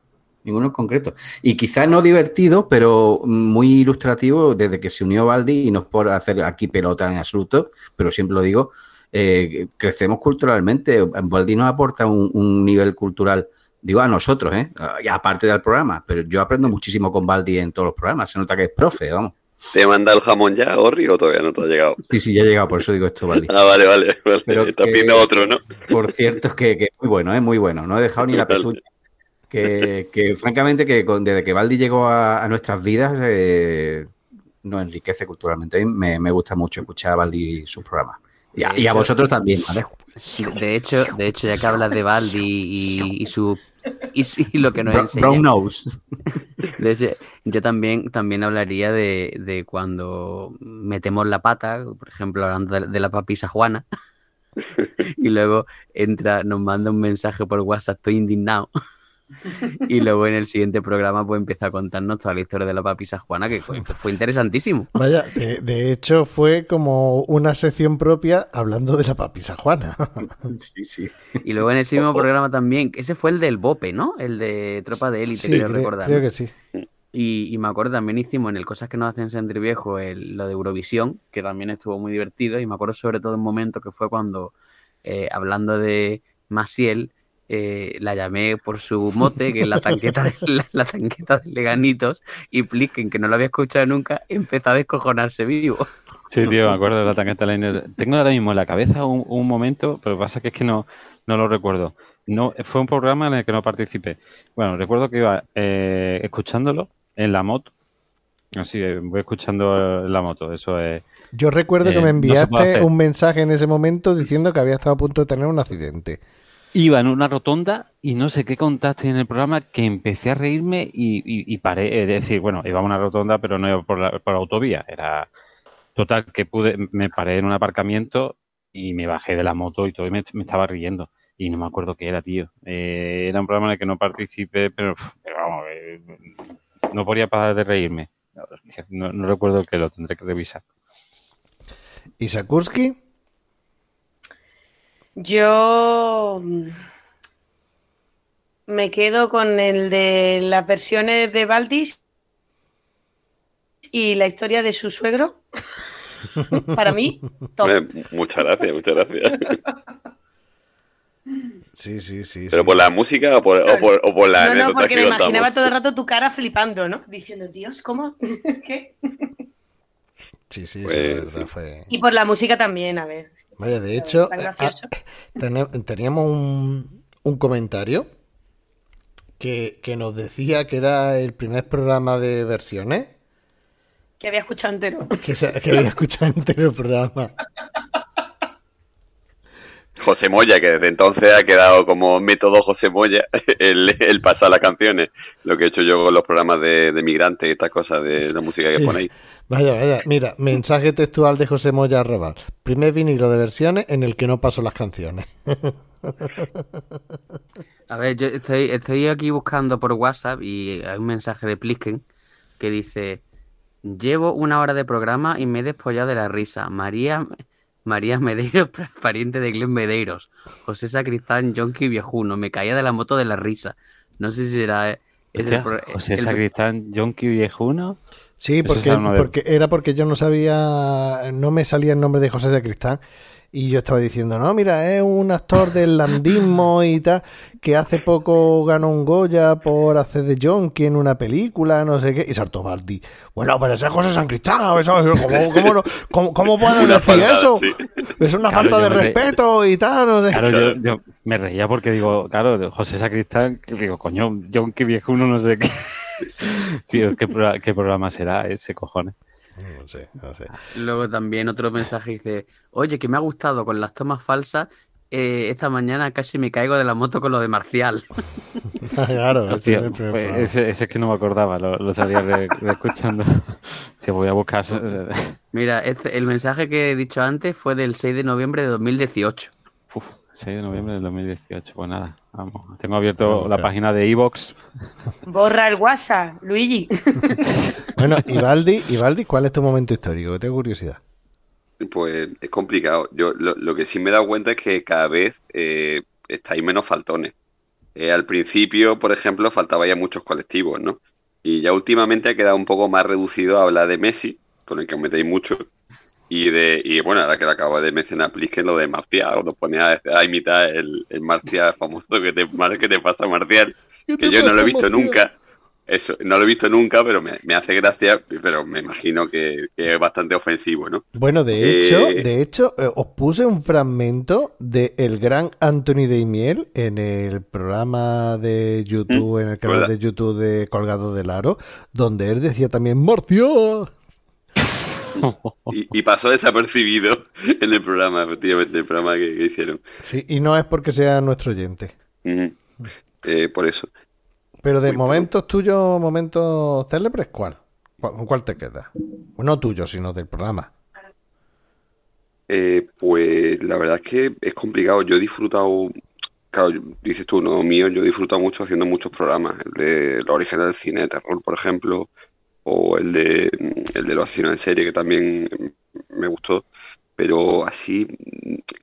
Ninguno en concreto. Y quizás no divertido, pero muy ilustrativo desde que se unió Baldi, y no por hacer aquí pelota en absoluto, pero siempre lo digo, eh, crecemos culturalmente. Baldi nos aporta un, un nivel cultural, digo a nosotros, ¿eh? y aparte del programa, pero yo aprendo muchísimo con Baldi en todos los programas, se nota que es profe, vamos. ¿Te manda el jamón ya, Orri, o todavía no te ha llegado? Sí, sí, ya he llegado, por eso digo esto, Baldi. <laughs> Ah, vale, vale. vale. Pero Estás que- viendo otro, ¿no? Por cierto, es que, que muy bueno, es muy bueno. No he dejado ni la Vale. pezuña. Que, que, francamente, que con- desde que Baldi llegó a, a nuestras vidas, eh, nos enriquece culturalmente. Me, me gusta mucho escuchar a Baldi y sus programas. Y a, y vosotros también, ¿vale? De hecho, de hecho, ya que hablas de Baldi y, y su <laughs> y, y lo que nos Bro- enseña. brown nose. <laughs> De hecho, yo también, también hablaría de, de cuando metemos la pata, por ejemplo, hablando de, de la papisa Juana, <laughs> y luego entra, nos manda un mensaje por WhatsApp, estoy indignado. Y luego en el siguiente programa pues empieza a contarnos toda la historia de la papisa Juana, que fue, interesantísimo. Vaya, de, de hecho fue como una sección propia hablando de la papisa Juana. Sí, sí. Y luego en ese mismo programa también, que ese fue el del Bope, ¿no? El de Tropa de Élite, Sí, creo cre- recordar. creo que sí. Y, y me acuerdo también hicimos en el Cosas que nos hacen sentir viejo el- lo de Eurovisión, que también estuvo muy divertido. Y me acuerdo sobre todo un momento que fue cuando, eh, hablando de Maciel, eh, la llamé por su mote, que es la tanqueta de, <laughs> la, la tanqueta de Leganitos, y Plisken, que no lo había escuchado nunca, empezó a descojonarse vivo. Sí, tío, me acuerdo de la tanqueta liner. Tengo ahora mismo en la cabeza un, un momento, pero pasa que es que no, no lo recuerdo. No, fue un programa en el que no participé. Bueno, recuerdo que iba eh, escuchándolo en la moto. Así, eh, voy escuchando en la moto, eso es. Yo recuerdo eh, que me enviaste un mensaje en ese momento diciendo que había estado a punto de tener un accidente. Iba en una rotonda y no sé qué contaste en el programa que empecé a reírme y, y- y paré. Es decir, bueno, iba a una rotonda, pero no iba por la, por la autovía. Era total que pude, me paré en un aparcamiento y me bajé de la moto y todo y me, estaba riendo. Y no me acuerdo qué era, tío. Eh, era un programa en el que no participé, pero, vamos, eh, no podía parar de reírme. No, no recuerdo que lo tendré que revisar. ¿Y Sakursky? Yo mm, me quedo con el de las versiones de Valdis y la historia de su suegro. <laughs> Para mí, top. Eh, muchas gracias, muchas gracias. Sí, sí, sí. ¿Pero por la música o por, o por, o por la No, no, porque que me contamos? imaginaba todo el rato tu cara flipando, ¿no? Diciendo, Dios, ¿cómo? <laughs> ¿Qué? Sí, sí, Pues, sí, la verdad fue. Y por la música también, a ver. Vaya, de hecho, eh, ah, teníamos un, un comentario que, que nos decía que era el primer programa de versiones Que había escuchado entero. que, que había escuchado entero el programa. José Moya, que desde entonces ha quedado como método José Moya, <laughs> el, el pasar las canciones, lo que he hecho yo con los programas de, de migrantes y estas cosas de la música que Sí. ponéis. Vaya, vaya, mira, mensaje textual de José Moya Arrabal. Primer vinilo de versiones en el que no paso las canciones. <laughs> A ver, yo estoy, estoy aquí buscando por WhatsApp y hay un mensaje de Plisken que dice: Llevo una hora de programa y me he despollado de la risa. María, María Medeiros, <laughs> pariente de Glenn Medeiros. José Sacristán, Jonky Viejuno. Me caía de la moto de la risa. No sé si será. eh, es el José el- Sacristán, Jonky Viejuno. Sí, porque era porque yo no sabía, no me salía el nombre de José Sacristán y yo estaba diciendo, no, mira, es un actor del landismo y tal, que hace poco ganó un Goya por hacer de Jonky en una película, no sé qué, y saltó Baldi. Bueno, pero ese es José Sacristán, eso, ¿cómo, cómo, no- cómo- cómo pueden Una decir eso? sí. Es una Claro, falta de re- respeto y tal, no sé. Claro, yo, yo me reía porque digo, claro, José Sacristán, digo, coño, Jonky Viejuno, no sé qué. <laughs> Tío, ¿qué, pro- qué programa será ese, cojones? No sé, no sé. Luego también otro mensaje dice: Oye, que me ha gustado con las tomas falsas. eh, esta mañana casi me caigo de la moto con lo de Marcial. <laughs> claro, pues ese, ese es que no me acordaba, lo, lo estaría re- reescuchando. Te <laughs> voy a buscar. Mira, este- el mensaje que he dicho antes fue del 6 de noviembre de 2018. Uf, 6 de noviembre del 2018. Pues nada, vamos. Tengo abierto la página de Evox. Borra el WhatsApp, Luigi. <laughs> Bueno, Ivaldi, Ivaldi, ¿cuál es tu momento histórico? Tengo curiosidad. Pues es complicado. Yo lo, lo que sí me he dado cuenta es que cada vez eh, estáis menos faltones. Eh, al principio, por ejemplo, faltaba ya muchos colectivos, ¿no? Y ya últimamente ha quedado un poco más reducido a hablar de Messi, con el que os metéis mucho. Y de y bueno, ahora que lo acabo de mencionar, Plisken, lo de Marcial, cuando ponía a imitar el, el Marcial famoso que te, que te pasa, Marcial, ¿Qué que yo no lo he visto Marcial? nunca. Eso, no lo he visto nunca, pero me, me hace gracia, pero me imagino que, que es bastante ofensivo, ¿no? Bueno, de Eh, hecho, de hecho, eh, os puse un fragmento de el gran Anthony Daimiel en el programa de YouTube, en el canal ¿verdad? de YouTube de Colgado del Aro, donde él decía también Marcial. Y, y pasó desapercibido en el programa, efectivamente, el programa que, que hicieron. Sí, y no es porque sea nuestro oyente. Eh, por eso. Pero de momentos tuyos, momentos célebres, ¿cuál? ¿Cuál- ¿Con cuál te queda? No tuyo, sino del programa. Eh, pues la verdad es que es complicado. Yo he disfrutado, claro, dices tú, no mío, yo he disfrutado mucho haciendo muchos programas. El de los orígenes del cine de terror, por ejemplo, o el de, el de los asesinos en serie, que también me gustó. Pero así,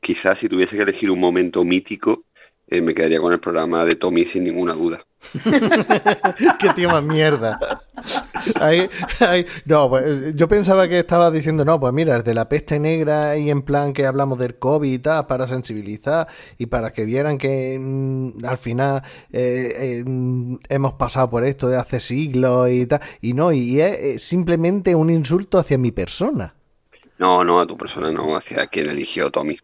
quizás si tuviese que elegir un momento mítico, eh, me quedaría con el programa de Tommy sin ninguna duda. <laughs> Qué tío más mierda. Ahí- ahí- no, pues, yo pensaba que estaba diciendo, no, pues mira, el de la peste negra y en plan que hablamos del COVID y tal, para sensibilizar y para que vieran que mm, al final eh, eh, hemos pasado por esto de hace siglos y tal. Y no, y es simplemente un insulto hacia mi persona, No, no, a tu persona no, hacia quien eligió Tommy.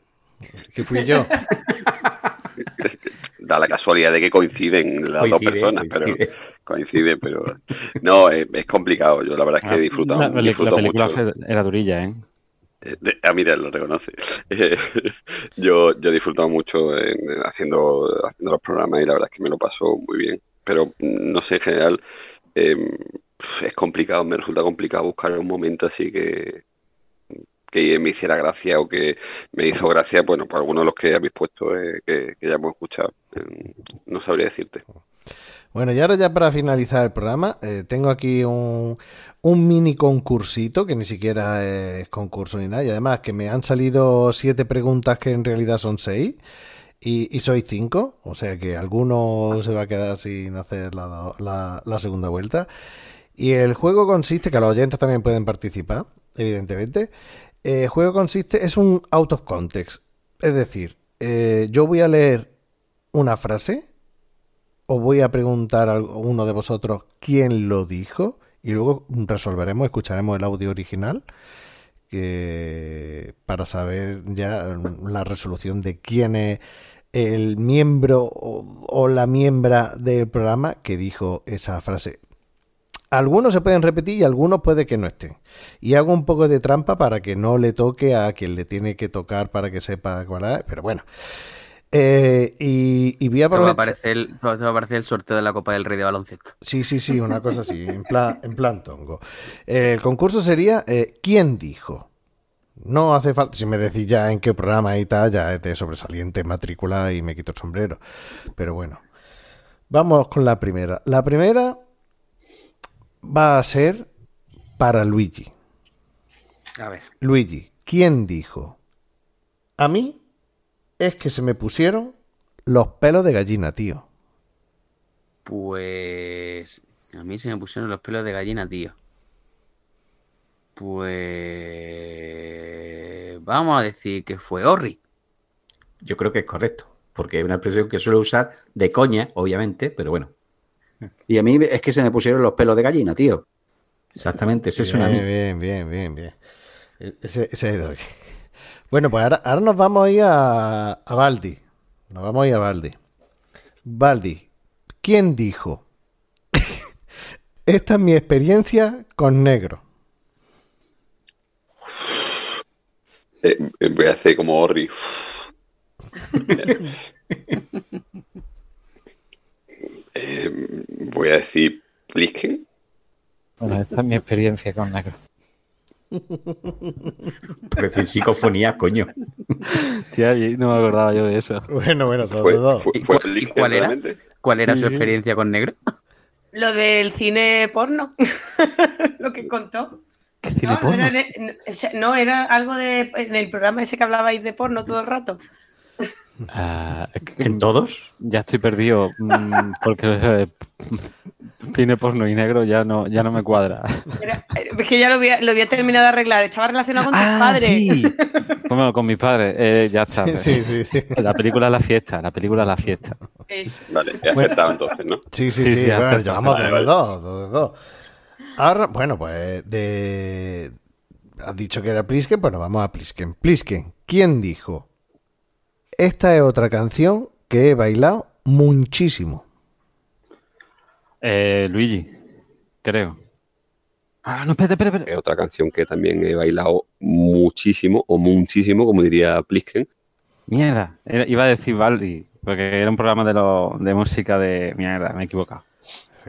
que fui yo. <laughs> da la casualidad de que coinciden las dos personas, coincide. pero coincide, pero no, es, es complicado. Yo la verdad es que he disfrutado, La, la disfruto película mucho. era durilla, ¿eh? Eh, de- ah, mira, lo reconoce. Eh, <laughs> yo, yo he disfrutado mucho en- en haciendo, haciendo los programas y la verdad es que me lo paso muy bien. Pero mm, no sé, en general eh, es complicado, me resulta complicado buscar un momento así que, que me hiciera gracia o que me hizo gracia, bueno, por algunos de los que habéis puesto eh, que, ya hemos escuchado. Eh, no sabría decirte. Bueno, y ahora ya para finalizar el programa, eh, tengo aquí un, mini concursito, que ni siquiera es concurso ni nada, y además que me han salido siete preguntas que en realidad son seis, y, y soy cinco, o sea que alguno se va a quedar sin hacer la, la- la segunda vuelta. Y el juego consiste, que los oyentes también pueden participar, evidentemente. Eh, El juego consiste, es un out of context, es decir, eh, yo voy a leer una frase os voy a preguntar a uno de vosotros quién lo dijo y luego resolveremos, escucharemos el audio original que para saber ya la resolución de quién es el miembro o, o la miembra del programa que dijo esa frase. Algunos se pueden repetir y algunos puede que no estén. Y hago un poco de trampa para que no le toque a quien le tiene que tocar para que sepa cuál es, pero bueno. Eh, y, y voy a aprovechar- te va a aparecer el sorteo de la Copa del Rey de baloncesto. Sí, sí, sí, una cosa así, en plan, <laughs> en plan tongo. Eh, el concurso sería eh, ¿Quién dijo? No hace falta, si me decís ya en qué programa y tal, ya es de sobresaliente matrícula y me quito el sombrero. Pero bueno, vamos con la primera. La primera va a ser para Luigi. A ver. Luigi, ¿quién dijo? A mí es que se me pusieron los pelos de gallina, tío. Pues. A mí se me pusieron los pelos de gallina, tío. Pues. Vamos a decir que fue Orri. Yo creo que es correcto, porque es una expresión que suelo usar de coña, obviamente, pero bueno. <laughs> Y a mí es que se me pusieron los pelos de gallina, tío. Exactamente, ese es una Bien, bien, bien, bien, bien. E- Ese, ese es. <laughs> Bueno, pues ahora, ahora nos vamos a ir a, a Baldi. Nos vamos a ir a Baldi. Baldi, ¿quién dijo? <laughs> Esta es mi experiencia con negro. Eh, eh, voy a hacer como Orri. Eh, voy a decir Plisken. Bueno, esta es mi experiencia con negro. Por decir psicofonía, coño. Tía, no me acordaba yo de eso. Bueno, bueno, todo, todo. ¿Y cuál, y cuál era? ¿Cuál era Sí, su sí. experiencia con negro? Lo del cine porno. <laughs> Lo que contó. No, no era, no, sea, no, era algo de. En el programa ese que hablabais de porno todo el rato. Ah, ¿En todos? Ya estoy perdido mm, porque eh, cine porno y negro ya no, ya no me cuadra. Era- es que ya lo había, lo había terminado de arreglar. Estaba relacionado con tus Ah, padres. sí. <laughs> Bueno, con mis padres, eh, ya está. Sí, sí, sí, sí. La película es la fiesta, la película es la fiesta. Vale, he acertado entonces, ¿no? Sí, sí, Sí, sí. sí, bueno, llevamos Vale, dos de dos, dos de dos. Ahora, bueno, pues de. Has dicho que era Plisken, bueno, vamos a Plisken. Plisken, ¿quién dijo? Esta es otra canción que he bailado muchísimo. Eh, Luigi, creo. Ah, no, espérate, espérate, espérate. Es otra canción que también he bailado muchísimo, o muchísimo, como diría Plisken. Mierda, era- iba a decir Baldi, porque era un programa de, lo, de música de... Mierda, me he equivocado.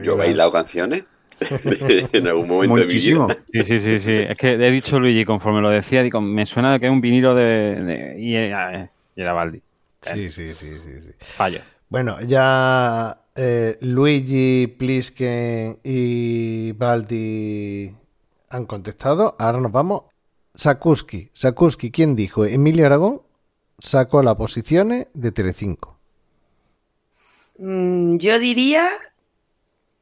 Yo he bailado canciones <laughs> en algún momento de mi vida. Sí, sí, sí, sí. Es que he dicho Luigi conforme lo decía, digo, me suena que es un vinilo de... de- y, era, y era Baldi. Sí, sí, sí, sí, sí. Fallo. Bueno, ya eh, Luigi, Plisken y Baldi han contestado. Ahora nos vamos. Sakuski. Sakuski, ¿quién dijo? Emilio Aragón sacó las posiciones de Telecinco. Mm, yo diría.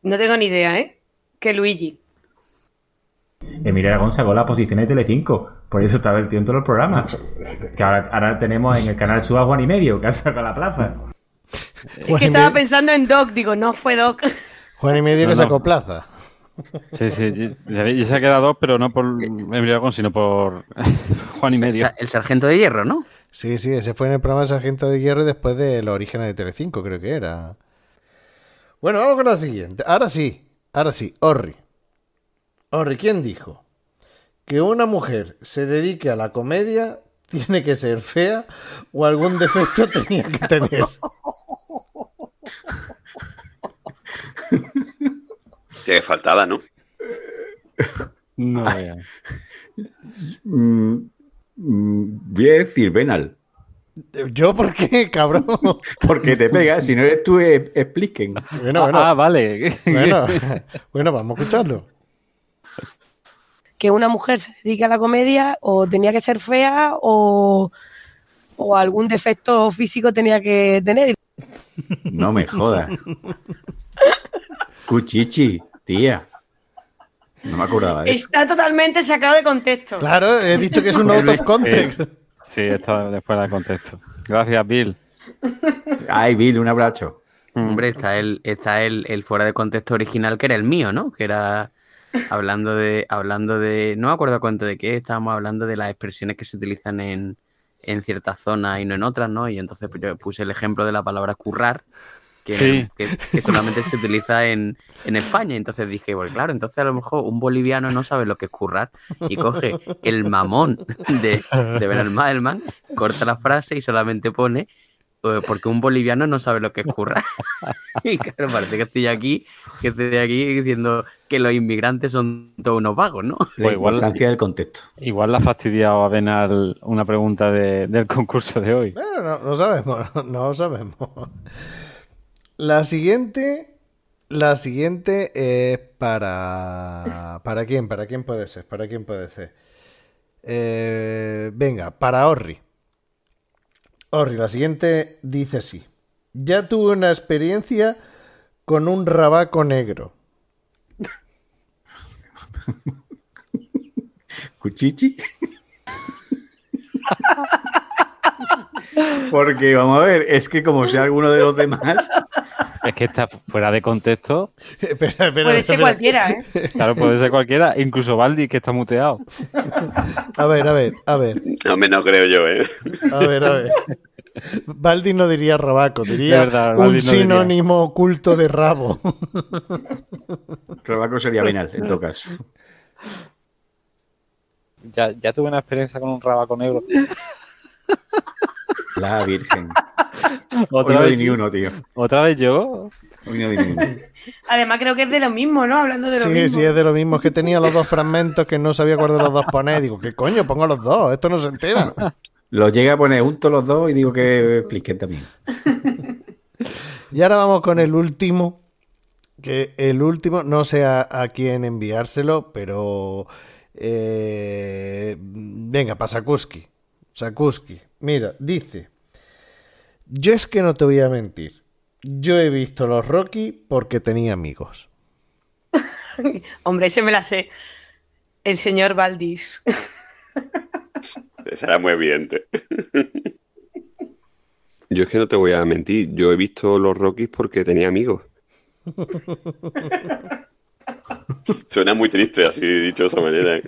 No tengo ni idea, ¿eh? Que Luigi. Emilio Aragón sacó la posición de Telecinco. Por eso está vertido en todos los programas. Que ahora, ahora tenemos en el canal Suba Juan y Medio, que ha sacado la plaza. Es que estaba pensando en Doc, digo, no fue Doc. Juan y medio No, que no. sacó plaza. Sí, sí, y y se ha quedado pero no por Emilio Aragón, sino por <laughs> Juan y medio. El sargento de hierro, ¿no? Sí, sí, ese fue en el programa de Sargento de Hierro y después de Los Orígenes de Telecinco, creo que era. Bueno, vamos con la siguiente. Ahora sí, ahora sí, Orri. ¿Quién dijo? Que una mujer se dedique a la comedia tiene que ser fea o algún defecto <laughs> tenía que tener. Que faltaba, ¿no? No, vea. Mm, mm, voy a decir Benal. ¿Yo por qué, cabrón? Porque te pega, si no eres tú, es Plisken. Bueno, bueno. Ah, vale. Bueno, <laughs> bueno, vamos a escucharlo. Que una mujer se dedique a la comedia o tenía que ser fea o, o algún defecto físico tenía que tener. No me jodas. <laughs> Cuchichi, tía. No me acordaba de eso. Está totalmente sacado de contexto. Claro, he dicho que es un <laughs> out of context. Sí, sí, está después del contexto. Gracias, Bill. Ay, Bill, un abrazo. Hombre, está el, está el, el fuera de contexto original que era el mío, ¿no? Que era hablando de, hablando de, no me acuerdo cuánto de qué, estábamos hablando de las expresiones que se utilizan en, en ciertas zonas y no en otras, ¿no? Y entonces pues, yo puse el ejemplo de la palabra currar que, Sí. que- que solamente se utiliza en, en España. Entonces dije, pues claro, entonces a lo mejor un boliviano no sabe lo que es currar y coge el mamón de, de Benalmádel, corta la frase y solamente pone eh, porque un boliviano no sabe lo que es currar. <laughs> y claro, parece que estoy aquí, que estoy aquí diciendo que los inmigrantes son todos unos vagos, ¿no? La importancia del contexto. Igual la ha fastidiado a Benal una pregunta de- del concurso de hoy. Bueno, no, no sabemos, no lo sabemos. La siguiente, la siguiente es para... ¿Para quién? ¿Para quién puede ser? ¿Para quién puede ser? Eh, venga, para Orri. Orri, la siguiente dice así. Ya tuve una experiencia con un rabaco negro. <laughs> ¿Cuchichi? <laughs> Porque, vamos a ver, es que como sea alguno de los demás, Es que está fuera de contexto. <laughs> Puede ser cualquiera, ¿eh? Claro, puede ser cualquiera, incluso Baldi, que está muteado. A ver, a ver, a ver. No, me no creo yo, ¿eh? A ver, a ver. Baldi no diría rabaco, diría verdad, un no diría. sinónimo oculto de rabo. Rabaco sería venal, en todo caso. Ya, ya tuve una experiencia con un rabaco negro. La Virgen. Otra <laughs> Hoy no vez di ni uno, tío. ¿Otra vez yo? Hoy no di ni uno. Además, creo que es de lo mismo, ¿no? Hablando de lo Sí, mismo. sí, es de lo mismo. Es que tenía los dos fragmentos que no sabía cuál de los dos poner. Digo, ¿qué coño? Pongo los dos. Esto no se entera. <laughs> Los llega a poner juntos los dos y digo que <laughs> expliquen también. Y ahora vamos con el último. Que el último, no sé a, a quién enviárselo, pero. eh, venga, para Sakuski. Sakuski. Mira, dice. Yo es que no te voy a mentir. Yo he visto los Rocky porque tenía amigos. <laughs> Hombre, ese me la sé. El señor Valdís. <laughs> Será muy evidente. Yo es que no te voy a mentir. Yo he visto los Rockies porque tenía amigos. Suena muy triste así dicho de esa manera. ¿eh?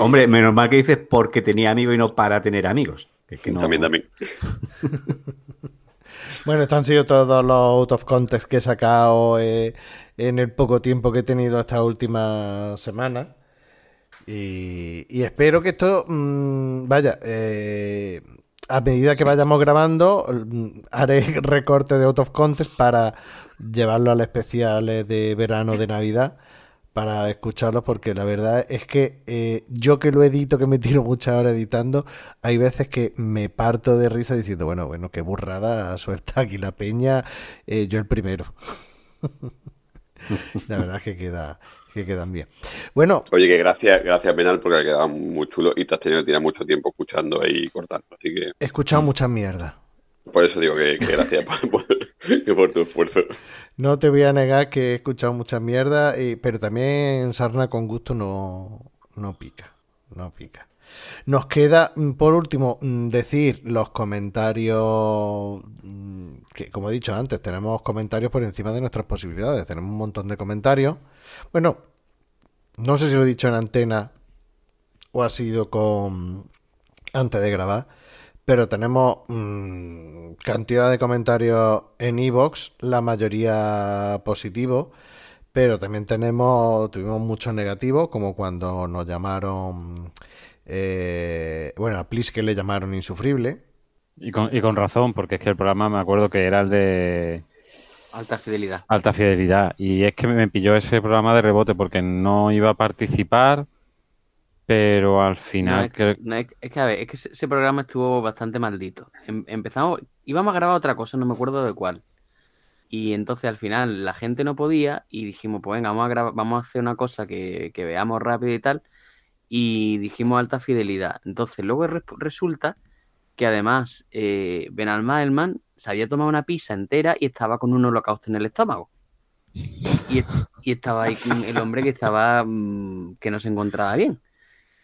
Hombre, menos mal que dices porque tenía amigos y no para tener amigos. Que es que no- También, también. <laughs> Bueno, estos han sido todos los out of context que he sacado eh, en el poco tiempo que he tenido esta última semana. Y, espero que esto, mm, vaya, eh, a medida que vayamos grabando, mm, haré <laughs> recorte de out of context para llevarlo al especial eh, de verano de Navidad para escucharlos porque la verdad es que eh, yo que lo edito, que me tiro muchas horas editando, hay veces que me parto de risa diciendo, bueno, bueno, qué burrada, suelta aquí la peña, eh, yo el primero. <laughs> la verdad es que queda que quedan bien. Bueno, Oye, que gracias, gracias Penal porque ha quedado muy chulo y te has tenido que tirar mucho tiempo escuchando y cortando. Así que he escuchado mucha mierda. por eso digo que, que gracias por, por- que por tu esfuerzo. No te voy a negar que he escuchado mucha mierda, y- pero también sarna con gusto no, no pica, no pica. Nos queda, mm, por último, mm, decir los comentarios, mm, que como he dicho antes, tenemos comentarios por encima de nuestras posibilidades, tenemos un montón de comentarios. Bueno, no sé si lo he dicho en antena o ha sido con antes de grabar, pero tenemos mm, cantidad de comentarios en iVoox, la mayoría positivos, pero también tenemos tuvimos muchos negativos, como cuando nos llamaron, eh, bueno, a Plis que le llamaron insufrible. Y con, y con razón, porque es que el programa me acuerdo que era el de Alta fidelidad. alta fidelidad. Y es que me pilló ese programa de rebote porque no iba a participar, pero al No, final... es, no, es- es que a ver, es que ese, programa estuvo bastante maldito. Em- empezamos, íbamos a grabar otra cosa, no me acuerdo de cuál. Y entonces al final la gente no podía y dijimos, pues venga, vamos a grabar, vamos a hacer una cosa que, que veamos rápido y tal. Y dijimos alta fidelidad. Entonces luego re- resulta que además eh, Benalmádel se había tomado una pizza entera y estaba con un holocausto en el estómago. Y, y estaba ahí el hombre que estaba mm, que no se encontraba bien.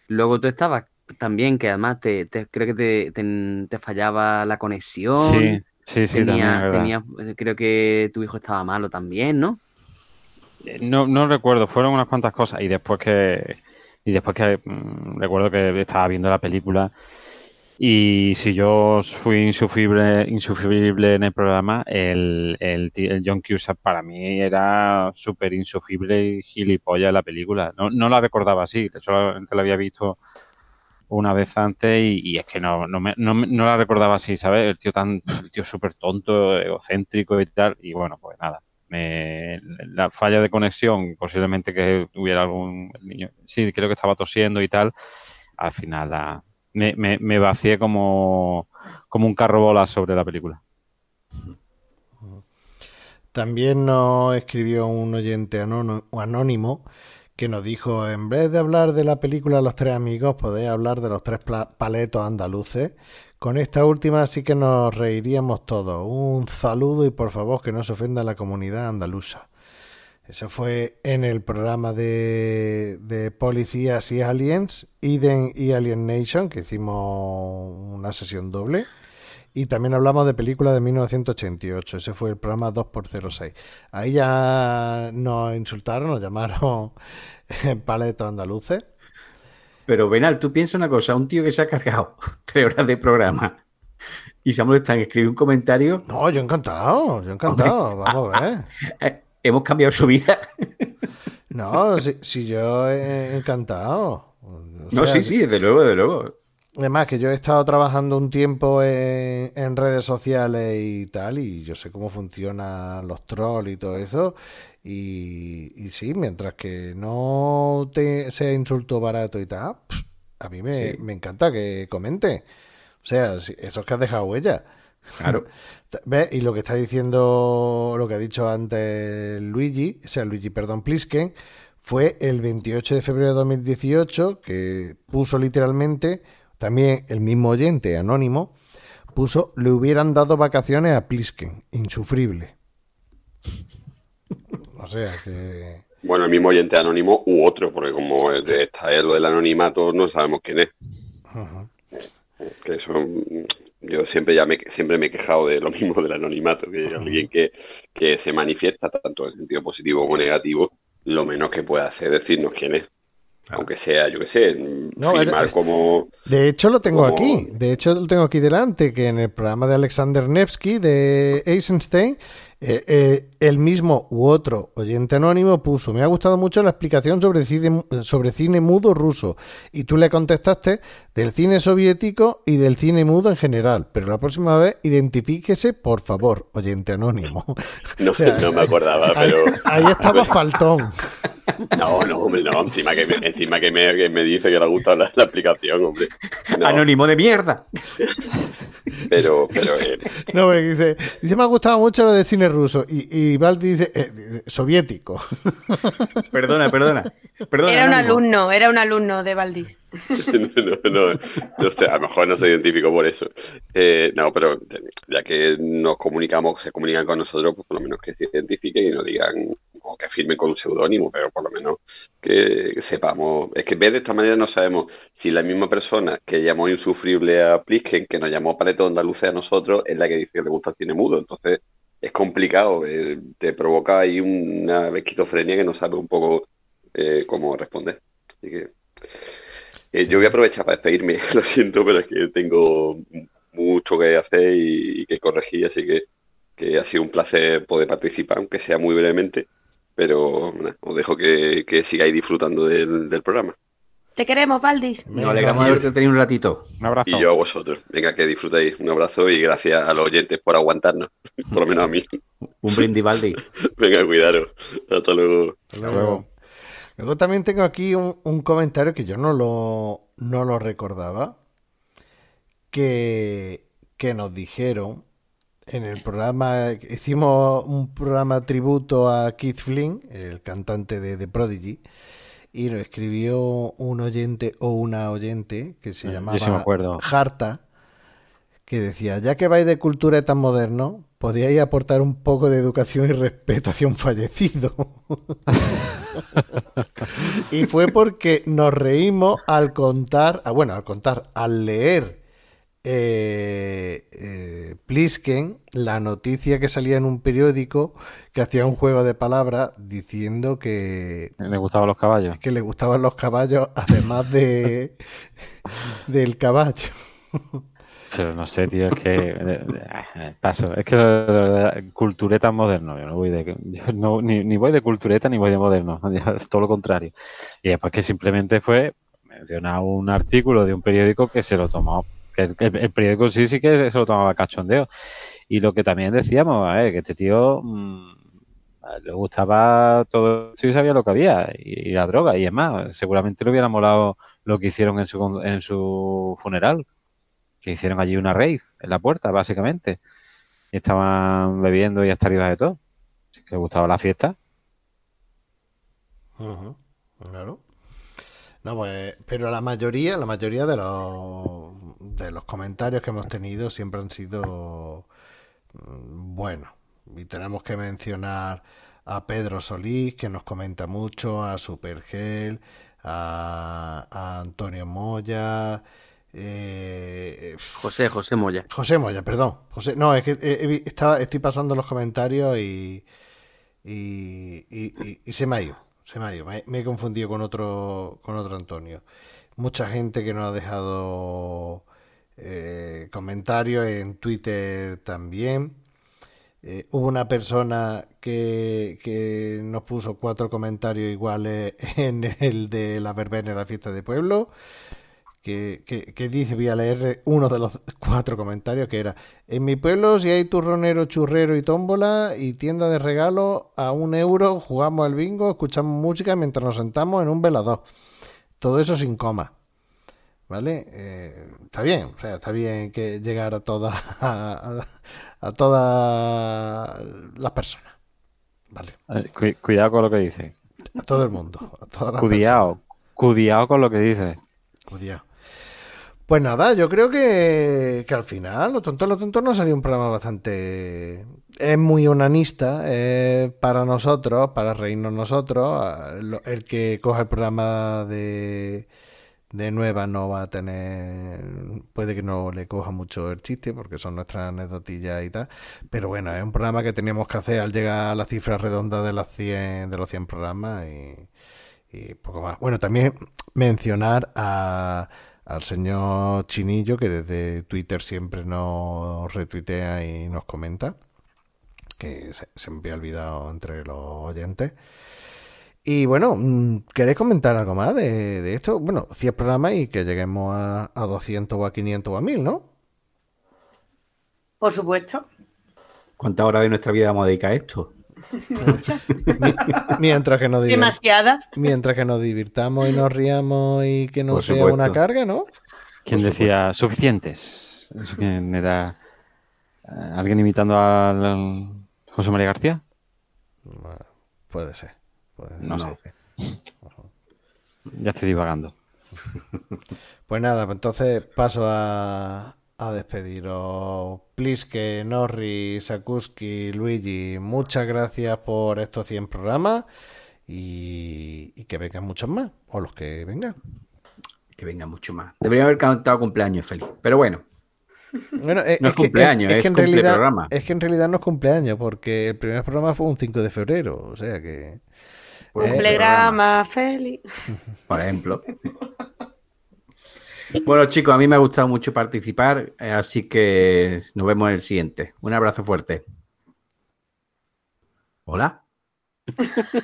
Luego tú estabas también, que además te, te- creo que te, te- te fallaba la conexión. Sí, sí, sí, también Tenía- tenía- eh, creo que tu hijo estaba malo también, ¿no? No, no recuerdo, fueron unas cuantas cosas y después que y después que mm, recuerdo que estaba viendo la película Y si yo fui insufrible, insufrible en el programa, el, el, John Cusack para mí era súper insufrible y gilipollas la película. No, no la recordaba así, solamente la había visto una vez antes y, y es que no, no, me- no, no la recordaba así, ¿sabes? El tío tan, tío súper tonto, egocéntrico y tal. Y bueno, pues nada. Me, la falla de conexión, posiblemente que hubiera algún niño, sí, creo que estaba tosiendo y tal, al final la, me, me, me vacié como, como un carro bola sobre la película. También nos escribió un oyente anónimo, que nos dijo, en vez de hablar de la película Los Tres Amigos, podéis hablar de los tres paletos andaluces. Con esta última sí que nos reiríamos todos. Un saludo y por favor que no se ofenda la comunidad andaluza. Eso fue en el programa de, de Policías y Aliens, Eden y Alien Nation, que hicimos una sesión doble. Y también hablamos de películas de 1988. Ese fue el programa 2x06. Ahí ya nos insultaron, nos llamaron <laughs> paletos andaluces. Pero Benal, tú piensa una cosa, un tío que se ha cargado <laughs> tres horas de programa y se ha molestado en escribir un comentario. No, yo encantado, yo encantado, vamos a ver. <laughs> Hemos cambiado su vida. <laughs> No, si, si yo he encantado. O No, sí, sí, desde luego, desde luego. Además que yo he estado trabajando un tiempo en, en redes sociales y tal, y yo sé cómo funcionan los trolls y todo eso. Y, y sí, mientras que no te sea insulto barato y tal, a mí me, Sí. me encanta que comente. O sea, si- eso es que has dejado huella. Claro. <laughs> ¿Ves? Y lo que está diciendo, lo que ha dicho antes Luigi, o sea, Luigi, perdón, Plisken, fue el 28 de febrero de 2018, que puso literalmente, también el mismo oyente anónimo, puso, le hubieran dado vacaciones a Plisken, insufrible. <laughs> O sea, que... Bueno, el mismo oyente anónimo u otro, porque como es de- está es lo del anonimato, no sabemos quién es. Que eso, yo siempre ya me, siempre me he quejado de lo <laughs> mismo del anonimato, que <laughs> alguien que, que se manifiesta tanto en sentido positivo como negativo, lo menos que puede hacer es decirnos quién es. Aunque sea, yo qué sé, No, firmar es- como... De hecho, lo tengo como- aquí. De hecho, lo tengo aquí delante, que en el programa de Alexander Nevsky de Eisenstein, eh, eh, el mismo u otro oyente anónimo puso, me ha gustado mucho la explicación sobre cine, sobre cine mudo ruso. Y tú le contestaste del cine soviético y del cine mudo en general. Pero la próxima vez, identifíquese, por favor, oyente anónimo. <laughs> No, O sea, no me acordaba, ahí- pero... Ahí estaba <laughs> faltón. No, no, hombre, no, encima que me, encima que me, que me dice que le ha gustado la, la aplicación, hombre. No, Anónimo de mierda. pero, pero eh, No, porque dice, dice, me ha gustado mucho lo de cine ruso. Y, y Valdi dice, eh, soviético. <laughs> Perdona, perdona. perdona Era un alumno, era un alumno de Valdís. <laughs> no, no, no sé, a lo mejor no se identificó por eso. Eh, no, pero ya que nos comunicamos, se comunican con nosotros, pues por lo menos que se identifiquen y nos digan, o que firmen con un seudónimo, pero por lo menos que, sepamos. Es que de esta manera no sabemos si la misma persona que llamó insufrible a Plisken, que nos llamó Paleto Andaluce a nosotros, es la que dice que le gusta el cine mudo. Entonces es complicado, eh, te provoca ahí una esquizofrenia que no sabe un poco eh, cómo responder. Así que eh, yo voy a aprovechar para despedirme, <laughs> lo siento, pero es que tengo mucho que hacer y, y que corregir, así que, que ha sido un placer poder participar, aunque sea muy brevemente, pero os dejo que, que sigáis disfrutando del, del programa. Te queremos, Valdis. Nos alegramos de haberte tenido un ratito. Un abrazo. Y yo a vosotros. Venga, que disfrutéis. Un abrazo y gracias a los oyentes por aguantarnos, <laughs> por lo menos a mí. Un brindis, Valdi. <laughs> Venga, cuidaros. Hasta luego. Luego, luego también tengo aquí un, un comentario que yo no lo, no lo recordaba, que, que nos dijeron en el programa, hicimos un programa tributo a Keith Flynn, el cantante de The Prodigy, y nos escribió un oyente o una oyente que se yo llamaba sí. Harta, que decía, ya que vais de cultura tan moderno, podíais aportar un poco de educación y respeto hacia un fallecido. <laughs> y fue porque nos reímos al contar, ah, bueno, al contar, al leer eh, eh, Plisken la noticia que salía en un periódico que hacía un juego de palabras diciendo que Le gustaban los caballos. que le gustaban los caballos además de <laughs> del caballo. Pero no sé, tío, es que. eh, eh, paso. Es que cultureta moderno. Yo no voy de. yo no- ni, ni voy de cultureta ni voy de moderno. <laughs> es todo lo contrario. Y después que simplemente fue mencionar un artículo de un periódico que se lo tomó. El, el- el periódico sí sí que se lo tomaba cachondeo. Y lo que también decíamos, a que este tío. mm, le gustaba todo esto y sabía lo que había y, la droga y es más seguramente le hubiera molado lo que hicieron en su en su funeral que hicieron allí una rave en la puerta básicamente y estaban bebiendo y hasta arriba de todo si que le gustaba la fiesta Claro. No, pues, pero la mayoría, la mayoría de los de los comentarios que hemos tenido siempre han sido mm, buenos. Y tenemos que mencionar a Pedro Solís, que nos comenta mucho, a Supergel, a, a Antonio Moya, eh, José, José Moya. José Moya, perdón. José, no, es que he vi- estaba, estoy pasando los comentarios y, y, y- y- y se me ha ido. Se me ha ido. Me, he confundido con otro, con otro Antonio. Mucha gente que nos ha dejado eh, comentarios en Twitter también. Eh, hubo una persona que, nos puso cuatro comentarios iguales <laughs> en el de la verbena en la fiesta de pueblo que, que, que dice, voy a leer uno de los cuatro comentarios que era, en mi pueblo si hay turronero, churrero y tómbola y tienda de regalos a un euro, jugamos al bingo, escuchamos música mientras nos sentamos en un velador. Todo eso sin coma. ¿Vale? Eh, está bien, o sea, está bien que llegar a todas <laughs> a, a- a todas las personas. Vale. Eh, cu- cuidado con lo que dice A todo el mundo. A todas las cuidado cuidado con lo que dice Cuidado. Pues nada, yo creo que, que al final, lo tonto, lo tonto, nos salió un programa bastante... Es muy onanista eh, para nosotros, para reírnos nosotros. Lo- El que coja el programa de, de nueva no va a tener... Puede que no le coja mucho el chiste, porque son nuestras anécdotillas y tal. Pero bueno, es un programa que teníamos que hacer al llegar a la cifra redonda de, las 100, de los 100 programas y y poco más. Bueno, también mencionar a, al señor Chinillo, que desde Twitter siempre nos retuitea y nos comenta, que se, se me había olvidado entre los oyentes. Y bueno, mm, ¿queréis comentar algo más de, de esto? Bueno, 100 programas y que lleguemos a, a 200 o a 500 o a 1000, ¿no? Por supuesto. ¿Cuántas horas de nuestra vida vamos a dedicar a esto? Muchas. <laughs> Mientras que nos Demasiadas. Mientras que nos divirtamos y nos riamos y que no Por sea supuesto. una carga, ¿no? ¿Quién Por decía suficientes? ¿Eso quién era? Eh, ¿Alguien imitando al, José María García? Puede ser. puede ser. No, sé. Ya estoy divagando. Pues nada, pues entonces paso a, a despediros. Pliske, Norri, Sakuski, Luigi, muchas gracias por estos 100 programas y, y que vengan muchos más, o los que vengan. Que venga mucho más. Debería haber cantado cumpleaños feliz. Pero bueno. Bueno, eh, no es, cumpleaños, es, que en cumple realidad, programa. es que en realidad no es cumpleaños, porque el primer programa fue un 5 de febrero, o sea que... eh, Cumplegrama, feliz. Por ejemplo. <laughs> Bueno, chicos, a mí me ha gustado mucho participar, eh, así que nos vemos en el siguiente. Un abrazo fuerte. Hola.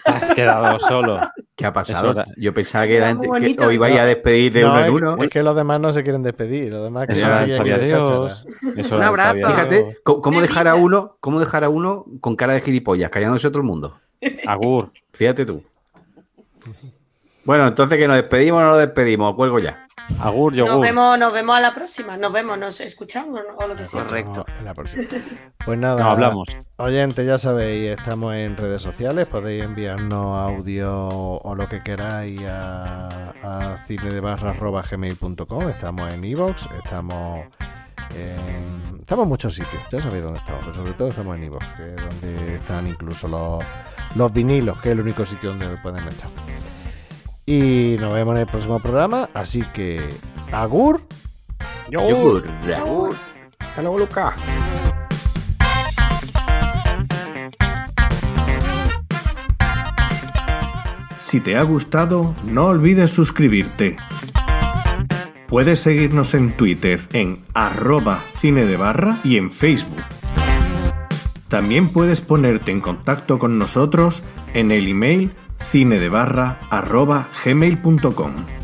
Has quedado solo. ¿Qué ha pasado? Yo pensaba que, bonito. os ibais a despedir de No, uno en es- uno. Es que los demás no se quieren despedir, los demás que son de. Un abrazo. Fíjate, ¿cómo, cómo dejar a uno, cómo dejar a uno con cara de gilipollas, callándose todo el mundo? Agur. Fíjate tú. Bueno, entonces que nos despedimos o no nos despedimos, cuelgo ya. Agur, Nos vemos, nos vemos a la próxima. Nos vemos, nos escuchamos ¿no? o lo que sea. Correcto. En la próxima. <laughs> Pues nada, No, hablamos. Oyentes, ya sabéis, estamos en redes sociales, podéis enviarnos audio o lo que queráis a, a cinedebarra.gmail.com, estamos en iVoox, estamos en... Estamos en muchos sitios, ya sabéis dónde estamos, pero sobre todo estamos en iVoox, que es donde están incluso los, los vinilos, que es el único sitio donde pueden estar. Y nos vemos en el próximo programa, así que... Agur. Yogur. Hasta luego, Lucas. Si te ha gustado, no olvides suscribirte. Puedes seguirnos en Twitter en arroba cine de barra y en Facebook. También puedes ponerte en contacto con nosotros en el email cinedebarra arroba gmail.com.